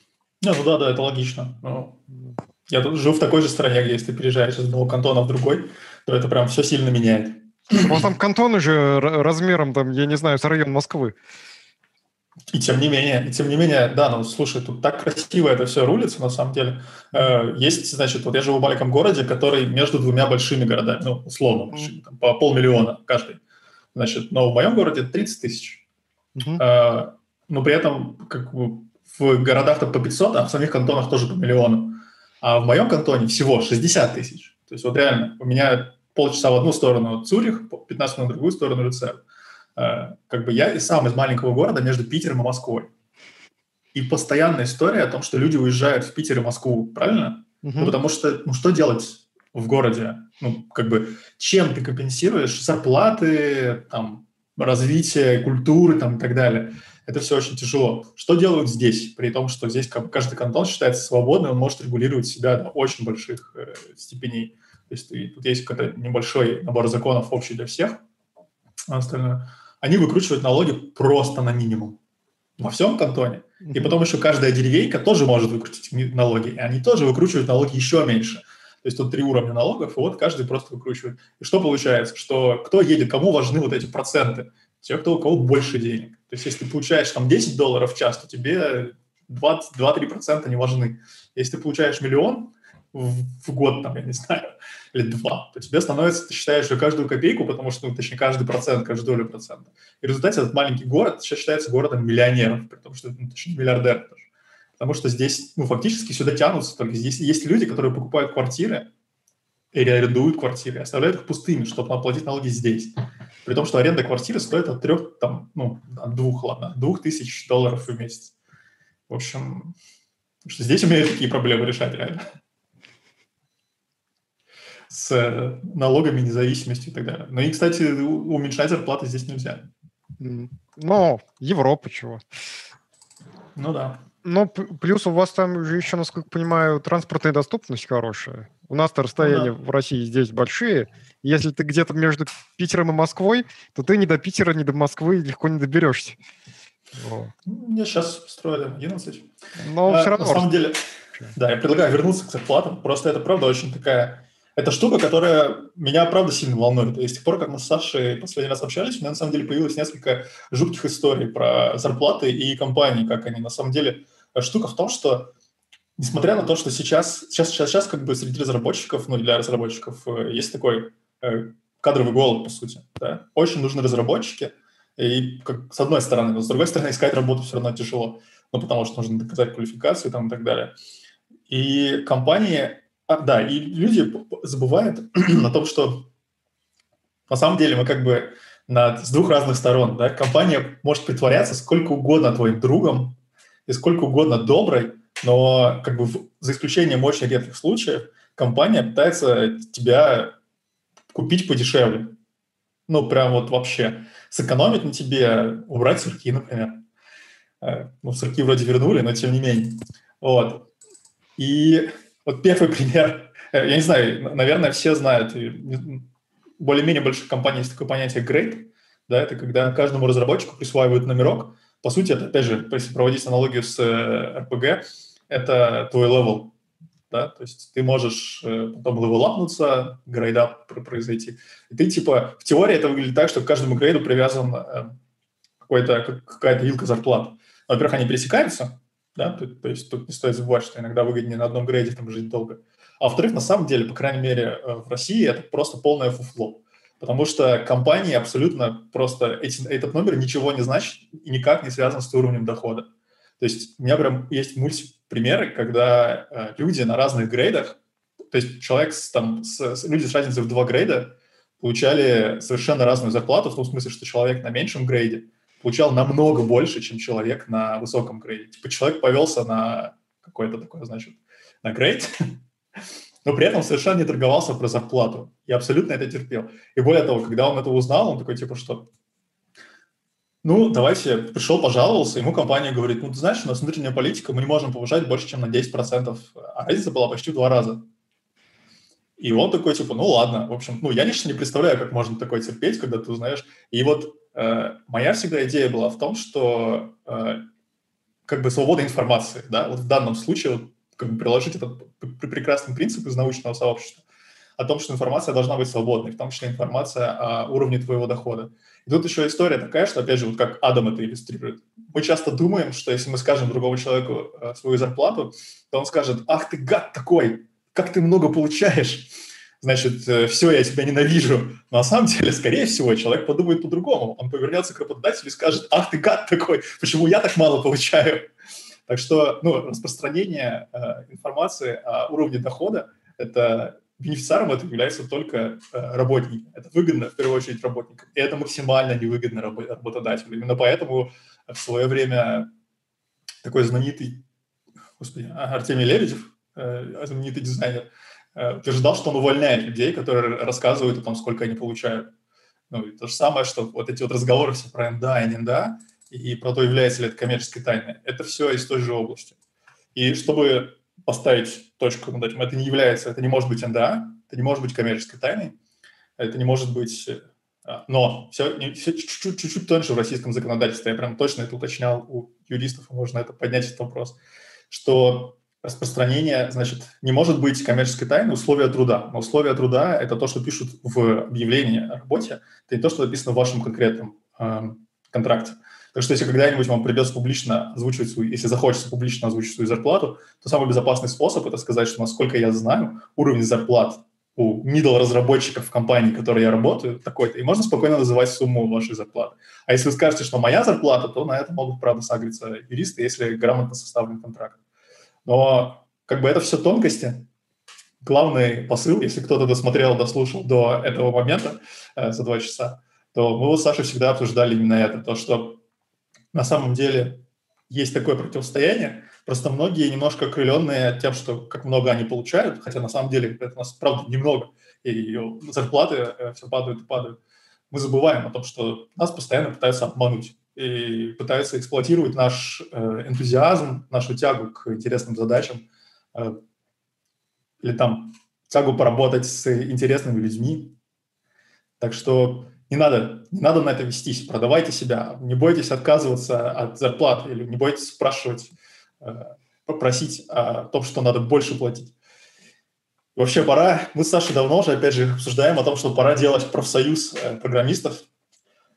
Ну да, да, это логично. Ну, я тут живу в такой же стране, где если ты переезжаешь из одного кантона в другой, то это прям все сильно меняет. Ну, там кантоны же размером, там, я не знаю, с района Москвы. И тем не менее, и тем не менее, да, ну слушай, тут так красиво это все рулится, на самом деле. Э, есть, значит, вот я живу в маленьком городе, который между двумя большими городами, ну, условно, большими, там, по полмиллиона каждый. Значит, но в моем городе 30 тысяч. Э, но при этом как бы в городах-то по 500, а в самих кантонах тоже по миллиону. А в моем кантоне всего 60 тысяч. То есть вот реально, у меня полчаса в одну сторону Цюрих, 15 минут в другую сторону Люцерн. Э, как бы я и сам из маленького города между Питером и Москвой. И постоянная история о том, что люди уезжают в Питер и Москву, правильно? Угу. Ну, потому что, ну, что делать в городе? Ну, как бы, чем ты компенсируешь зарплаты, там, развитие культуры, там, и так далее? Это все очень тяжело. Что делают здесь? При том, что здесь как, каждый кантон считается свободным, он может регулировать себя до очень больших э, степеней. То есть и тут есть какой-то небольшой набор законов общий для всех, а остальное они выкручивают налоги просто на минимум во всем кантоне. И потом еще каждая деревейка тоже может выкрутить налоги, и они тоже выкручивают налоги еще меньше. То есть тут три уровня налогов, и вот каждый просто выкручивает. И что получается? Что кто едет, кому важны вот эти проценты? Те, кто, у кого больше денег. То есть если ты получаешь там 10 долларов в час, то тебе 2-3% не важны. Если ты получаешь миллион, в год, там, я не знаю, или два, то тебе становится, ты считаешь что каждую копейку, потому что, ну, точнее, каждый процент, каждую долю процента. И в результате этот маленький город сейчас считается городом миллионеров, потому что, ну, точнее, миллиардеров тоже. Потому что здесь, ну, фактически сюда тянутся только здесь есть люди, которые покупают квартиры или арендуют квартиры, оставляют их пустыми, чтобы оплатить налоги здесь. При том, что аренда квартиры стоит от трех, там, ну, от двух, ладно, двух тысяч долларов в месяц. В общем, что здесь умеют такие проблемы решать реально с э, налогами, независимостью и так далее. Ну и, кстати, уменьшать зарплаты здесь нельзя. Ну, Европа чего. Ну да. Но плюс у вас там же еще, насколько понимаю, транспортная доступность хорошая. У нас-то расстояния ну, да. в России здесь большие. Если ты где-то между Питером и Москвой, то ты ни до Питера, ни до Москвы легко не доберешься. Мне сейчас строили 11. Но а, все равно. На самом деле, да, я предлагаю вернуться к зарплатам. Просто это, правда, очень такая это штука, которая меня, правда, сильно волнует. И с тех пор, как мы с Сашей последний раз общались, у меня, на самом деле, появилось несколько жутких историй про зарплаты и компании, как они. На самом деле, штука в том, что несмотря на то, что сейчас, сейчас, сейчас, сейчас как бы среди разработчиков, ну, для разработчиков э, есть такой э, кадровый голод, по сути. Да? Очень нужны разработчики, и как, с одной стороны, но с другой стороны, искать работу все равно тяжело, ну, потому что нужно доказать квалификацию там, и так далее. И компании, а, да, и люди забывают о том, что на самом деле мы как бы на, с двух разных сторон. Да? Компания может притворяться сколько угодно твоим другом и сколько угодно доброй, но как бы в, за исключением очень редких случаев компания пытается тебя купить подешевле. Ну, прям вот вообще. Сэкономить на тебе, убрать сырки, например. Э, ну, сырки вроде вернули, но тем не менее. Вот. И вот первый пример. Э, я не знаю, наверное, все знают. более-менее больших компаний есть такое понятие grade. Да, это когда каждому разработчику присваивают номерок. По сути, это, опять же, если проводить аналогию с RPG, э, это твой level да, то есть ты можешь э, потом левелапнуться, грейдап произойти. И ты, типа, в теории это выглядит так, что к каждому грейду привязан какая-то вилка зарплат. Во-первых, они пересекаются, да, то, то есть тут не стоит забывать, что иногда выгоднее на одном грейде там жить долго. А во-вторых, на самом деле, по крайней мере, э, в России это просто полное фуфло. Потому что компании абсолютно просто эти, этот номер ничего не значит и никак не связан с уровнем дохода. То есть у меня прям есть мульти примеры, когда э, люди на разных грейдах, то есть человек с, там, с, с, люди с разницей в два грейда получали совершенно разную зарплату, в том смысле, что человек на меньшем грейде получал намного больше, чем человек на высоком грейде. Типа человек повелся на какой-то такой, значит, на грейд, но при этом совершенно не торговался про зарплату. Я абсолютно это терпел. И более того, когда он это узнал, он такой, типа, что ну, давайте, пришел, пожаловался, ему компания говорит, ну, ты знаешь, у нас внутренняя политика, мы не можем повышать больше, чем на 10%, а разница была почти в два раза. И он такой, типа, ну, ладно, в общем, ну, я лично не представляю, как можно такое терпеть, когда ты узнаешь. И вот моя всегда идея была в том, что э, как бы свобода информации, да, вот в данном случае вот, как бы приложить этот прекрасный принцип из научного сообщества о том, что информация должна быть свободной, в том числе информация о уровне твоего дохода. И тут еще история такая, что, опять же, вот как Адам это иллюстрирует. Мы часто думаем, что если мы скажем другому человеку э, свою зарплату, то он скажет, ах ты гад такой, как ты много получаешь, значит, э, все, я тебя ненавижу. Но на самом деле, скорее всего, человек подумает по-другому. Он повернется к работодателю и скажет, ах ты гад такой, почему я так мало получаю? Так что ну, распространение э, информации о уровне дохода – это бенефициаром это является только э, работник. Это выгодно, в первую очередь, работникам. И это максимально невыгодно работодателю. Именно поэтому в свое время такой знаменитый, господи, а, Артемий Лебедев, э, знаменитый дизайнер, э, утверждал, что он увольняет людей, которые рассказывают о том, сколько они получают. Ну, и то же самое, что вот эти вот разговоры все про НДА и НДА, и про то, является ли это коммерческой тайной, это все из той же области. И чтобы поставить точку над этим. Это не является, это не может быть НДА, это не может быть коммерческой тайной, это не может быть... А, но все, все чуть-чуть, чуть-чуть тоньше в российском законодательстве, я прям точно это уточнял у юристов, можно это поднять этот вопрос, что распространение, значит, не может быть коммерческой тайной условия труда. Но условия труда – это то, что пишут в объявлении о работе, это не то, что написано в вашем конкретном э, контракте. Так что если когда-нибудь вам придется публично озвучивать свою, если захочется публично озвучить свою зарплату, то самый безопасный способ – это сказать, что, насколько я знаю, уровень зарплат у middle разработчиков в компании, в которой я работаю, такой-то, и можно спокойно называть сумму вашей зарплаты. А если вы скажете, что моя зарплата, то на это могут, правда, сагриться юристы, если грамотно составлен контракт. Но как бы это все тонкости. Главный посыл, если кто-то досмотрел, дослушал до этого момента э, за два часа, то мы вот с Сашей всегда обсуждали именно это, то, что на самом деле есть такое противостояние, просто многие немножко окрыленные тем, что как много они получают, хотя на самом деле это у нас, правда, немного, и зарплаты э, все падают и падают. Мы забываем о том, что нас постоянно пытаются обмануть и пытаются эксплуатировать наш э, энтузиазм, нашу тягу к интересным задачам, э, или там тягу поработать с интересными людьми. Так что не надо, не надо на это вестись, продавайте себя, не бойтесь отказываться от зарплаты или не бойтесь спрашивать, э, попросить о том, что надо больше платить. Вообще пора, мы с Сашей давно уже, опять же, обсуждаем о том, что пора делать профсоюз программистов,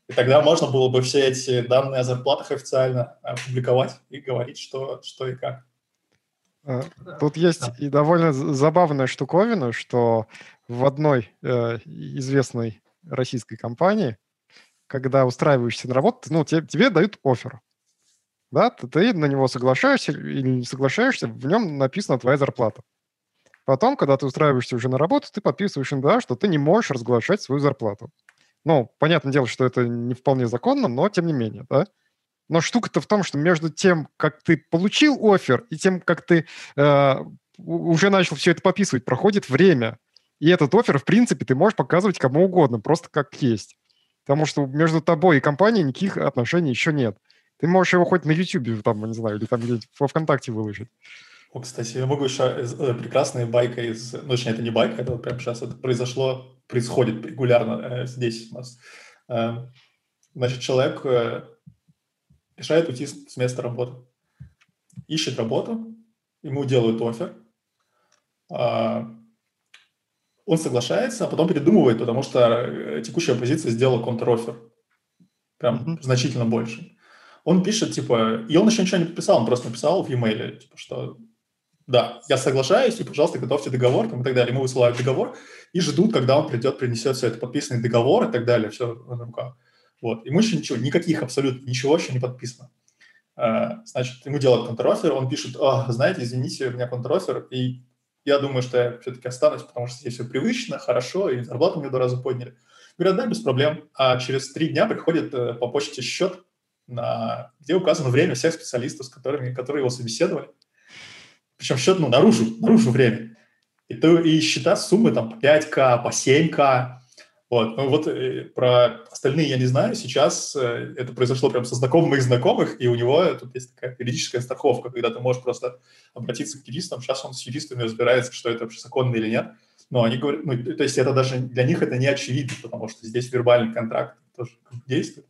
и тогда можно было бы все эти данные о зарплатах официально опубликовать и говорить, что, что и как. А, тут есть и довольно забавная штуковина, что в одной э, известной российской компании, когда устраиваешься на работу, ну, тебе, тебе дают офер. Да, ты, ты на него соглашаешься или не соглашаешься, в нем написана твоя зарплата. Потом, когда ты устраиваешься уже на работу, ты подписываешь НДА, что ты не можешь разглашать свою зарплату. Ну, понятное дело, что это не вполне законно, но тем не менее, да. Но штука-то в том, что между тем, как ты получил офер, и тем, как ты э, уже начал все это пописывать, проходит время. И этот офер, в принципе, ты можешь показывать кому угодно, просто как есть. Потому что между тобой и компанией никаких отношений еще нет. Ты можешь его хоть на YouTube, там, не знаю, или там где-нибудь во ВКонтакте выложить. О, кстати, я могу еще э, прекрасная байка из... Ну, точнее, это не байка, это вот прямо сейчас это произошло, происходит регулярно э, здесь у нас. Э, значит, человек э, решает уйти с, места работы. Ищет работу, ему делают офер, э, он соглашается, а потом передумывает, потому что э, текущая позиция сделала контр-офер. Прям mm-hmm. значительно больше. Он пишет, типа, и он еще ничего не подписал, он просто написал в e-mail, типа, что да, я соглашаюсь, и, пожалуйста, готовьте договор, там, и так далее. Ему высылают договор и ждут, когда он придет, принесет все это, подписанный договор и так далее, все на руках. Вот. Ему еще ничего, никаких абсолютно, ничего еще не подписано. А, значит, ему делают контрофер, он пишет, знаете, извините, у меня контрофер, и я думаю, что я все-таки останусь, потому что здесь все привычно, хорошо, и зарплату мне два раза подняли. Говорят, да, без проблем. А через три дня приходит э, по почте счет, на, где указано время всех специалистов, с которыми, которые его собеседовали причем счет, ну, наружу, наружу время. И, то, и счета суммы там по 5К, по 7К. Вот. Ну вот э, про остальные я не знаю. Сейчас э, это произошло прям со знакомым моих знакомых, и у него тут есть такая юридическая страховка, когда ты можешь просто обратиться к юристам. Сейчас он с юристами разбирается, что это вообще законно или нет. Но они говорят, ну, то есть это даже для них это не очевидно, потому что здесь вербальный контракт тоже действует.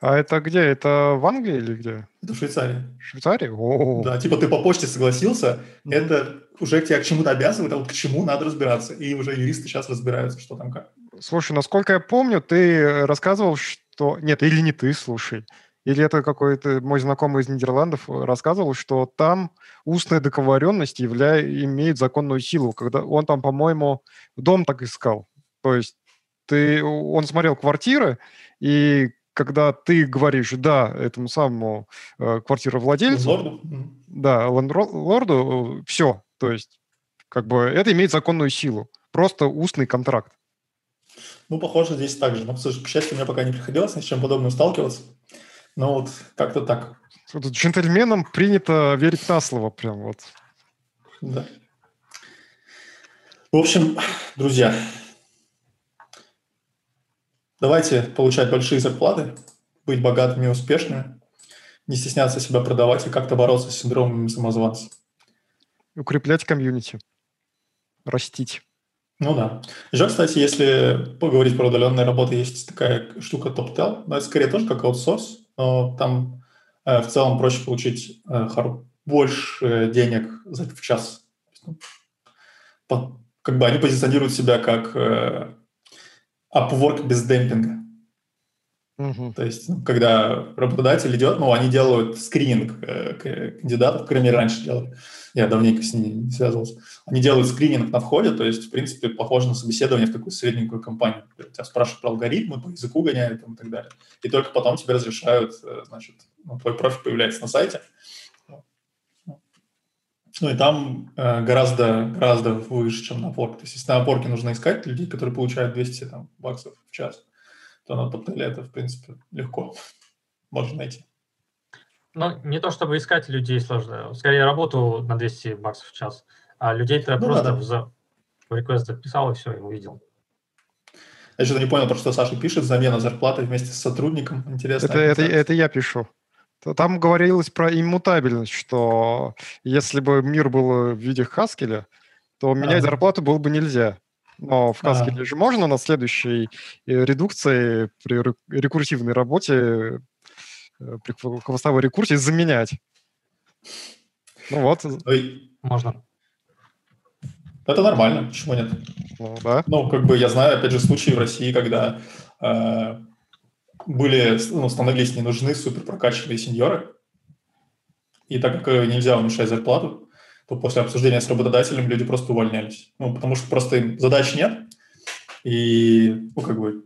А это где? Это в Англии или где? Это в Швейцарии. Швейцарии? О-о-о. Да, типа ты по почте согласился, mm-hmm. это уже тебя к чему-то обязывает, а вот к чему надо разбираться. И уже юристы сейчас разбираются, что там как. Слушай, насколько я помню, ты рассказывал, что... Нет, или не ты, слушай. Или это какой-то мой знакомый из Нидерландов рассказывал, что там устная договоренность явля... имеет законную силу. Когда он там, по-моему, дом так искал. То есть ты... он смотрел квартиры, и когда ты говоришь «да» этому самому э, квартировладельцу, лорду. да, лорду, все, то есть как бы это имеет законную силу, просто устный контракт. Ну, похоже, здесь так же. Но, к счастью, мне пока не приходилось ни с чем подобным сталкиваться. Но вот как-то так. Джентльменам принято верить на слово прям вот. Да. В общем, друзья, Давайте получать большие зарплаты, быть богатыми и успешными, не стесняться себя продавать и как-то бороться с синдромом самозванца. Укреплять комьюнити, растить. Ну да. Еще, кстати, если поговорить про удаленные работы, есть такая штука TopTel, но это скорее тоже как аутсорс, но там э, в целом проще получить э, больше денег за, в час. Ну, по, как бы они позиционируют себя как э, Upwork без демпинга. Угу. То есть, ну, когда работодатель идет, ну, они делают скрининг э, кандидатов, крайней раньше делали, я давненько с ними не связывался, они делают скрининг на входе, то есть, в принципе, похоже на собеседование в какую-то средненькую компанию. Тебя спрашивают про алгоритмы, по языку гоняют и так далее. И только потом тебе разрешают, э, значит, ну, твой профиль появляется на сайте. Ну и там э, гораздо, гораздо выше, чем на Upwork. То есть если на Upwork нужно искать людей, которые получают 200 там, баксов в час, то на TopTel это, в принципе, легко можно найти. Ну, не то чтобы искать людей сложно. Скорее, работу на 200 баксов в час. А людей-то ну, просто да, да. за в request записал и все, и увидел. Я что-то не понял, про что Саша пишет. Замена зарплаты вместе с сотрудником. Интересно. Это, это, это я пишу. Там говорилось про иммутабельность, что если бы мир был в виде Хаскеля, то менять а. зарплату было бы нельзя. Но в Haskell а. же можно на следующей э, редукции при рекурсивной работе, э, при хвостовой рекурсии заменять. Ну вот. Можно. Это нормально, почему нет? Ну, да. Ну, как бы я знаю, опять же, случаи в России, когда э, были, ну, становились не нужны супер прокачанные сеньоры, и так как нельзя уменьшать зарплату, то после обсуждения с работодателем люди просто увольнялись. Ну, потому что просто им задач нет, и, ну, как бы,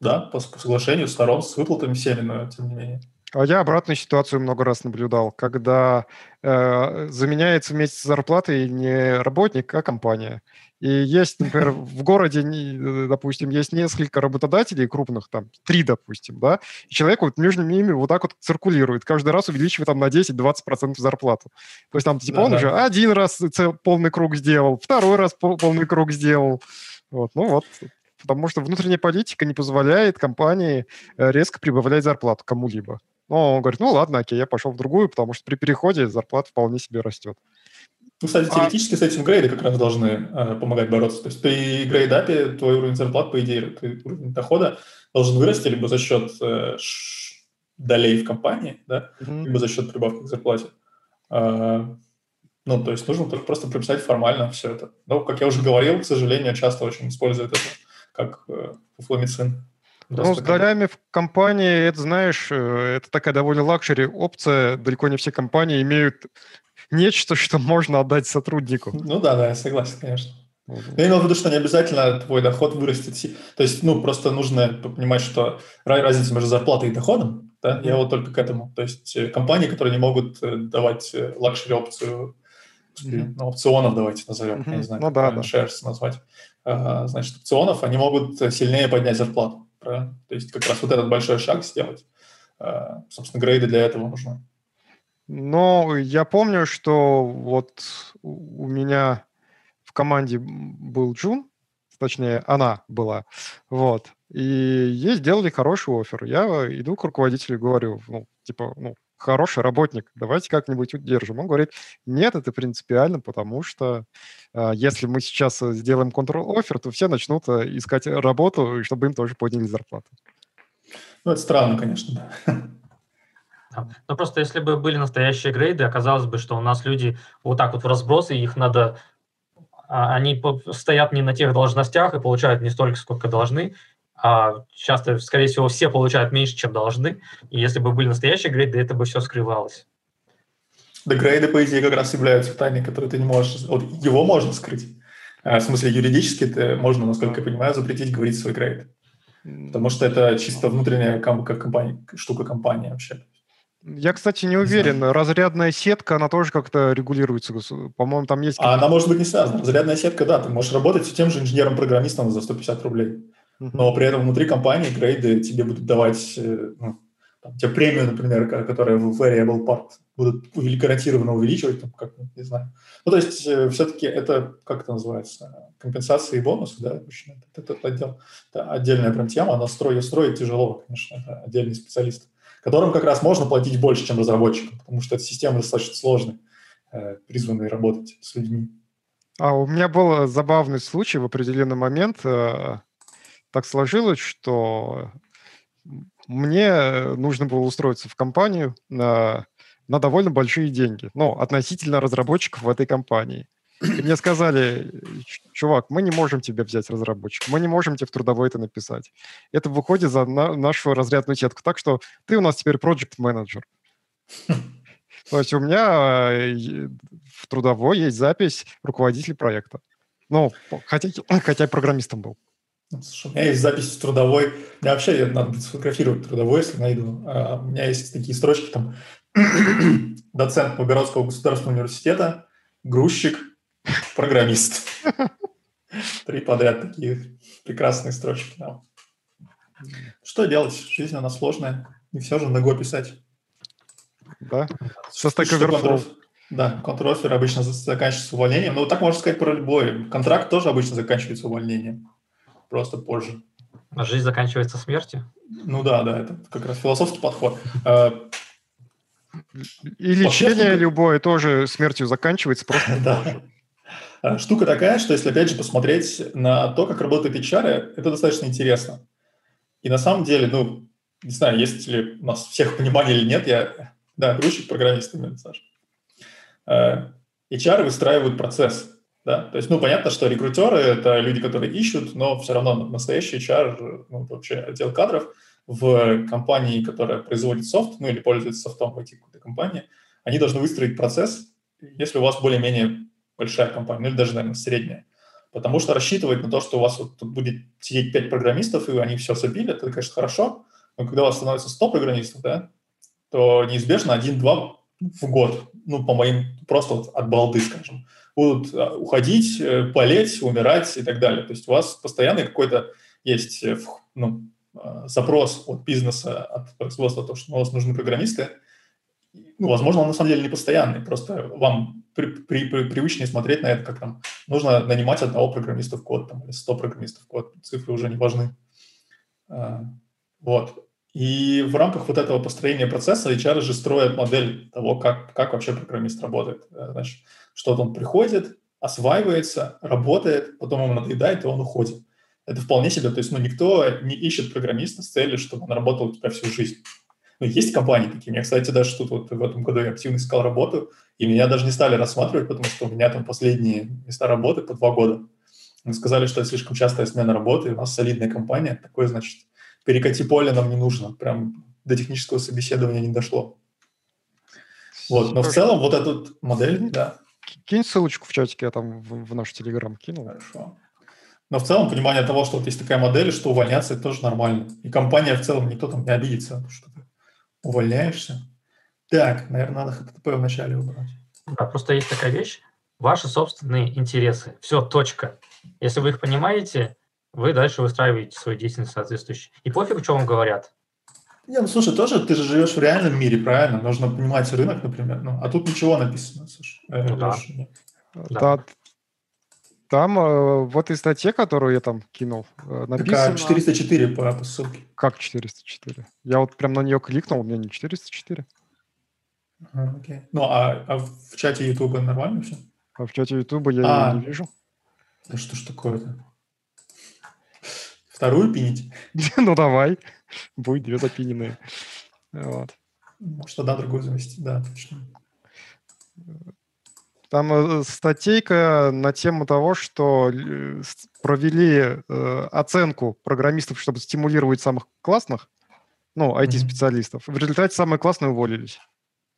да, по, соглашению сторон с выплатами всеми, но тем не менее. А я обратную ситуацию много раз наблюдал, когда э, заменяется вместе с зарплатой не работник, а компания. И есть, например, в городе, э, допустим, есть несколько работодателей крупных, там, три, допустим, да, и человек вот между ними вот так вот циркулирует, каждый раз увеличивает там на 10-20% зарплату. То есть там, типа, да, он да. уже один раз полный круг сделал, второй раз полный круг сделал. Вот, ну вот, потому что внутренняя политика не позволяет компании э, резко прибавлять зарплату кому-либо. Но он говорит, ну ладно, окей, я пошел в другую, потому что при переходе зарплата вполне себе растет. Ну, кстати, а теоретически а... с этим грейды как раз должны э, помогать бороться. То есть при грейдапе твой уровень зарплат, по идее, твой уровень дохода должен вырасти либо за счет э, долей в компании, да, mm-hmm. либо за счет прибавки к зарплате. Э, ну, то есть нужно только просто прописать формально все это. Но, как я уже говорил, к сожалению, часто очень используют это как э, фуфломицин. Ну, с долями в компании, это, знаешь, э, это такая довольно luxury опция. Далеко не все компании имеют нечто, что можно отдать сотруднику. Ну да, да, я согласен, конечно. Я имел в виду, что не обязательно твой доход вырастет. То есть, ну, просто нужно понимать, что разница между зарплатой и доходом, да, я вот только к этому. То есть э, компании, которые не могут э, давать luxury опцию mm-hmm. ну, опционов, давайте назовем, mm-hmm. я не знаю, ну, да, да. shares назвать, а, значит, опционов, они могут сильнее поднять зарплату правильно? То есть как раз вот этот большой шаг сделать. А, собственно, грейды для этого нужны. Но я помню, что вот у меня в команде был Джун, точнее, она была, вот, и ей сделали хороший офер. Я иду к руководителю и говорю, ну, типа, ну, хороший работник, давайте как-нибудь удержим. Он говорит, нет, это принципиально, потому что э, если мы сейчас сделаем контрол-офер, то все начнут э, искать работу, чтобы им тоже подняли зарплату. Ну, это странно, конечно, да. Да. Ну, просто если бы были настоящие грейды, оказалось бы, что у нас люди вот так вот в разброс, и их надо... А, они стоят не на тех должностях и получают не столько, сколько должны, а часто, скорее всего, все получают меньше, чем должны. И если бы были настоящие грейды, это бы все скрывалось. Да, грейды, по идее, как раз являются тайной, которую ты не можешь... Вот его можно скрыть. А, в смысле, юридически это можно, насколько я понимаю, запретить говорить свой грейд. Потому что это чисто внутренняя как компания, штука компании вообще. Я, кстати, не уверен. Не Разрядная сетка, она тоже как-то регулируется. По-моему, там есть... А она может быть не связана. Разрядная сетка, да, ты можешь работать с тем же инженером-программистом за 150 рублей но при этом внутри компании грейды тебе будут давать, э, ну, там, те премию, например, которая в Variable Part будут гарантированно увеличивать, там, как, не знаю. Ну, то есть э, все-таки это, как это называется, компенсации и бонусы, да, обычно это, это, отдел, это отдельная прям тема, она строить, строить тяжело, конечно, это отдельный специалист, которым как раз можно платить больше, чем разработчикам, потому что эта система достаточно сложная, э, призванная работать с людьми. А у меня был забавный случай в определенный момент, так сложилось, что мне нужно было устроиться в компанию на, на довольно большие деньги, ну, относительно разработчиков в этой компании. И мне сказали, чувак, мы не можем тебя взять разработчик, мы не можем тебе в трудовой это написать. Это выходит за на, нашу разрядную сетку. Так что ты у нас теперь project менеджер То есть у меня э, в трудовой есть запись руководителя проекта. Ну, хотя, хотя программистом был. Слушай, у меня есть запись трудовой. Мне вообще надо сфотографировать трудовой, если найду. А, у меня есть такие строчки там. Доцент Могородского государственного университета, грузчик, программист. Три подряд такие прекрасные строчки. Да. Что делать? Жизнь, она сложная. Не все же на го писать. Да. Что Stack Overflow. Да, контр-офер обычно заканчивается увольнением. Ну, так можно сказать про любой. Контракт тоже обычно заканчивается увольнением просто позже. А жизнь заканчивается смертью? Ну да, да, это как раз философский подход. А, И лечение любое тоже смертью заканчивается просто да. А, штука такая, что если опять же посмотреть на то, как работают HR, это достаточно интересно. И на самом деле, ну, не знаю, есть ли у нас всех понимание или нет, я, да, грузчик программист, Саша. HR выстраивают процесс. Да? То есть, ну, понятно, что рекрутеры – это люди, которые ищут, но все равно настоящий HR, ну, вообще отдел кадров в компании, которая производит софт, ну, или пользуется софтом в какой-то компании, они должны выстроить процесс, если у вас более-менее большая компания, ну, или даже, наверное, средняя. Потому что рассчитывать на то, что у вас вот тут будет сидеть 5 программистов, и они все забили, это, конечно, хорошо, но когда у вас становится 100 программистов, да, то неизбежно 1-2 в год, ну, по моим, просто вот от балды, скажем, будут а, уходить, э, болеть, умирать и так далее. То есть у вас постоянно какой-то есть э, ну, а, запрос от бизнеса, от производства, то, что у вас нужны программисты. Ну, возможно, он на самом деле не постоянный, просто вам при, при, при, привычнее смотреть на это, как там нужно нанимать одного программиста в год там, или 100 программистов в год, цифры уже не важны. А, вот. И в рамках вот этого построения процесса HR же строят модель того, как, как вообще программист работает. Э, значит, что он приходит, осваивается, работает, потом ему надоедает, и он уходит. Это вполне себе, то есть ну, никто не ищет программиста с целью, чтобы он работал у тебя всю жизнь. Ну, есть компании такие. Я, кстати, даже тут вот в этом году я активно искал работу, и меня даже не стали рассматривать, потому что у меня там последние места работы по два года. Они сказали, что это слишком частая смена работы, у нас солидная компания, такое, значит, перекати поле нам не нужно. Прям до технического собеседования не дошло. Вот, но в целом вот эта модель, да. Кинь ссылочку в чатике, я там в, в наш Телеграм кинул. Хорошо. Но в целом понимание того, что вот есть такая модель, что увольняться, это тоже нормально. И компания в целом, никто там не обидится, что увольняешься. Так, наверное, надо HTTP вначале убрать. Да, просто есть такая вещь. Ваши собственные интересы. Все, точка. Если вы их понимаете, вы дальше выстраиваете свою деятельность соответствующую. И пофиг, что вам говорят. Не, ну слушай, тоже ты же живешь в реальном мире, правильно? Нужно понимать рынок, например. Ну, а тут ничего написано, слушай. Э, ну, да. да. Там э, в этой статье, которую я там кинул, э, написано... Такая 404 по, по ссылке. Как 404? Я вот прям на нее кликнул, у меня не 404. Ага, окей. Ну, а, а в чате YouTube нормально все? А в чате YouTube я а, ее не вижу. Да что ж такое-то? Вторую пинить? ну, давай. Будет две запиненные. Вот. Может, одна другую завести. Да, точно. Там э, статейка на тему того, что э, провели э, оценку программистов, чтобы стимулировать самых классных, ну, IT-специалистов. В результате самые классные уволились.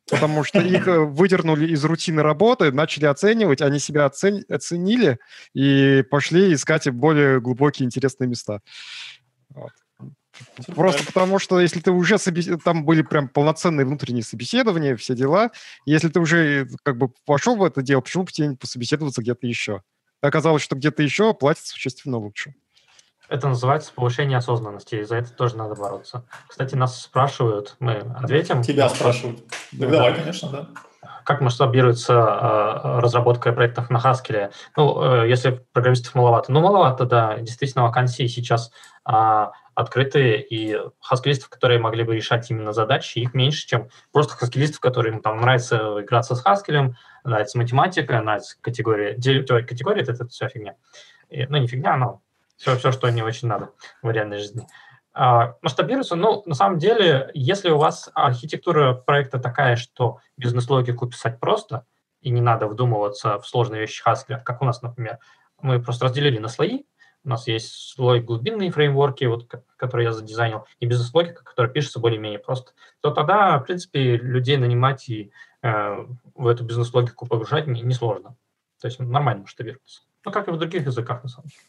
Потому что их выдернули из рутины работы, начали оценивать, они себя оцени- оценили и пошли искать более глубокие интересные места. Вот. Просто потому, что если ты уже собес... там были прям полноценные внутренние собеседования, все дела, если ты уже как бы пошел в это дело, почему бы тебе не пособеседоваться где-то еще? Оказалось, что где-то еще платят существенно лучше. Это называется повышение осознанности, и за это тоже надо бороться. Кстати, нас спрашивают, мы ответим. Тебя спрашивают. Так да. давай, конечно, да. Как масштабируется э, разработка проектов на Haskell? Ну, э, если программистов маловато. Ну, маловато, да. Действительно, вакансии сейчас э, открытые, и хаскилистов, которые могли бы решать именно задачи, их меньше, чем просто хаскилистов, которым там нравится играться с хаскелем, нравится математика, нравится категория. Теория категории — это, это вся фигня. И, ну, не фигня, но все, все, что не очень надо в реальной жизни. А, масштабируется, ну, на самом деле, если у вас архитектура проекта такая, что бизнес-логику писать просто, и не надо вдумываться в сложные вещи Haskell, как у нас, например, мы просто разделили на слои, у нас есть слой глубинные фреймворки, вот, которые я задизайнил, и бизнес-логика, которая пишется более-менее просто, то тогда, в принципе, людей нанимать и э, в эту бизнес-логику погружать несложно. Не то есть нормально масштабируется. Ну, как и в других языках, на самом деле.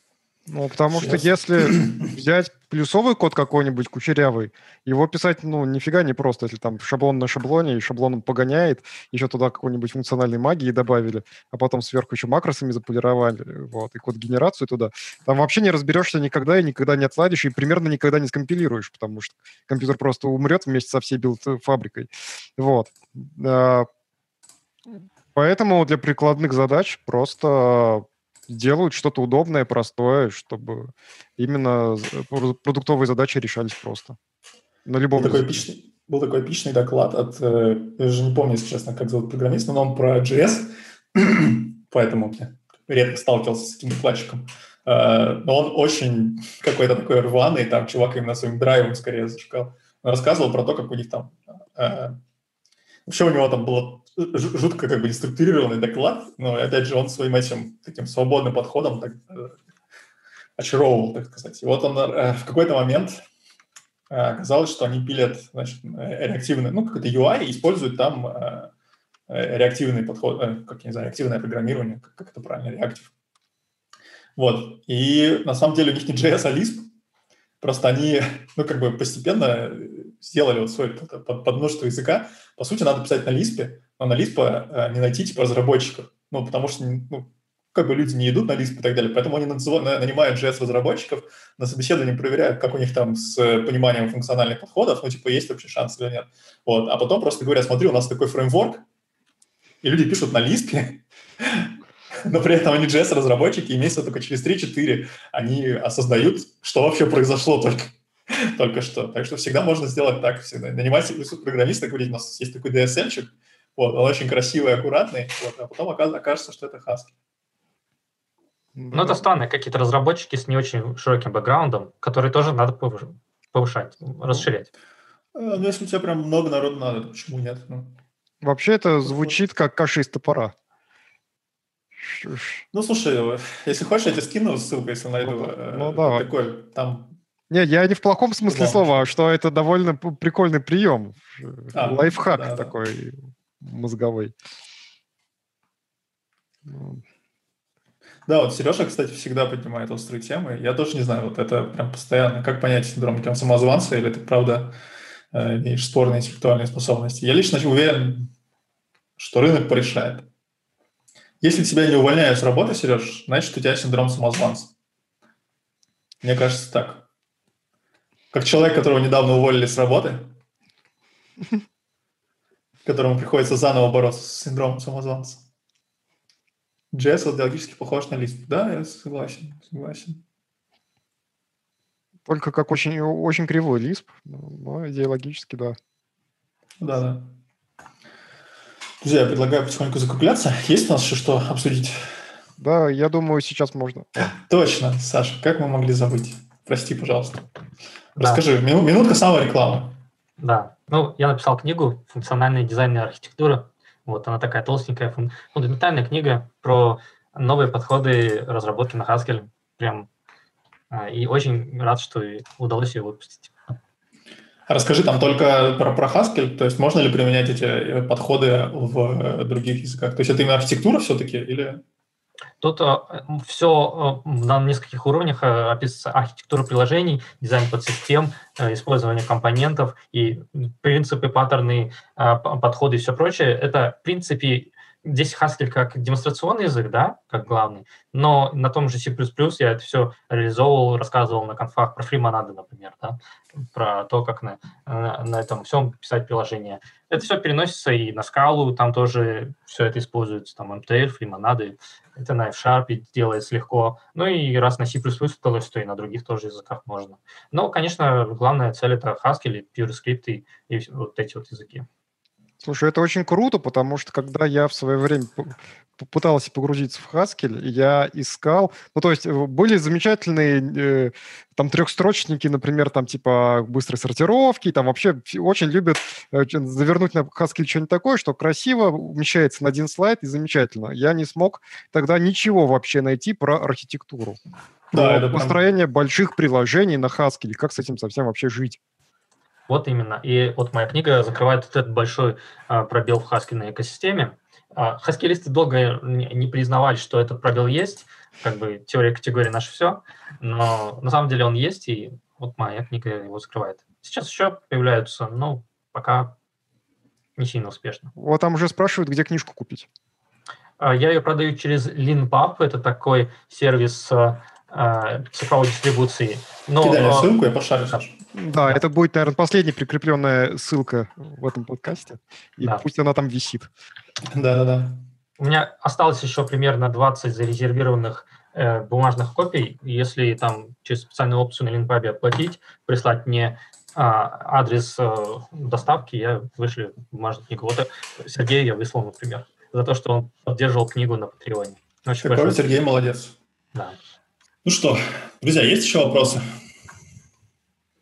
Ну, потому Сейчас. что если взять плюсовый код какой-нибудь кучерявый, его писать, ну, нифига не просто, если там шаблон на шаблоне, и шаблоном погоняет, еще туда какой-нибудь функциональной магии добавили, а потом сверху еще макросами заполировали, вот, и код-генерацию туда. Там вообще не разберешься никогда и никогда не отладишь, и примерно никогда не скомпилируешь, потому что компьютер просто умрет вместе со всей билд-фабрикой. Вот. А, поэтому для прикладных задач просто делают что-то удобное, простое, чтобы именно продуктовые задачи решались просто. На любом был такой, эпичный, был такой эпичный доклад от, э, я же не помню, если честно, как зовут программиста, но он про JS, поэтому я редко сталкивался с этим докладчиком. Э, но он очень какой-то такой рваный, там чувак именно своим драйвом скорее зашкал. Он рассказывал про то, как у них там э, Вообще у него там было жутко как бы неструктурированный доклад, но опять же он своим этим таким свободным подходом так, э, очаровывал, так сказать. И вот он э, в какой-то момент э, оказалось, что они пилят значит, реактивный, ну, какой-то UI используют там реактивный подход, как я не знаю, реактивное программирование, как, как это правильно, реактив. Вот. И на самом деле у них не JS, а Lisp. Просто они, ну, как бы постепенно сделали вот свой под, под множество языка. По сути, надо писать на Lisp, но на Lisp э, не найти типа разработчиков. Ну, потому что, ну, как бы люди не идут на Lisp и так далее. Поэтому они нанимают JS-разработчиков, на собеседовании проверяют, как у них там с пониманием функциональных подходов, ну, типа, есть вообще шанс или нет. Вот. А потом просто говорят, смотри, у нас такой фреймворк, и люди пишут на Lisp, но при этом они JS-разработчики, и месяца только через 3-4 они осознают, что вообще произошло только, только что. Так что всегда можно сделать так. Всегда. Нанимать программиста, говорить, у нас есть такой DSL-чик, вот, он очень красивый, аккуратный, вот, а потом окажется, что это Husky. Ну, это странно, какие-то разработчики с не очень широким бэкграундом, которые тоже надо повышать, расширять. Э, ну, если у тебя прям много народу надо, то почему нет? Ну. Вообще это звучит как каша из топора. Ну, слушай, если хочешь, я тебе скину ссылку, если найду. Ну, э, ну давай. Такой, там... Не, я не в плохом смысле слова, а что это довольно прикольный прием. А, Лайфхак да, такой да. мозговой. Ну. Да, вот Сережа, кстати, всегда поднимает острые темы. Я тоже не знаю, вот это прям постоянно. Как понять, синдром прям самозванца или ты, правда, э, имеешь спорные интеллектуальные способности? Я лично уверен, что рынок порешает. Если тебя не увольняют с работы, Сереж, значит, у тебя синдром самозванца. Мне кажется так. Как человек, которого недавно уволили с работы, которому приходится заново бороться с синдромом самозванца. JS идеологически похож на лист. Да, я согласен, согласен. Только как очень, очень кривой лисп, но идеологически, да. Да, да. Друзья, я предлагаю потихоньку закругляться. Есть у нас еще что обсудить? Да, я думаю, сейчас можно. Точно, Саша, как мы могли забыть? Прости, пожалуйста. Да. Расскажи, минутка саморекламы. Да, ну, я написал книгу «Функциональный дизайн и архитектура». Вот, она такая толстенькая, фундаментальная книга про новые подходы разработки на Haskell. Прям, а, и очень рад, что удалось ее выпустить. Расскажи там только про, про Haskell, то есть можно ли применять эти э, подходы в других языках? То есть это именно архитектура все-таки или... Тут э, все э, на нескольких уровнях э, описывается архитектура приложений, дизайн подсистем, использование компонентов и принципы, паттерны, подходы и все прочее. Это, в принципе, здесь Haskell как демонстрационный язык, да, как главный, но на том же C++ я это все реализовывал, рассказывал на конфах про фримонады, например, да, про то, как на, на этом всем писать приложение. Это все переносится и на скалу, там тоже все это используется, там MTL, фримонады, это на F-Sharp делается легко. Ну и раз на C++ удалось, то и на других тоже языках можно. Но, конечно, главная цель — это Haskell, PureScript и, и вот эти вот языки. Слушай, это очень круто, потому что когда я в свое время попытался погрузиться в Haskell, я искал, ну то есть э, были замечательные э, там трехстрочники, например, там типа быстрой сортировки, там вообще очень любят э, завернуть на Haskell что-нибудь такое, что красиво умещается на один слайд и замечательно. Я не смог тогда ничего вообще найти про архитектуру. Да, про построение прям... больших приложений на Haskell, как с этим совсем вообще жить. Вот именно. И вот моя книга закрывает вот этот большой а, пробел в хаскельной экосистеме. А, хаскелисты долго не, признавали, что этот пробел есть, как бы теория категории наше все, но на самом деле он есть, и вот моя книга его закрывает. Сейчас еще появляются, но пока не сильно успешно. Вот там уже спрашивают, где книжку купить. А, я ее продаю через LeanPub, это такой сервис цифровой дистрибуции. Но, Кидай мне ссылку, я пошарю, Саша. Да, это будет, наверное, последняя прикрепленная ссылка в этом подкасте. И да. пусть она там висит. Да-да-да. У меня осталось еще примерно 20 зарезервированных э, бумажных копий. Если там через специальную опцию на Линпабе оплатить, прислать мне э, адрес э, доставки, я вышлю бумажную книгу. Вот э, Сергею я выслал, например, за то, что он поддерживал книгу на Патреоне. Какой Сергей молодец. Да. Ну что, друзья, есть еще вопросы?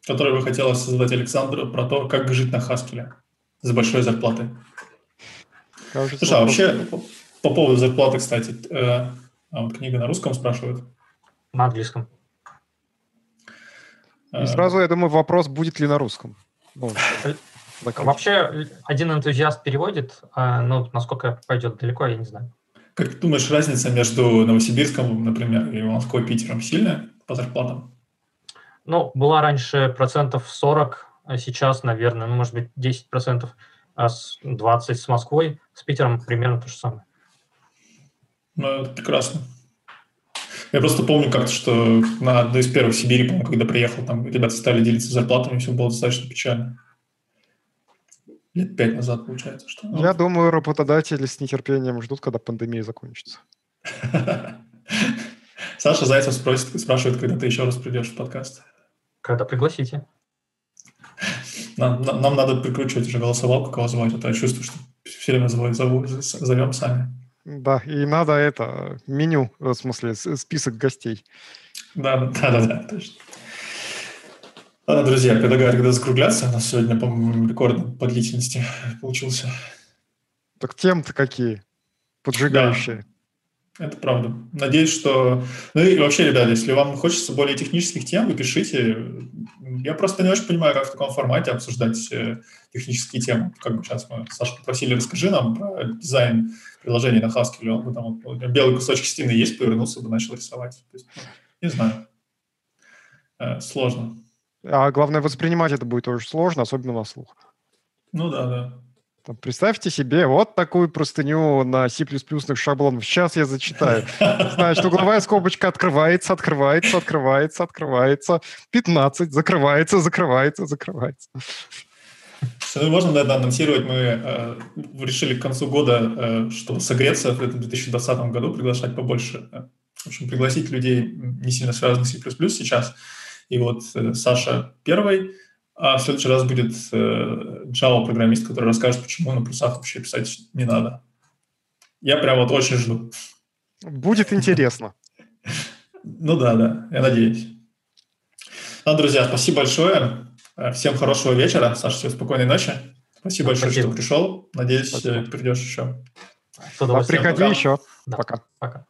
который бы хотелось задать Александру про то, как жить на Хаскеле с большой зарплатой. Кажется, Слушай, а вообще по поводу зарплаты, кстати, э, а вот книга на русском спрашивают? На английском. И сразу, я думаю, вопрос, будет ли на русском. Ну, Вообще, один энтузиаст переводит, но насколько пойдет далеко, я не знаю. Как ты думаешь, разница между Новосибирском, например, и Москвой, Питером сильная по зарплатам? Ну, была раньше процентов 40, а сейчас, наверное, ну, может быть, 10 процентов, а с 20 с Москвой, с Питером примерно то же самое. Ну, это прекрасно. Я просто помню как-то, что на одной из первых в Сибири, когда приехал, там ребята стали делиться зарплатами, все было достаточно печально. Лет пять назад, получается. Что... Я думаю, работодатели с нетерпением ждут, когда пандемия закончится. Саша Зайцев спросит, спрашивает, когда ты еще раз придешь в подкаст. Когда пригласите. Нам, нам, нам надо прикручивать уже голосовалку, кого звать, а то я чувствую, что все время зовем, зовем сами. Да, и надо это, меню, в смысле, список гостей. Да, да, да, да, точно. Ладно, друзья, предлагаю тогда закругляться. У нас сегодня, по-моему, рекорд по длительности получился. Так тем-то какие? Поджигающие. Да, это правда. Надеюсь, что... Ну и вообще, ребята, если вам хочется более технических тем, вы пишите. Я просто не очень понимаю, как в таком формате обсуждать э, технические темы. Как бы сейчас мы Саша попросили, расскажи нам про дизайн приложения на Haskell. Он там вот, белый кусочек стены есть, повернулся бы, начал рисовать. То есть, ну, не знаю. Э, сложно. А главное, воспринимать это будет тоже сложно, особенно на слух. Ну да, да. Там, представьте себе вот такую простыню на C++ шаблонах. Сейчас я зачитаю. Значит, угловая скобочка открывается, открывается, открывается, открывается. 15, закрывается, закрывается, закрывается. Можно, наверное, анонсировать. Мы э, решили к концу года, э, чтобы согреться в этом 2020 году, приглашать побольше. Э, в общем, пригласить людей, не сильно связанных с C++ сейчас. И вот э, Саша первый, а в следующий раз будет э, Java-программист, который расскажет, почему на плюсах вообще писать не надо. Я прям вот очень жду. Будет интересно. Ну да, да, я надеюсь. Ну, друзья, спасибо большое. Э, всем хорошего вечера. Саша, всем спокойной ночи. Спасибо большое, спасибо. что пришел. Надеюсь, спасибо. придешь еще. Приходи Пока. еще. Да. Пока. Пока.